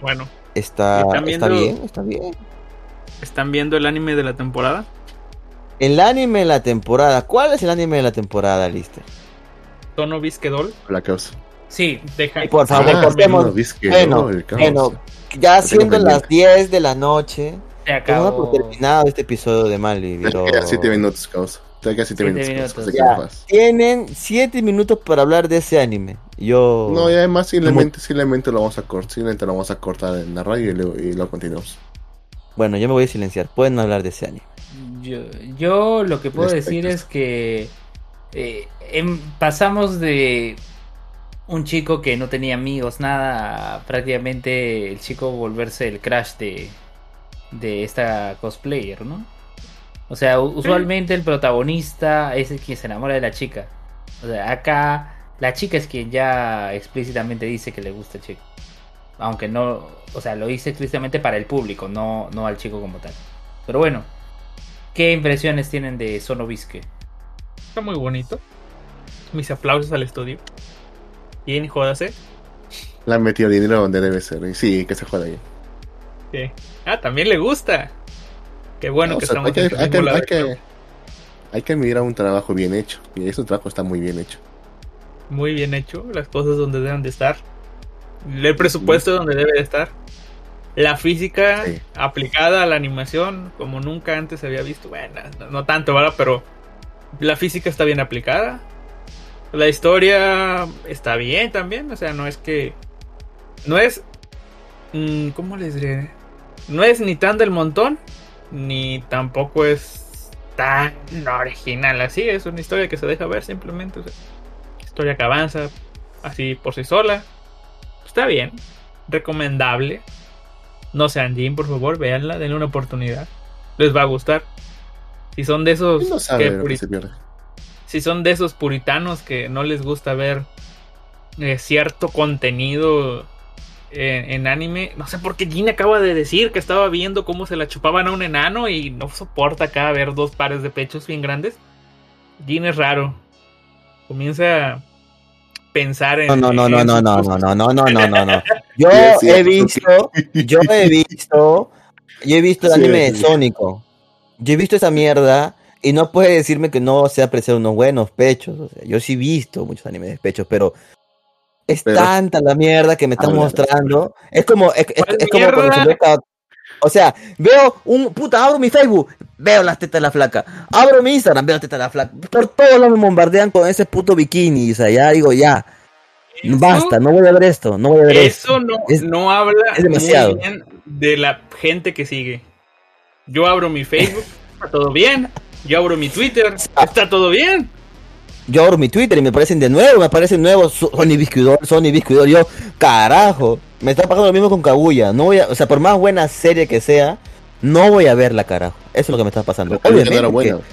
Bueno, está, ¿Están está bien, está bien. ¿están viendo el anime de la temporada? El anime de la temporada. ¿Cuál es el anime de la temporada, Lister? Tono Bisquedol. La causa. Sí, Deja. Y por favor, Ah, cortemos. Bueno, no, el caos. bueno, ya Lo siendo las pendiente. 10 de la noche, a acabó. por terminado este episodio de Mali, pero... quedan 7 minutos, caos. Te quedan 7 Siete minutos. Ya, tienen 7 minutos para hablar de ese anime. Yo... No, y además simplemente, simplemente lo vamos a cortar, simplemente lo vamos a cortar en la radio y luego, y lo continuamos. Bueno, yo me voy a silenciar. Pueden hablar de ese anime. Yo, yo lo que puedo Respecto. decir es que eh, em- pasamos de un chico que no tenía amigos, nada, prácticamente el chico volverse el crash de, de esta cosplayer, ¿no? O sea, usualmente el protagonista es el quien se enamora de la chica. O sea, acá la chica es quien ya explícitamente dice que le gusta el chico. Aunque no, o sea, lo dice explícitamente para el público, no, no al chico como tal. Pero bueno, ¿qué impresiones tienen de Sonobisque? Está muy bonito. Mis aplausos al estudio. Bien, jódase. Le han metido dinero donde debe ser. Y sí, que se juega ahí. Sí. Ah, también le gusta. Qué bueno No, que o sea, estamos hay, que, hay, que, hay, que, campo. hay que mirar un trabajo bien hecho. Y ese trabajo está muy bien hecho. Muy bien hecho. Las cosas donde deben de estar. El presupuesto donde debe de estar. La física Sí. aplicada a la animación como nunca antes se había visto. Bueno, no, no tanto, ¿verdad? Pero la física está bien aplicada. La historia está bien también. O sea, no es que... No es... mm, ¿Cómo les diré? No es ni tan del montón. Ni tampoco es tan original así. Es una historia que se deja ver simplemente. o sea, historia que avanza así por sí sola. Está bien. Recomendable. No sean Jim, por favor, véanla, denle una oportunidad. Les va a gustar. Si son de esos No sabe que lo que puri- se pierde. Si son de esos puritanos que no les gusta ver eh, cierto contenido en, en anime, no sé por qué Jin acaba de decir que estaba viendo cómo se la chupaban a un enano y no soporta acá ver dos pares de pechos bien grandes. Jin es raro. Comienza a pensar en. No, no, no, no, en no, no, gustos. no, no, no, no, no, <laughs> no. Yo he visto, yo he visto, yo he visto el anime de. Sónico. Yo he visto esa mierda y no puede decirme que no sé apreciar unos buenos pechos. O sea, yo sí he visto muchos animes de pechos, pero es Pero- tanta la mierda que me están Ah, mostrando. Es como, es, es- ¿Cuál es como cuando cada- O sea, veo un puta, abro mi Facebook, veo las tetas de la flaca. Abro mi Instagram, veo las tetas de la flaca. Por todos lados me bombardean con ese puto bikini. O sea, ya digo, ya. Eso- Basta, no voy a ver esto, no voy a ver esto. Eso no, Es- no habla es demasiado. muy bien de la gente que sigue. Yo abro mi Facebook, <laughs> está todo bien. Yo abro mi Twitter, está todo bien. Yo abro mi Twitter y me aparecen de nuevo, me aparecen nuevos So- Sony Biscuidor, Sony Biscuidor. Yo, carajo, me está pasando lo mismo con Kaguya. No voy a, o sea, por más buena serie que sea, no voy a verla, carajo. Eso es lo que me está pasando. Pero Obviamente, no era buena. que-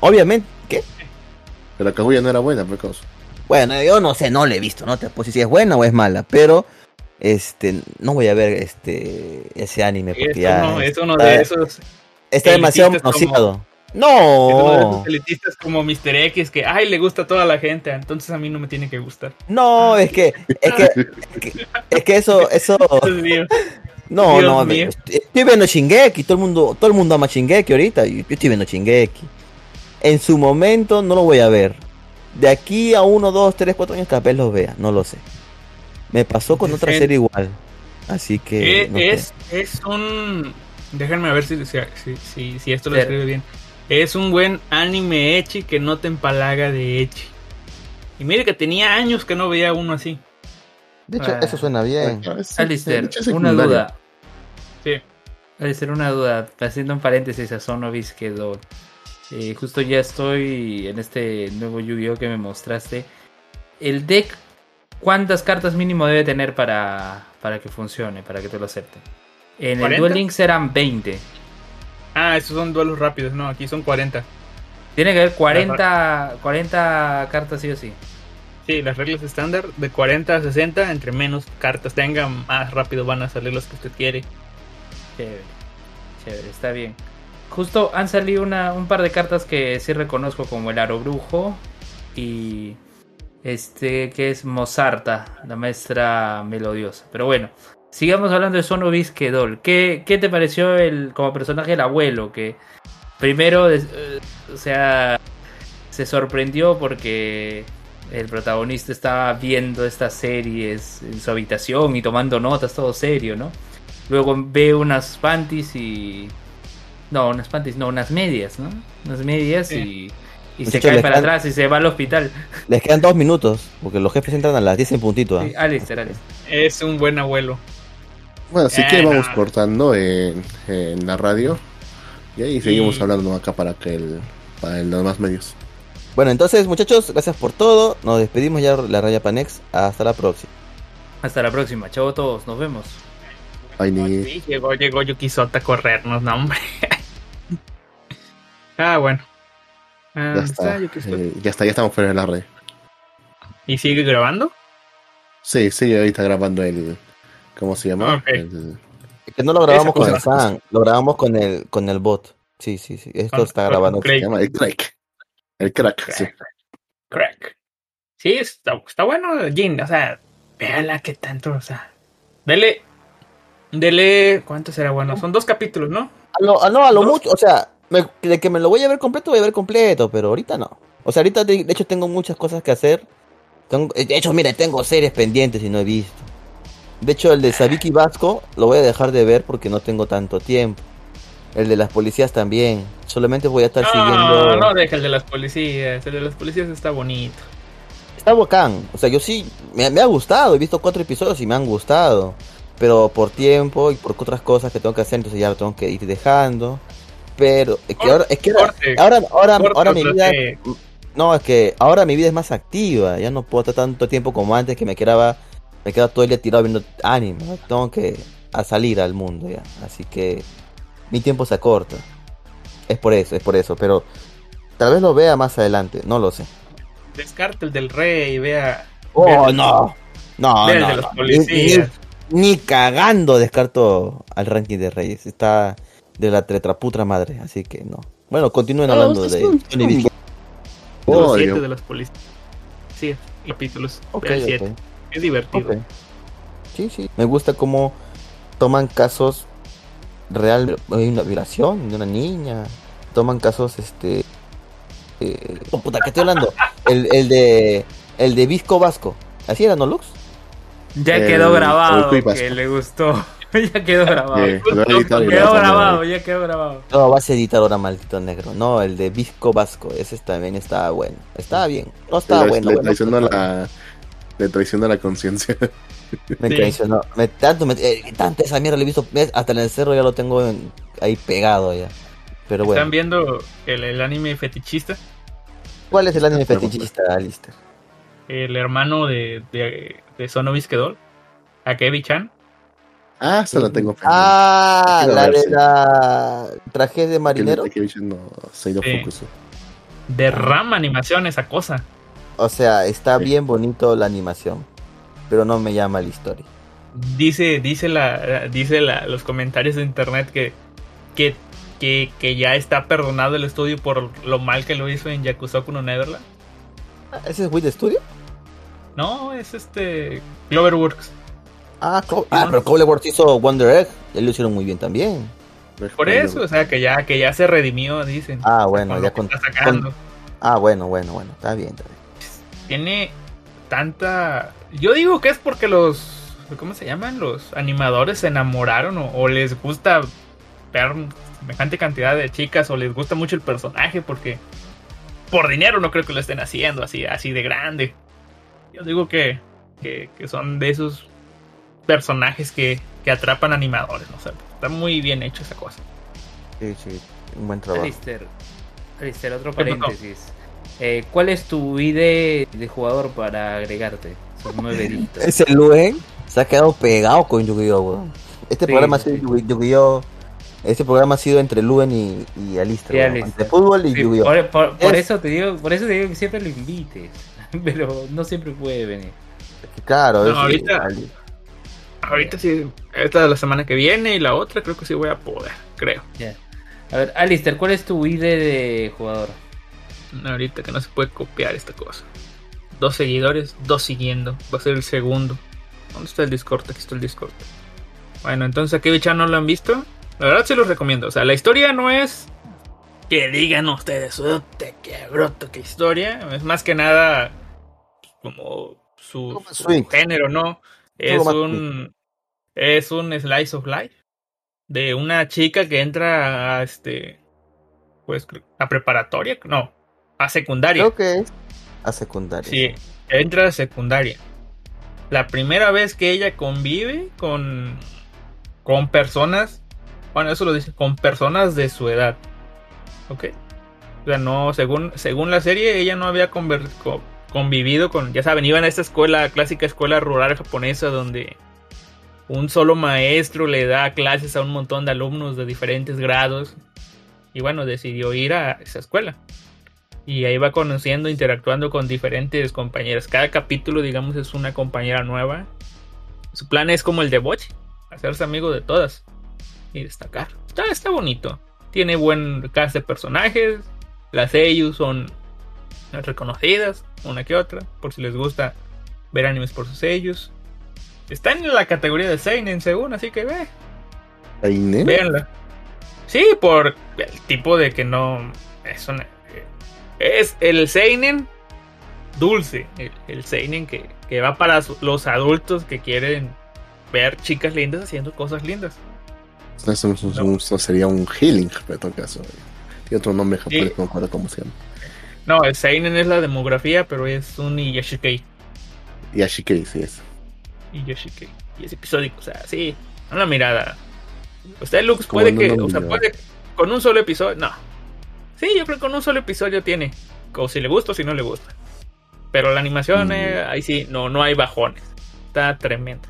obviamente, ¿qué? Pero Kaguya no era buena, por causa. Bueno, yo no sé, no la he visto, no te puedo decir si es buena o es mala, pero este no voy a ver este ese anime porque Eso ya no, es uno está, de esos. está demasiado manoseado. No, elitistas como Mr. X que, ay, le gusta a toda la gente, entonces a mí no me tiene que gustar. no, es que es que es que, es que eso eso <laughs> Dios. No, Dios no, mío. estoy, estoy viendo Shingeki, todo el mundo, todo el mundo ama Shingeki ahorita, yo estoy viendo Shingeki. En su momento no lo voy a ver. De aquí a uno, dos, tres, cuatro años tal vez los vea, no lo sé. Me pasó con otra serie igual. Así que Eh, sé. es, es un. Déjenme ver si, si, si, si esto lo escribe bien. Es un buen anime echi que no te empalaga de echi. Y mire que tenía años que no veía uno así. De hecho, Ah. eso suena bien. Alistair, De hecho, es una duda. Sí. Alistair, una duda. Haciendo un paréntesis a Sonobis quedó. Eh, justo ya estoy en este nuevo Yu-Gi-Oh que me mostraste. El deck, ¿cuántas cartas mínimo debe tener para, para que funcione, para que te lo acepten? En el ¿40? Duel Links eran 20. Ah, esos son duelos rápidos. No, aquí son 40. Tiene que haber 40, 40 cartas sí o sí. Sí, las reglas estándar de 40 a 60, entre menos cartas tengan, más rápido van a salir los que usted quiere. Chévere, chévere, está bien. Justo han salido una, un par de cartas que sí reconozco como el Aro Brujo y este que es Mozarta, la maestra melodiosa. Pero bueno, sigamos hablando de Sono Kedol. ¿Qué, ¿Qué te pareció el como personaje el abuelo? Que primero, eh, o sea, se sorprendió porque el protagonista estaba viendo estas series en su habitación y tomando notas, todo serio, ¿no? Luego ve unas panties y no, unas panties, no, unas medias, ¿no? Unas medias y, y se cae para atrás y se va al hospital. Les quedan dos minutos, porque los jefes entran a las 10 en puntito. ¿eh? Alistair, Es un buen abuelo. Bueno, así que vamos cortando en, la radio. Y ahí seguimos hablando acá para que el, para los demás medios. Bueno, entonces muchachos, gracias por todo. Nos despedimos ya la Raya Panex. Hasta la próxima. Hasta la próxima. Chao a todos. Nos vemos. Ay, ni... llegó, llegó Yukisota a corrernos, no hombre. <laughs> Ah, bueno. Ah, ya, está, eh, ya está, ya estamos fuera de la red. ¿Y sigue grabando? Sí, sí, ahorita grabando el. ¿Cómo se llama? El... que no lo grabamos con el fan, lo grabamos con el, con el bot. Sí, sí, sí. Esto está grabando. Se llama el crack. El crack, sí. Crack. Sí, está, está bueno, Jin. O sea, véala que tanto, o sea. Dele. Dele. ¿Cuánto será bueno? Son dos capítulos, ¿no? A lo, no, a lo mucho. O sea, de que me lo voy a ver completo, voy a ver completo, pero ahorita no. O sea, ahorita de, hecho tengo muchas cosas que hacer. de hecho, mire, tengo series pendientes y no he visto. De hecho, el de Sabiki Vasco lo voy a dejar de ver porque no tengo tanto tiempo. El de las policías también. Solamente voy a estar siguiendo. No, no deja el de las policías. El de las policías está bonito. Está bacán. O sea, yo sí. Me, me ha gustado. He visto cuatro episodios y me han gustado. Pero por tiempo y por otras cosas que tengo que hacer, entonces ya lo tengo que ir dejando. Pero es que ahora, es que ahora, ahora, ahora, mi vida, no, es que ahora mi vida es más activa, ya no puedo estar tanto tiempo como antes que me quedaba, me quedaba todo el día tirado viendo anime, tengo que a salir al mundo ya, así que mi tiempo se acorta, es por eso, es por eso, pero tal vez lo vea más adelante, no lo sé. Descarte el del rey, vea. Oh, no, no, no, Ni, cagando descarto al ranking de reyes, está de la tetraputra madre, así que no. Bueno, continúen hablando de Sony oh, de los policías. Sí, capítulos. Okay, Es divertido. Sí, sí. Me gusta cómo toman casos real, hay una violación de una niña, toman casos este eh, oh, puta, ¿qué estoy hablando? El, el de el de Visco Vasco. ¿Así era, no Lux? Ya quedó grabado que le gustó. <laughs> ya quedó grabado. quedó grabado, ya quedó grabado. No, vas a editar ahora, maldito negro. No, el de Visco Vasco. Ese también estaba bueno. Estaba bien. No estaba bueno. Le la conciencia. Me traicionó. Me, tanto, me, eh, tanto esa mierda le he visto. Hasta en el cerro ya lo tengo ahí pegado ya. Pero bueno. ¿Están viendo el, el anime fetichista? ¿Cuál es el anime fetichista, Alistair? El hermano de, de, de Sonovis Kedol, Akebi-chan. Ah, se la tengo Ah, la de la tragedia de marinero. Derrama animación esa cosa. O sea, está bien bonito la animación, pero no me llama la historia. Dice, dice la, dice la, los comentarios de internet que, que, que, ya está perdonado el estudio por lo mal que lo hizo en Yakusoku no Neverland. ¿Ese es Wii Studio? No, es este Cloverworks. Ah, ah pero Cloverworks hizo Wonder Egg. Ya lo hicieron muy bien también. Por eso, o sea, que ya, que ya se redimió, dicen. Ah, bueno, ya con, Ah, bueno, bueno, bueno. Está bien, está bien. Tiene tanta. Yo digo que es porque los. ¿Cómo se llaman? Los animadores se enamoraron o, les gusta ver semejante cantidad de chicas o les gusta mucho el personaje porque por dinero no creo que lo estén haciendo así, así de grande. Yo digo que, que, que son de esos personajes que, que atrapan animadores, ¿no? sé está muy bien hecho esa cosa. Sí, sí, un buen trabajo. Alistair, otro paréntesis. Eh, ¿Cuál es tu ID de jugador para agregarte? Son nueve <laughs> Ese Luen se ha quedado pegado con Yu-Gi-Oh! Este programa es Yu-Gi-Oh! Este programa ha sido entre Luen y, y fútbol y Sí, Yu-Gi-Oh! por, por- por Es- eso te digo, por eso te digo que siempre lo invites. <laughs> Pero no siempre puede venir. Claro, No, es- ahorita- Ali- Ahorita sí, esta es la semana que viene y la otra creo que sí voy a poder, creo. A ver, Alistair, ¿cuál es tu ID de jugador? Ahorita que no se puede copiar esta cosa. Dos seguidores, dos siguiendo. Va a ser el segundo. ¿Dónde está el Discord? Aquí está el Discord. Bueno, entonces aquí Bicha no lo han visto. La verdad se los recomiendo. O sea, la historia no es que digan ustedes, "Ute, qué broto, qué historia. Es más que nada como su, Como su swing. género, ¿no? Es un es un slice of life de una chica que entra a este pues a preparatoria, no, a secundaria. Creo que es a secundaria. Sí, entra a secundaria. La primera vez que ella convive con, con personas, bueno, eso lo dice, con personas de su edad. ¿Ok? O sea, no, según, según la serie, ella no había conver- convivido con, ya saben, iban a esta escuela, clásica escuela rural japonesa, donde un solo maestro le da clases a un montón de alumnos de diferentes grados. Y bueno, decidió ir a esa escuela. Y ahí va conociendo, interactuando con diferentes compañeras. Cada capítulo, digamos, es una compañera nueva. Su plan es como el de Bochi, hacerse amigo de todas y destacar. Está, está bonito. Tiene buen cast de personajes. Las ellos son reconocidas, una que otra, por si les gusta ver animes por sus sellos. Está en la categoría de Seinen, según, así que ve. Véanla. Sí, por el tipo de que no. Es una. Es el Seinen dulce. El, el Seinen que, que va para los adultos que quieren ver chicas lindas haciendo cosas lindas. Eso, eso- eso- eso sería un healing, pero en todo caso. Tiene otro nombre japonés, Sí. no me acuerdo cómo se llama. No, el Seinen es la demografía, pero es un Yashikei. Y Ashikei, sí es. Y Yoshikei. Y es episódico, o sea, sí. Una mirada. Usted, Lux, puede que. O sea, puede. Con un solo episodio. No. Sí, yo creo que con un solo episodio tiene. O si le gusta o si no le gusta. Pero la animación, Mm. eh, ahí sí, no, no hay bajones. Está tremenda.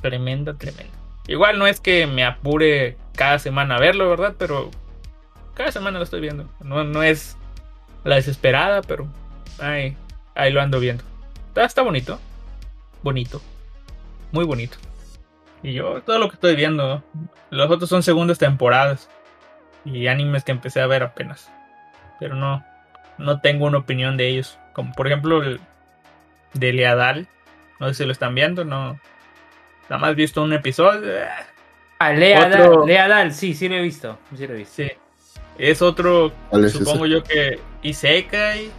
Tremenda, tremenda. Igual no es que me apure cada semana a verlo, ¿verdad? Pero cada semana lo estoy viendo. No, no es la desesperada, pero ahí, ahí lo ando viendo. Está, está bonito. Bonito. Muy bonito. Y yo todo lo que estoy viendo. Los otros son segundas temporadas. Y animes que empecé a ver apenas. Pero no. No tengo una opinión de ellos. Como por ejemplo el de Leadal. No sé si lo están viendo. No. Nada más visto un episodio. eh, Ah, Lea Otro- Dal, Lea Dal, sí, sí lo he visto. Sí lo he visto. Sí. Es otro. ¿Cuál es supongo ese? yo que Isekai.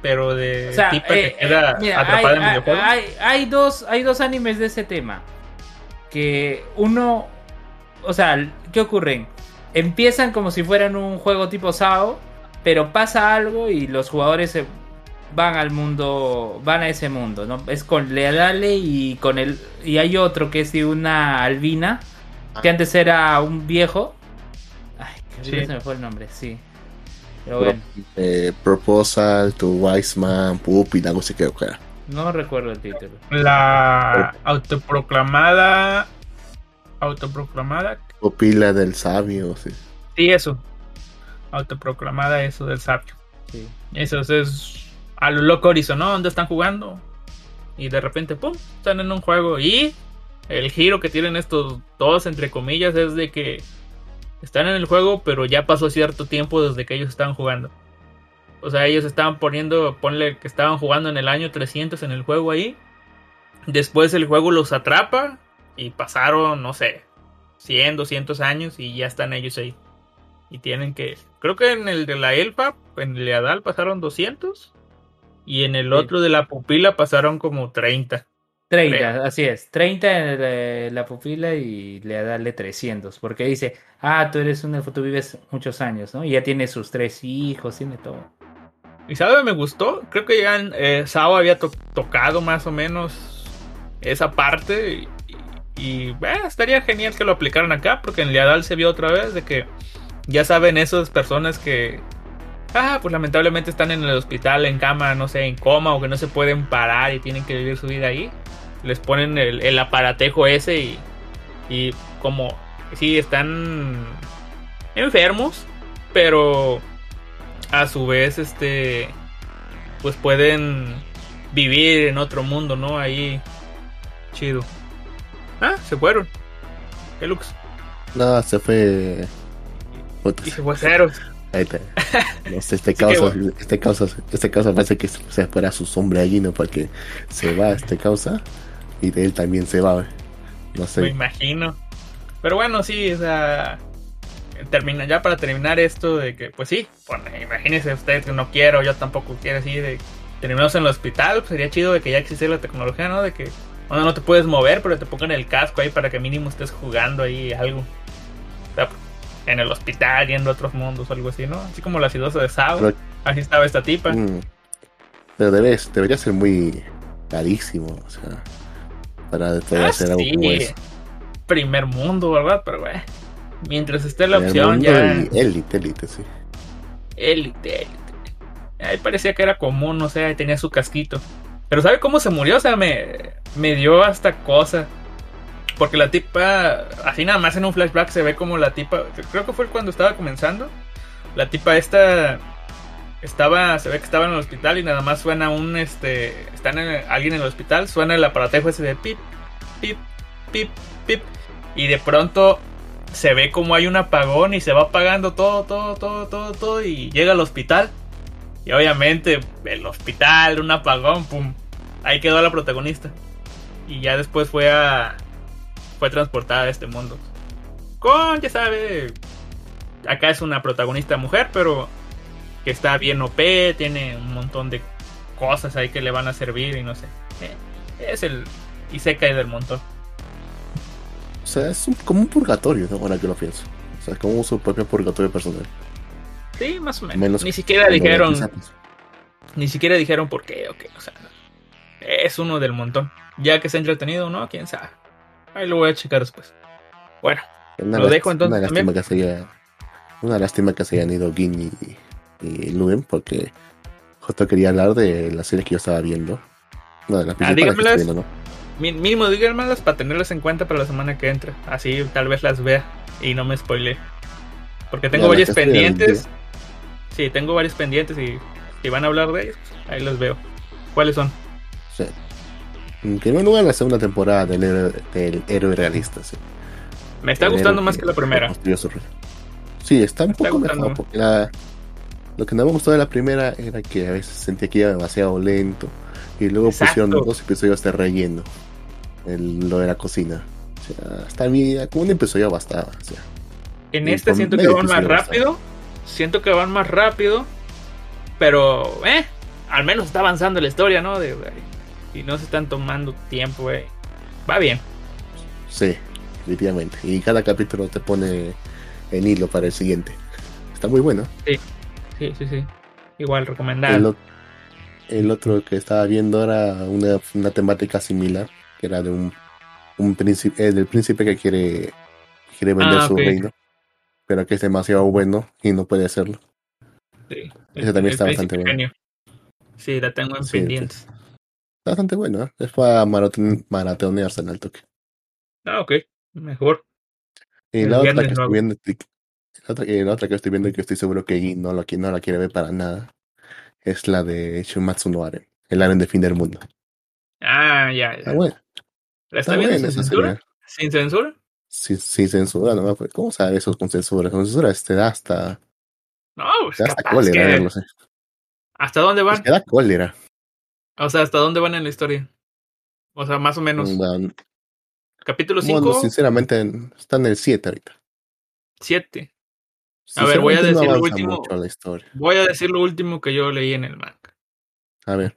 Pero de O sea, tipa eh, que queda eh, mira, atrapada hay, en videojuegos. hay, hay dos, hay dos animes de ese tema. Que uno, o sea, ¿qué ocurren? Empiezan como si fueran un juego tipo SAO, pero pasa algo y los jugadores se van al mundo, van a ese mundo, ¿no? Es con Leadale y con el y hay otro que es de una albina que antes era un viejo. Ay, que Sí. se me fue el nombre, sí. Pero bueno, eh, Proposal, To Wise Man, Puppy, algo así que era. no recuerdo el título. La autoproclamada. Autoproclamada. Pupila del Sabio, sí. Sí, eso. Autoproclamada, eso del sabio. Sí. Eso es a lo loco Horizon, ¿no? Donde están jugando. Y de repente, ¡pum! Están en un juego. Y el giro que tienen estos dos, entre comillas, es de que están en el juego, pero ya pasó cierto tiempo desde que ellos estaban jugando. O sea, ellos estaban poniendo, ponle que estaban jugando en el año 300 en el juego ahí. Después el juego los atrapa y pasaron, no sé, 100, 200 años y ya están ellos ahí. Y tienen que, creo que en el de la Elfa, en el de Adal pasaron 200 y en el Sí. otro de la pupila pasaron como 30. 30, Creo. así es. 30 en la, la pupila y le darle 300. Porque dice, ah, tú eres un elfo, tú vives muchos años, ¿no? Y ya tiene sus tres hijos, tiene todo. Y sabe, me gustó. Creo que ya en, eh, Sao había to- tocado más o menos esa parte. Y, eh, estaría genial que lo aplicaran acá. Porque en Leadal se vio otra vez de que ya saben esas personas que. Ah, pues lamentablemente están en el hospital, en cama, no sé, en coma o que no se pueden parar y tienen que vivir su vida ahí. Les ponen el, el aparatejo ese y, y como, sí, están enfermos, pero a su vez, este, pues pueden vivir en otro mundo, ¿no? Ahí, chido. Ah, se fueron. ¿Qué lux? No, se fue. Puta, Y se fue Ceros. ahí está. <laughs> No sé, este que causa, bueno. este causa, este causa parece que se fuera su sombra allí, ¿no? Porque se va este causa y de él también se va. No Me sé. imagino. Pero bueno, sí, o sea. Termina, ya para terminar esto de que, pues sí, bueno, imagínese usted que no quiero, yo tampoco quiero así, de terminamos en el hospital, pues sería chido de que ya existe la tecnología, ¿no? De que, bueno, no te puedes mover, pero te pongan el casco ahí para que mínimo estés jugando ahí algo. O sea, en el hospital, yendo a otros mundos o algo así, ¿no? Así como la sidosa de Sao, Pero- así estaba esta tipa. Mm. Pero debes, debería ser muy carísimo, o sea, para poder Ah, hacer algo como eso. primer mundo, ¿verdad? Pero, güey, mientras esté la opción, ya... Élite, élite, sí. Élite, élite. Ahí parecía que era común, no sé, ahí tenía su casquito. Pero ¿sabe cómo se murió? O sea, me, me dio hasta cosa. Porque la tipa, así nada más en un flashback se ve como la tipa, creo que fue cuando estaba comenzando. La tipa esta estaba, se ve que estaba en el hospital y nada más suena un, este, están en, alguien en el hospital, suena el aparatejo ese de pip, pip, pip, pip. Y de pronto se ve como hay un apagón y se va apagando todo, todo, todo, todo, todo y llega al hospital. Y obviamente el hospital, un apagón, pum. Ahí quedó la protagonista. Y ya después fue a fue transportada a este mundo. Con, ya sabe, acá es una protagonista mujer, pero que está bien OP, tiene un montón de cosas ahí que le van a servir y no sé. Eh, es el y se cae del montón. O sea, es como un purgatorio. Ahora que lo pienso. O sea, es como su propio purgatorio personal. Sí, más o menos. Menos Ni siquiera dijeron, ni siquiera dijeron por qué o qué, o sea, es uno del montón. Ya que se ha entretenido o no, quién sabe. Ahí lo voy a checar después. Bueno, Una Lo dejo entonces Una lástima que se haya, una lástima que se hayan ido Gin y, y Luen porque justo quería hablar de las series que yo estaba viendo. No, de las principales que estoy dígamelas. viendo, ¿no? mínimo díganmelas para tenerlas en cuenta para la semana que entra. Así tal vez las vea y no me spoile. Porque tengo varias que estoy pendientes. Sí, tengo varios pendientes y si van a hablar de ellos, ahí los veo. ¿Cuáles son? Sí. En primer lugar, la segunda temporada del héroe, del héroe realista. Sí. Me está El gustando más que la primera. Sí, está un está poco mejor porque la- lo que no me gustó de la primera era que a veces sentía que iba demasiado lento y luego Exacto. pusieron dos episodios de relleno. El- lo de la cocina. O sea, está bien, como un episodio bastaba. O sea, En este siento que van más basta. Siento que van más rápido. Pero, eh, al menos está avanzando la historia, ¿no? De, y no se están tomando tiempo, eh. Va bien. sí, definitivamente. Y cada capítulo te pone en hilo para el siguiente. Está muy bueno. Sí, sí, sí. Igual El, recomendado. el otro que estaba viendo era una, una temática similar, que era de un, un príncipe, eh, del príncipe que quiere, quiere vender Ah, su reino, pero que es demasiado bueno y no puede hacerlo. Sí. ese también está bastante bueno. genio. Sí, la tengo en Sí, pendientes. Está bastante bueno, ¿eh? es para maratón, maratonearse en el toque. Ah, ok. Mejor. Y la otra que estoy viendo, la otra, y la otra que estoy viendo y que estoy seguro que no, la quiere ver para nada, es la de Shumatsu no Aren, el Aren de fin del mundo. Ah, ya, ya. Está bueno, ¿La está está viendo sin censura? ¿Sin censura? Sin, sin censura, ¿no? Pues, ¿Cómo sabe eso con censura? Con censura te da hasta, No, pues te da hasta cólera que- verlo, sí. ¿Hasta dónde van? que da cólera. O sea, ¿hasta dónde van en la historia? O sea, más o menos. Bueno, Capítulo bueno, 5, sinceramente, en- está en el 7 ahorita. 7. A ver, voy a no decir lo último. Voy a decir lo último que yo leí en el manga. A ver,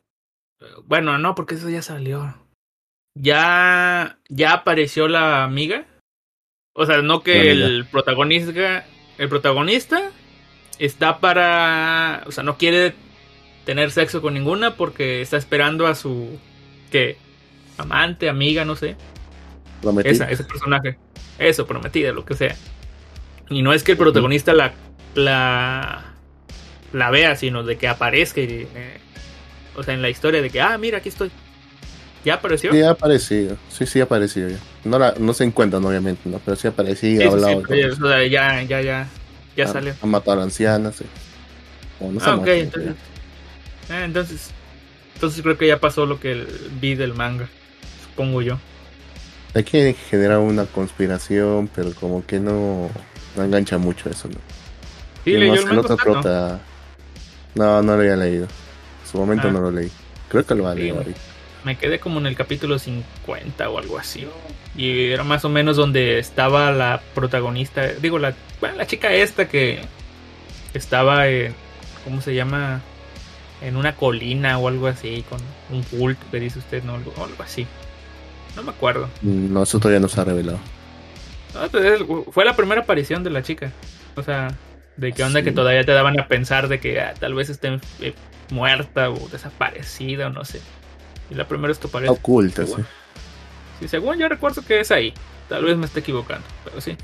Bueno, no, porque eso ya salió. Ya, ya apareció la amiga. O sea, no que el protagonista, el protagonista está para, o sea, no quiere tener sexo con ninguna porque está esperando a su, ¿qué? Amante, amiga, no sé. prometí. Esa, ese personaje. Eso, prometida, lo que sea. Y no es que el protagonista la, la, la vea, sino de que aparezca. y, eh, o sea, en la historia de que, ah, mira, aquí estoy. ¿Ya apareció? Sí, ha aparecido. Sí, sí, ha aparecido ya. No, la, no se encuentran, obviamente, ¿no? Pero sí ha aparecido y Sí, ha sí, sí, hablado. todo. ya- ya, ya, ya. Salió. Han matado a la anciana, sí. Bueno, no se Ah, ha ok, muerto, entonces. Ah, entonces. Entonces creo que ya pasó lo que vi del manga. Supongo yo. Hay que generar una conspiración, pero como que no, no engancha mucho eso, ¿no? Sí, Y leyó el manga. ¿no? prota. No, no lo había leído. En su momento Ah. no lo leí. Creo que lo va a Sí, leer ahorita. Me quedé como en el capítulo 50 o algo así. Y era más o menos donde estaba la protagonista. Digo, la, bueno, la chica esta que estaba en. ¿Cómo se llama? En una colina o algo así. Con un culto que dice usted, ¿no? Algo, algo así. No me acuerdo. No, eso todavía no se ha revelado. No, pues, es- fue la primera aparición de la chica. O sea, de qué onda Sí. que todavía te daban a pensar de que ah, tal vez esté eh, muerta o desaparecida o no sé. Y la primera esto Está parece. oculta, sí. Según- Sí, según yo recuerdo que es ahí. Tal vez me esté equivocando, pero sí.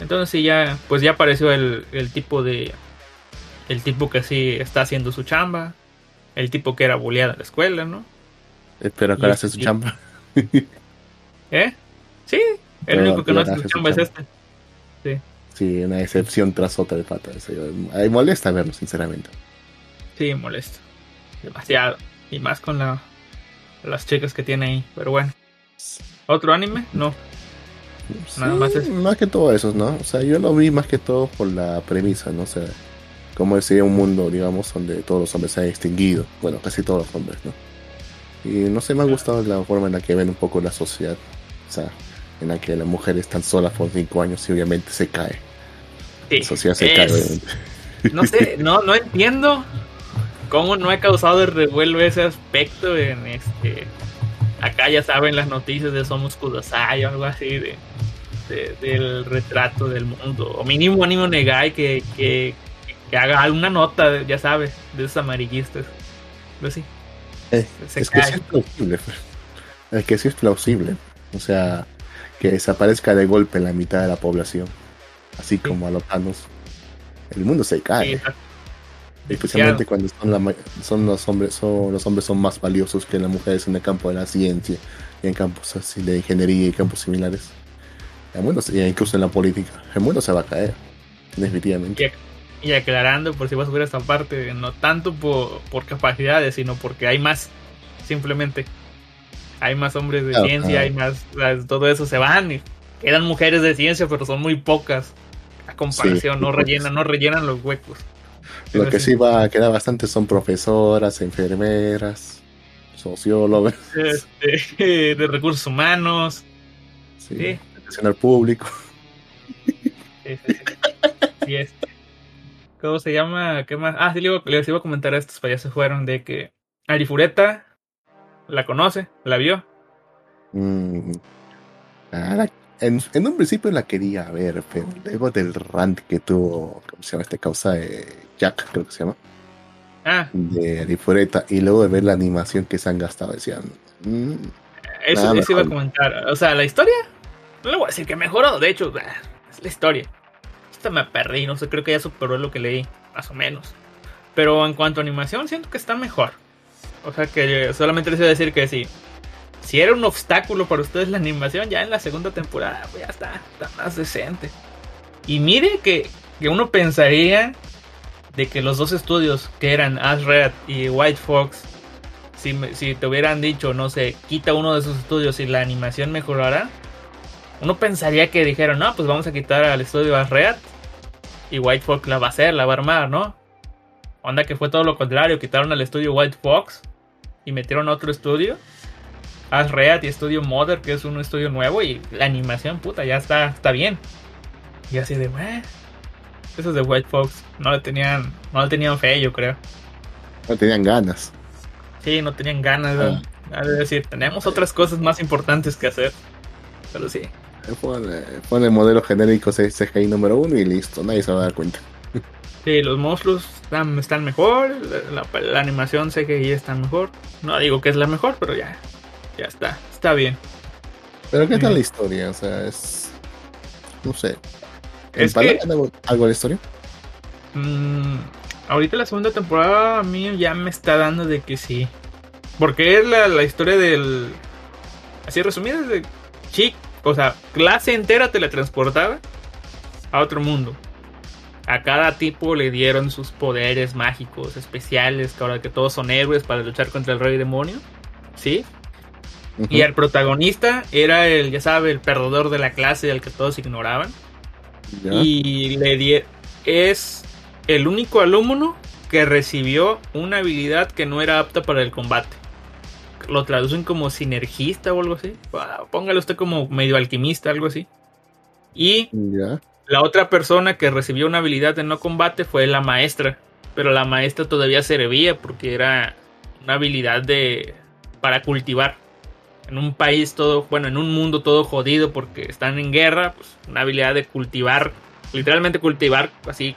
Entonces sí ya, pues ya apareció el, el tipo de... El tipo que sí está haciendo su chamba. El tipo que era bulleado en la escuela, ¿no? Espero que ahora hace su chamba. <laughs> ¿Eh? Sí, el único que no hace su chamba es este. Sí, una excepción tras otra de pata. Ahí molesta verlo, sinceramente. Sí, molesto. Demasiado. Y más con la, las chicas que tiene ahí. Pero bueno. ¿Otro anime? No. Nada Sí, más eso. Más que todo eso, ¿no? O sea, yo lo vi más que todo por la premisa, ¿no? O sea, como sería un mundo, digamos, donde todos los hombres se han extinguido. Bueno, casi todos los hombres, ¿no? Y no sé, me ha gustado la forma en la que ven un poco la sociedad. O sea, en la que la mujer están sola por cinco años y obviamente se cae. Sí, La sociedad se es- cae, obviamente. No sé, no, no entiendo cómo no ha causado el revuelo ese aspecto en este. Acá ya saben las noticias de Somos Kudasai o algo así de, de- del retrato del mundo. O mínimo Animo Negai que, que, que haga alguna nota, ya sabes, de esos amarillistas. Pero sí, Eh, es que sí es plausible. pues. Es que sí es plausible. O sea, que desaparezca de golpe la mitad de la población. Así como a los panos. El mundo se Sí, cae. exacto. Especialmente cuando son, la son los hombres son los hombres son más valiosos que las mujeres en el campo de la ciencia y en campos así de ingeniería y campos similares. El mundo incluso en la política. El mundo se va a caer. Definitivamente. Y aclarando, por si vas a ver esta parte, no tanto por, por capacidades, sino porque hay más, simplemente. Hay más hombres de Claro, ciencia, claro. hay más, todo eso se van y quedan mujeres de ciencia, pero son muy pocas. A comparación, Sí, no rellenan, no rellenan los huecos. Lo que sí va a quedar bastante son profesoras, enfermeras, sociólogas, Este, <laughs> de recursos humanos. sí, Sí, atención al público. sí, sí, sí. ¿Cómo se llama? ¿Qué más? Ah, sí, les iba a comentar a estos, para ya se fueron, de que Arifureta la conoce, la vio. Mm. Ah, la- en, en un principio la quería ver, pero luego del rant que tuvo, ¿cómo se llama este causa? Eh, Jack, creo que se llama, Ah, de Arifureta, y luego de ver la animación que se han gastado, decían, mm, Eso, eso iba a comentar. O sea, la historia, no le voy a decir que mejoró. De hecho, es la historia. Esta me perdí, no sé, creo que ya superó lo que leí, más o menos. Pero en cuanto a animación, siento que está mejor. O sea, que solamente les voy a decir que sí. Si era un obstáculo para ustedes la animación, ya en la segunda temporada, pues ya está, está más decente. Y mire que, que uno pensaría de que los dos estudios, que eran Ash Red y White Fox, si, si te hubieran dicho, no sé, quita uno de sus estudios y la animación mejorará, uno pensaría que dijeron, no, pues vamos a quitar al estudio Red y White Fox la va a hacer, la va a armar, ¿no? Onda que fue todo lo contrario, quitaron al estudio White Fox y metieron a otro estudio, Ash Red y estudio Mother, que es un estudio nuevo y la animación, puta, ya está, está bien. Y así de, "Meh". esos de White Fox no le tenían, no le tenían fe, yo creo. no tenían ganas. Sí, no tenían ganas de, de decir, tenemos otras cosas más importantes que hacer. Pero sí, Pone, pone el modelo genérico CGI número uno y listo, nadie se va a dar cuenta. sí, los monstruos están, están mejor, la, la- la animación CGI está mejor. No digo que es la mejor, pero ya, ya está, está bien. Pero ¿qué tal la historia? O sea, es... No sé. Es ¿Empalagan que- algo, algo la historia? Mm, ahorita la segunda temporada a mí ya me está dando de que sí. Porque es la, la historia del... Así resumida, es de chic, o sea, clase entera teletransportada a otro mundo. a cada tipo le dieron sus poderes mágicos especiales, que ahora que todos son héroes para luchar contra el rey demonio, ¿sí? Y el protagonista era el, ya sabe, el perdedor de la clase, al que todos ignoraban. Ya. Y le di es el único alumno que recibió una habilidad que no era apta para el combate. Lo traducen como sinergista o algo así. Ah, Póngalo usted como medio alquimista, algo así. Y Ya. la otra persona que recibió una habilidad de no combate fue la maestra. Pero la maestra todavía servía porque era una habilidad de para cultivar. En un país todo, bueno, en un mundo todo jodido porque están en guerra, pues una habilidad de cultivar, literalmente cultivar así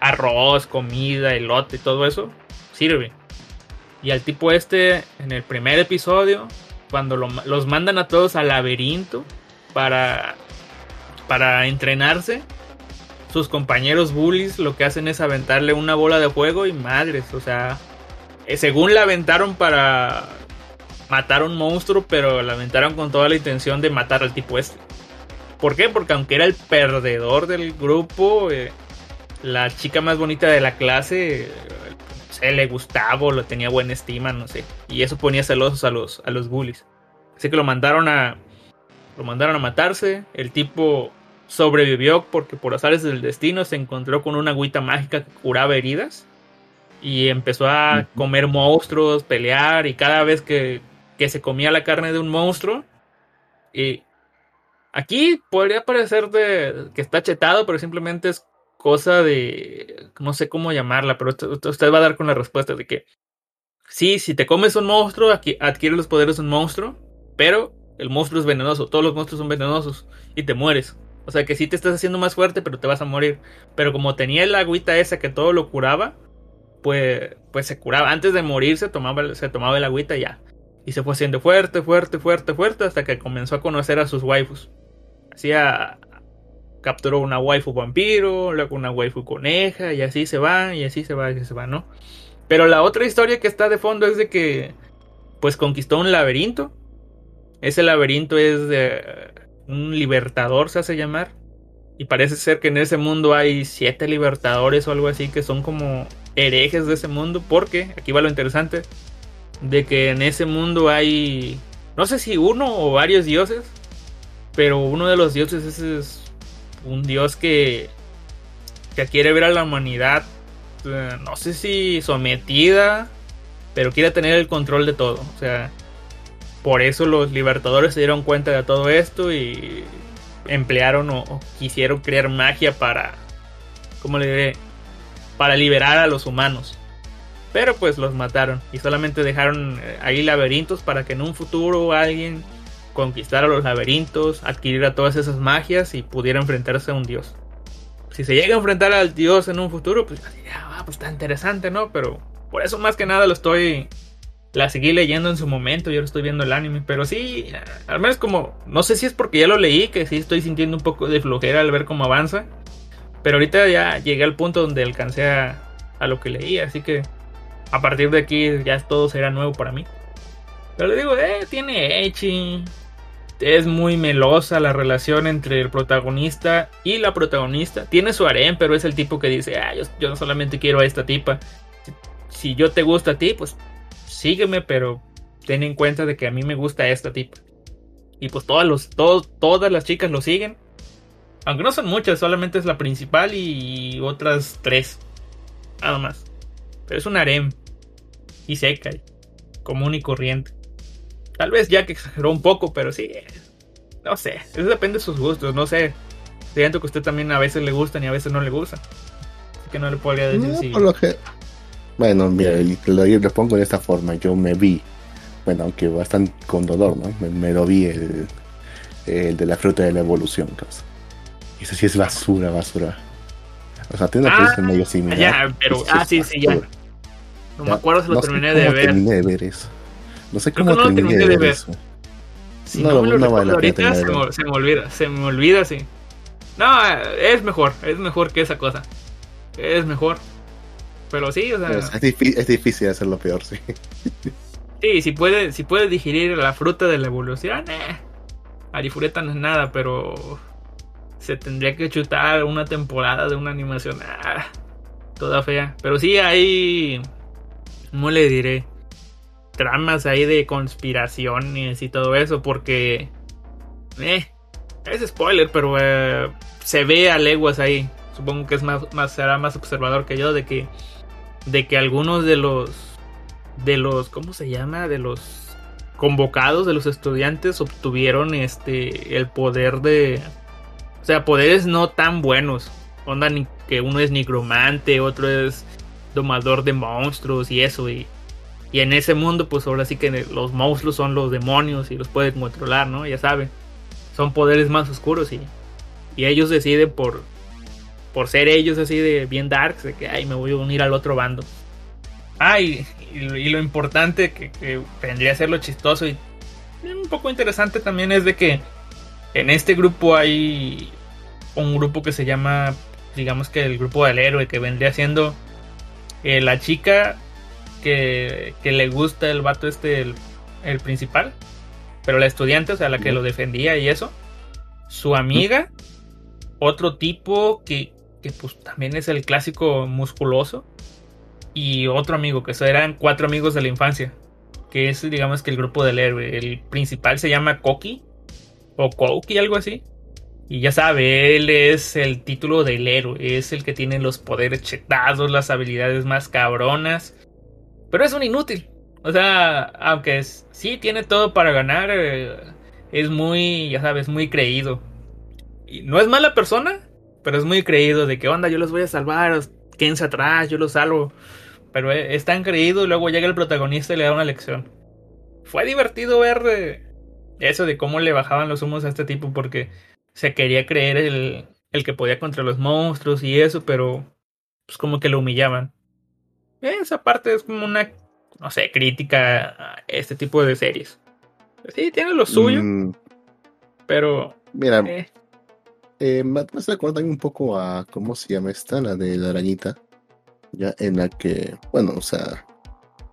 arroz, comida, elote, todo eso sirve. Y al tipo este, en el primer episodio, cuando lo- los mandan a todos al laberinto para para entrenarse, sus compañeros bullies lo que hacen es aventarle una bola de fuego y madres, o sea, eh, según la aventaron para matar a un monstruo, pero la aventaron con toda la intención de matar al tipo este. ¿Por qué? Porque aunque era el perdedor del grupo, eh, la chica más bonita de la clase, eh, se le gustaba o lo tenía buena estima, no sé. Y eso ponía celosos a los, a los bullies. Así que lo mandaron a, lo mandaron a matarse. El tipo sobrevivió porque por azares del destino se encontró con una agüita mágica que curaba heridas. Y empezó a comer monstruos, pelear. Y cada vez que, que se comía la carne de un monstruo. Y aquí podría parecer de, que está chetado, pero simplemente es cosa de... No sé cómo llamarla, pero usted, va a dar con la respuesta de que... Sí, si te comes un monstruo, aquí adquiere los poderes de un monstruo, pero el monstruo es venenoso, todos los monstruos son venenosos y te mueres. O sea que sí te estás haciendo más fuerte, pero te vas a morir. Pero como tenía la agüita esa que todo lo curaba, pues, pues se curaba. Antes de morirse tomaba, se tomaba el agüita y ya. Y se fue haciendo fuerte, fuerte, fuerte, fuerte, hasta que comenzó a conocer a sus waifus. Hacía... Capturó una waifu vampiro, luego una waifu coneja, y así se va, y así se va, y así se va, ¿no? Pero la otra historia que está de fondo es de que, pues conquistó un laberinto. Ese laberinto es de un libertador, se hace llamar. Y parece ser que en ese mundo hay siete libertadores o algo así que son como herejes de ese mundo. Porque, aquí va lo interesante, de que en ese mundo hay, no sé si uno o varios dioses. Pero uno de los dioses es, un dios que, que quiere ver a la humanidad, eh, no sé si sometida, pero quiere tener el control de todo. O sea, por eso los libertadores se dieron cuenta de todo esto y emplearon o, o quisieron crear magia para, ¿cómo le diré? Para liberar a los humanos. Pero pues los mataron y solamente dejaron eh, ahí laberintos para que en un futuro alguien conquistara los laberintos, adquiriera todas esas magias y pudiera enfrentarse a un dios. Si se llega a enfrentar al dios en un futuro, pues, ah, pues está interesante, ¿no? Pero por eso más que nada lo estoy la seguí leyendo en su momento y ahora estoy viendo el anime. Pero sí, al menos como. No sé si es porque ya lo leí, que sí estoy sintiendo un poco de flojera al ver cómo avanza. Pero ahorita ya llegué al punto donde alcancé a, a lo que leí. Así que a partir de aquí ya todo será nuevo para mí. Pero le digo, eh, tiene Echi. Es muy melosa la relación entre el protagonista y la protagonista. Tiene su harem, pero es el tipo que dice, ah, yo, no solamente quiero a esta tipa. Si, yo te gusta a ti, pues sígueme, pero ten en cuenta de que a mí me gusta esta tipa. Y pues todas, los, todas las chicas lo siguen. Aunque no son muchas, solamente es la principal y otras tres. Nada más. Pero es un harem. Y seca. Común y corriente. Tal vez ya que exageró un poco, pero sí. No sé. Eso depende de sus gustos. No sé. Siento que a usted también a veces le gustan y a veces no le gustan. Así que no le podría decir No, si. por lo que... Bueno, mira, y te lo, lo pongo de esta forma. Yo me vi, bueno, aunque bastante con dolor, ¿no? Me, me lo vi el, el de la fruta de la evolución, causa. Y eso sí es basura, basura. O sea, tiene una Ah, medio similar. ya, pero- ah, sí, sí, ya. No me acuerdo si lo No sé terminé cómo de ver. terminé de ver eso. No sé Creo cómo no terminé, terminé de ver eso. Si No, no, me lo no vale ahorita, se me, se me olvida, se me olvida, sí. No, es mejor, es mejor que esa cosa. Es mejor. Pero sí, o sea, Es, es difí- es difícil hacerlo peor, sí. <laughs> sí, si puede, si puede digerir la fruta de la evolución, eh. Arifureta no es nada, pero se tendría que chutar una temporada de una animación ah, toda fea. Pero sí hay, ¿cómo le diré? Tramas ahí de conspiraciones y todo eso, porque... Eh, es spoiler, pero eh, se ve a leguas ahí. Supongo que es más, más, será más observador que yo de que de que algunos de los de los ¿cómo se llama? de los convocados de los estudiantes obtuvieron este el poder de o sea, poderes no tan buenos. Onda ni que uno es nigromante, otro es domador de monstruos y eso y y en ese mundo pues ahora sí que los monstruos son los demonios y los pueden controlar, ¿no? Ya saben. Son poderes más oscuros y y ellos deciden por por ser ellos así de bien darks, de que ay, me voy a unir al otro bando. Ah, y, lo importante que, vendría a ser lo chistoso y un poco interesante también es de que en este grupo hay un grupo que se llama, digamos que el grupo del héroe, que vendría siendo eh, la chica que, que, le gusta el vato este, el, el, principal, pero la estudiante, o sea, la que lo defendía y eso, su amiga, otro tipo que, que pues también es el clásico musculoso. Y otro amigo, que eran cuatro amigos de la infancia. Que es, digamos que el grupo del héroe. El principal se llama Koki. O Koki, algo así. Y ya sabe, él es el título del héroe. Es el que tiene los poderes chetados, las habilidades más cabronas. Pero es un inútil. O sea, aunque es, sí tiene todo para ganar, eh, es muy, ya sabes, muy creído. Y no es mala persona, pero es muy creído de que onda, yo los voy a salvar, quédense atrás, yo los salvo. Pero es tan creído luego llega el protagonista y le da una lección. Fue divertido ver eh, eso de cómo le bajaban los humos a este tipo porque se quería creer el, el que podía contra los monstruos y eso, pero pues como que lo humillaban. Esa parte es como una, no sé, crítica a este tipo de series. Sí, tiene lo suyo, mm. pero... Mira, eh. Eh, un poco a cómo se llama esta, la de la arañita. Ya en la que, bueno, o sea.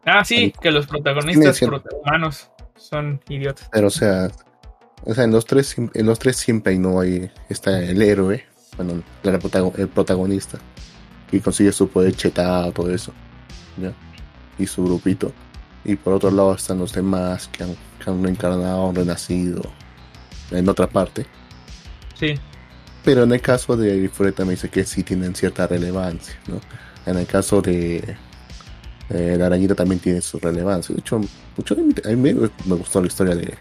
Ah, sí, que los protagonistas humanos son idiotas. Pero o sea, o sea, en los tres, en los tres siempre no hay está el héroe, bueno, el protagonista que consigue su poder chetado, todo eso, ¿ya? Y su grupito. Y por otro lado están los demás que han, que han reencarnado, renacido en otra parte. Sí. Pero en el caso de Freta me dice que sí tienen cierta relevancia, ¿no? En el caso de eh, la arañita también tiene su relevancia. De hecho, mucho, a mí me, gustó la historia de,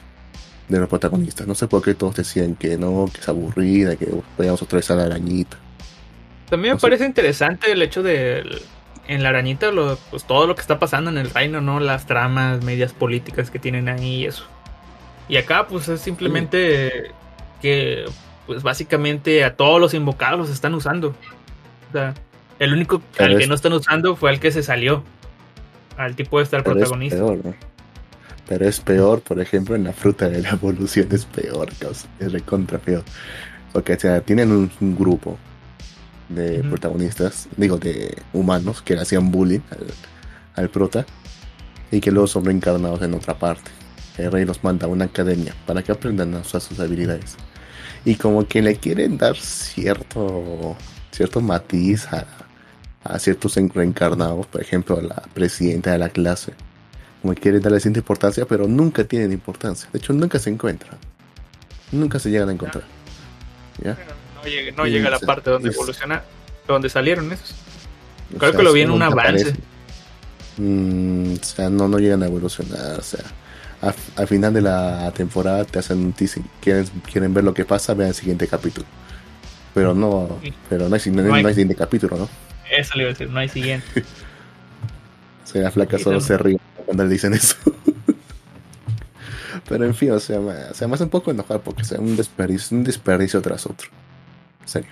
de, los protagonistas. No sé por qué todos decían que no, que es aburrida, que podíamos otra vez a la arañita. También me parece interesante el hecho de en la arañita lo, pues todo lo que está pasando en el reino, ¿no? Las tramas, medias políticas que tienen ahí y eso. Y acá pues es simplemente que pues básicamente a todos los invocados los están usando. O sea, el único al que no están usando fue el que se salió. Al tipo de estar protagonista. Es peor, Pero es peor, por ejemplo, en la fruta de la <laughs> evolución es peor, es recontra peor. Porque o sea, tienen un, grupo de protagonistas, digo, de humanos que le hacían bullying al, al, prota y que luego son reencarnados en otra parte. El rey los manda a una academia para que aprendan a usar sus habilidades y como que le quieren dar cierto cierto matiz a, a ciertos reencarnados, por ejemplo a la presidenta de la clase, como quieren darle cierta importancia, pero nunca tienen importancia, de hecho nunca se encuentran, nunca se llegan a encontrar. ¿Ya? No llega, a la parte donde evoluciona, donde salieron esos. Creo que lo vi en un avance. Mm, o sea, no, no llegan a evolucionar, o sea al, final de la temporada te hacen un teasing. ¿Quieren, quieren ver lo que pasa, vean el siguiente capítulo. Pero no, pero no hay, siguiente capítulo, ¿no? Eso le iba a decir, no hay siguiente. o sea, la flaca solo se ríe cuando le dicen eso. pero en fin, o sea, me, o sea, me hace un poco enojar porque es un desperdicio, un desperdicio tras otro. En serio.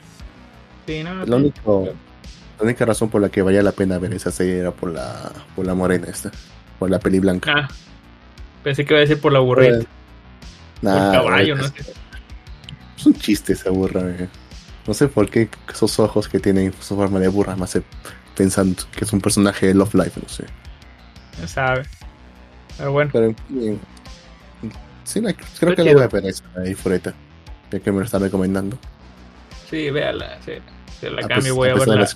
Sí, no, la única razón por la que valía la pena ver esa serie era por la, por la morena esta, por la peli blanca. Ah. Pensé que iba a decir por la burrita. Nah, caballo, no Es un chiste esa burra, eh. No sé por qué esos ojos que tienen su forma de burra me hace pensando que es un personaje de Love Life, no sé. No sabe. Pero bueno. Pero, sí, creo que lo voy a ver esa ahí, Fureta. Ya que me lo está recomendando. Sí, véala. Sí. Se la Ah, cambio. voy a ver la.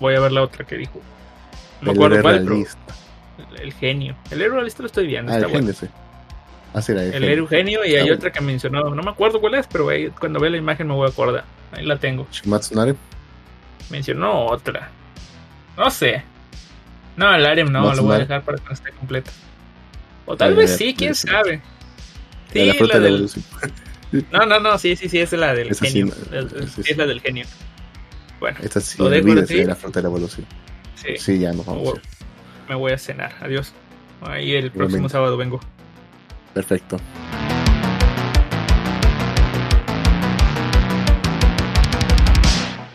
Voy a ver la otra que dijo. No me El acuerdo cuál, realista. el genio. El héroe realista lo estoy viendo. Ah, está el bueno. genio, sí. Era, el, El genio. héroe genio y hay Está otra que mencionó. No me acuerdo cuál es, pero ahí, cuando vea la imagen me voy a acordar. Ahí la tengo. Matsunare. Mencionó otra. No sé. No, el Arem no, lo voy a dejar para que no esté completa. O tal Ay, vez sí, quién sí. sabe. Sí, la fruta la de la del... <laughs> No, no, no, sí, sí, sí, es la del Esa sí, genio. no, El- sí, sí, sí. es la del genio. Bueno, Esta sí, Lo dejo así. de la fruta de la evolución. sí, Sí, ya nos me, vamos. voy, me voy a cenar. Adiós. Ahí el próximo Igualmente. sábado vengo. Perfecto.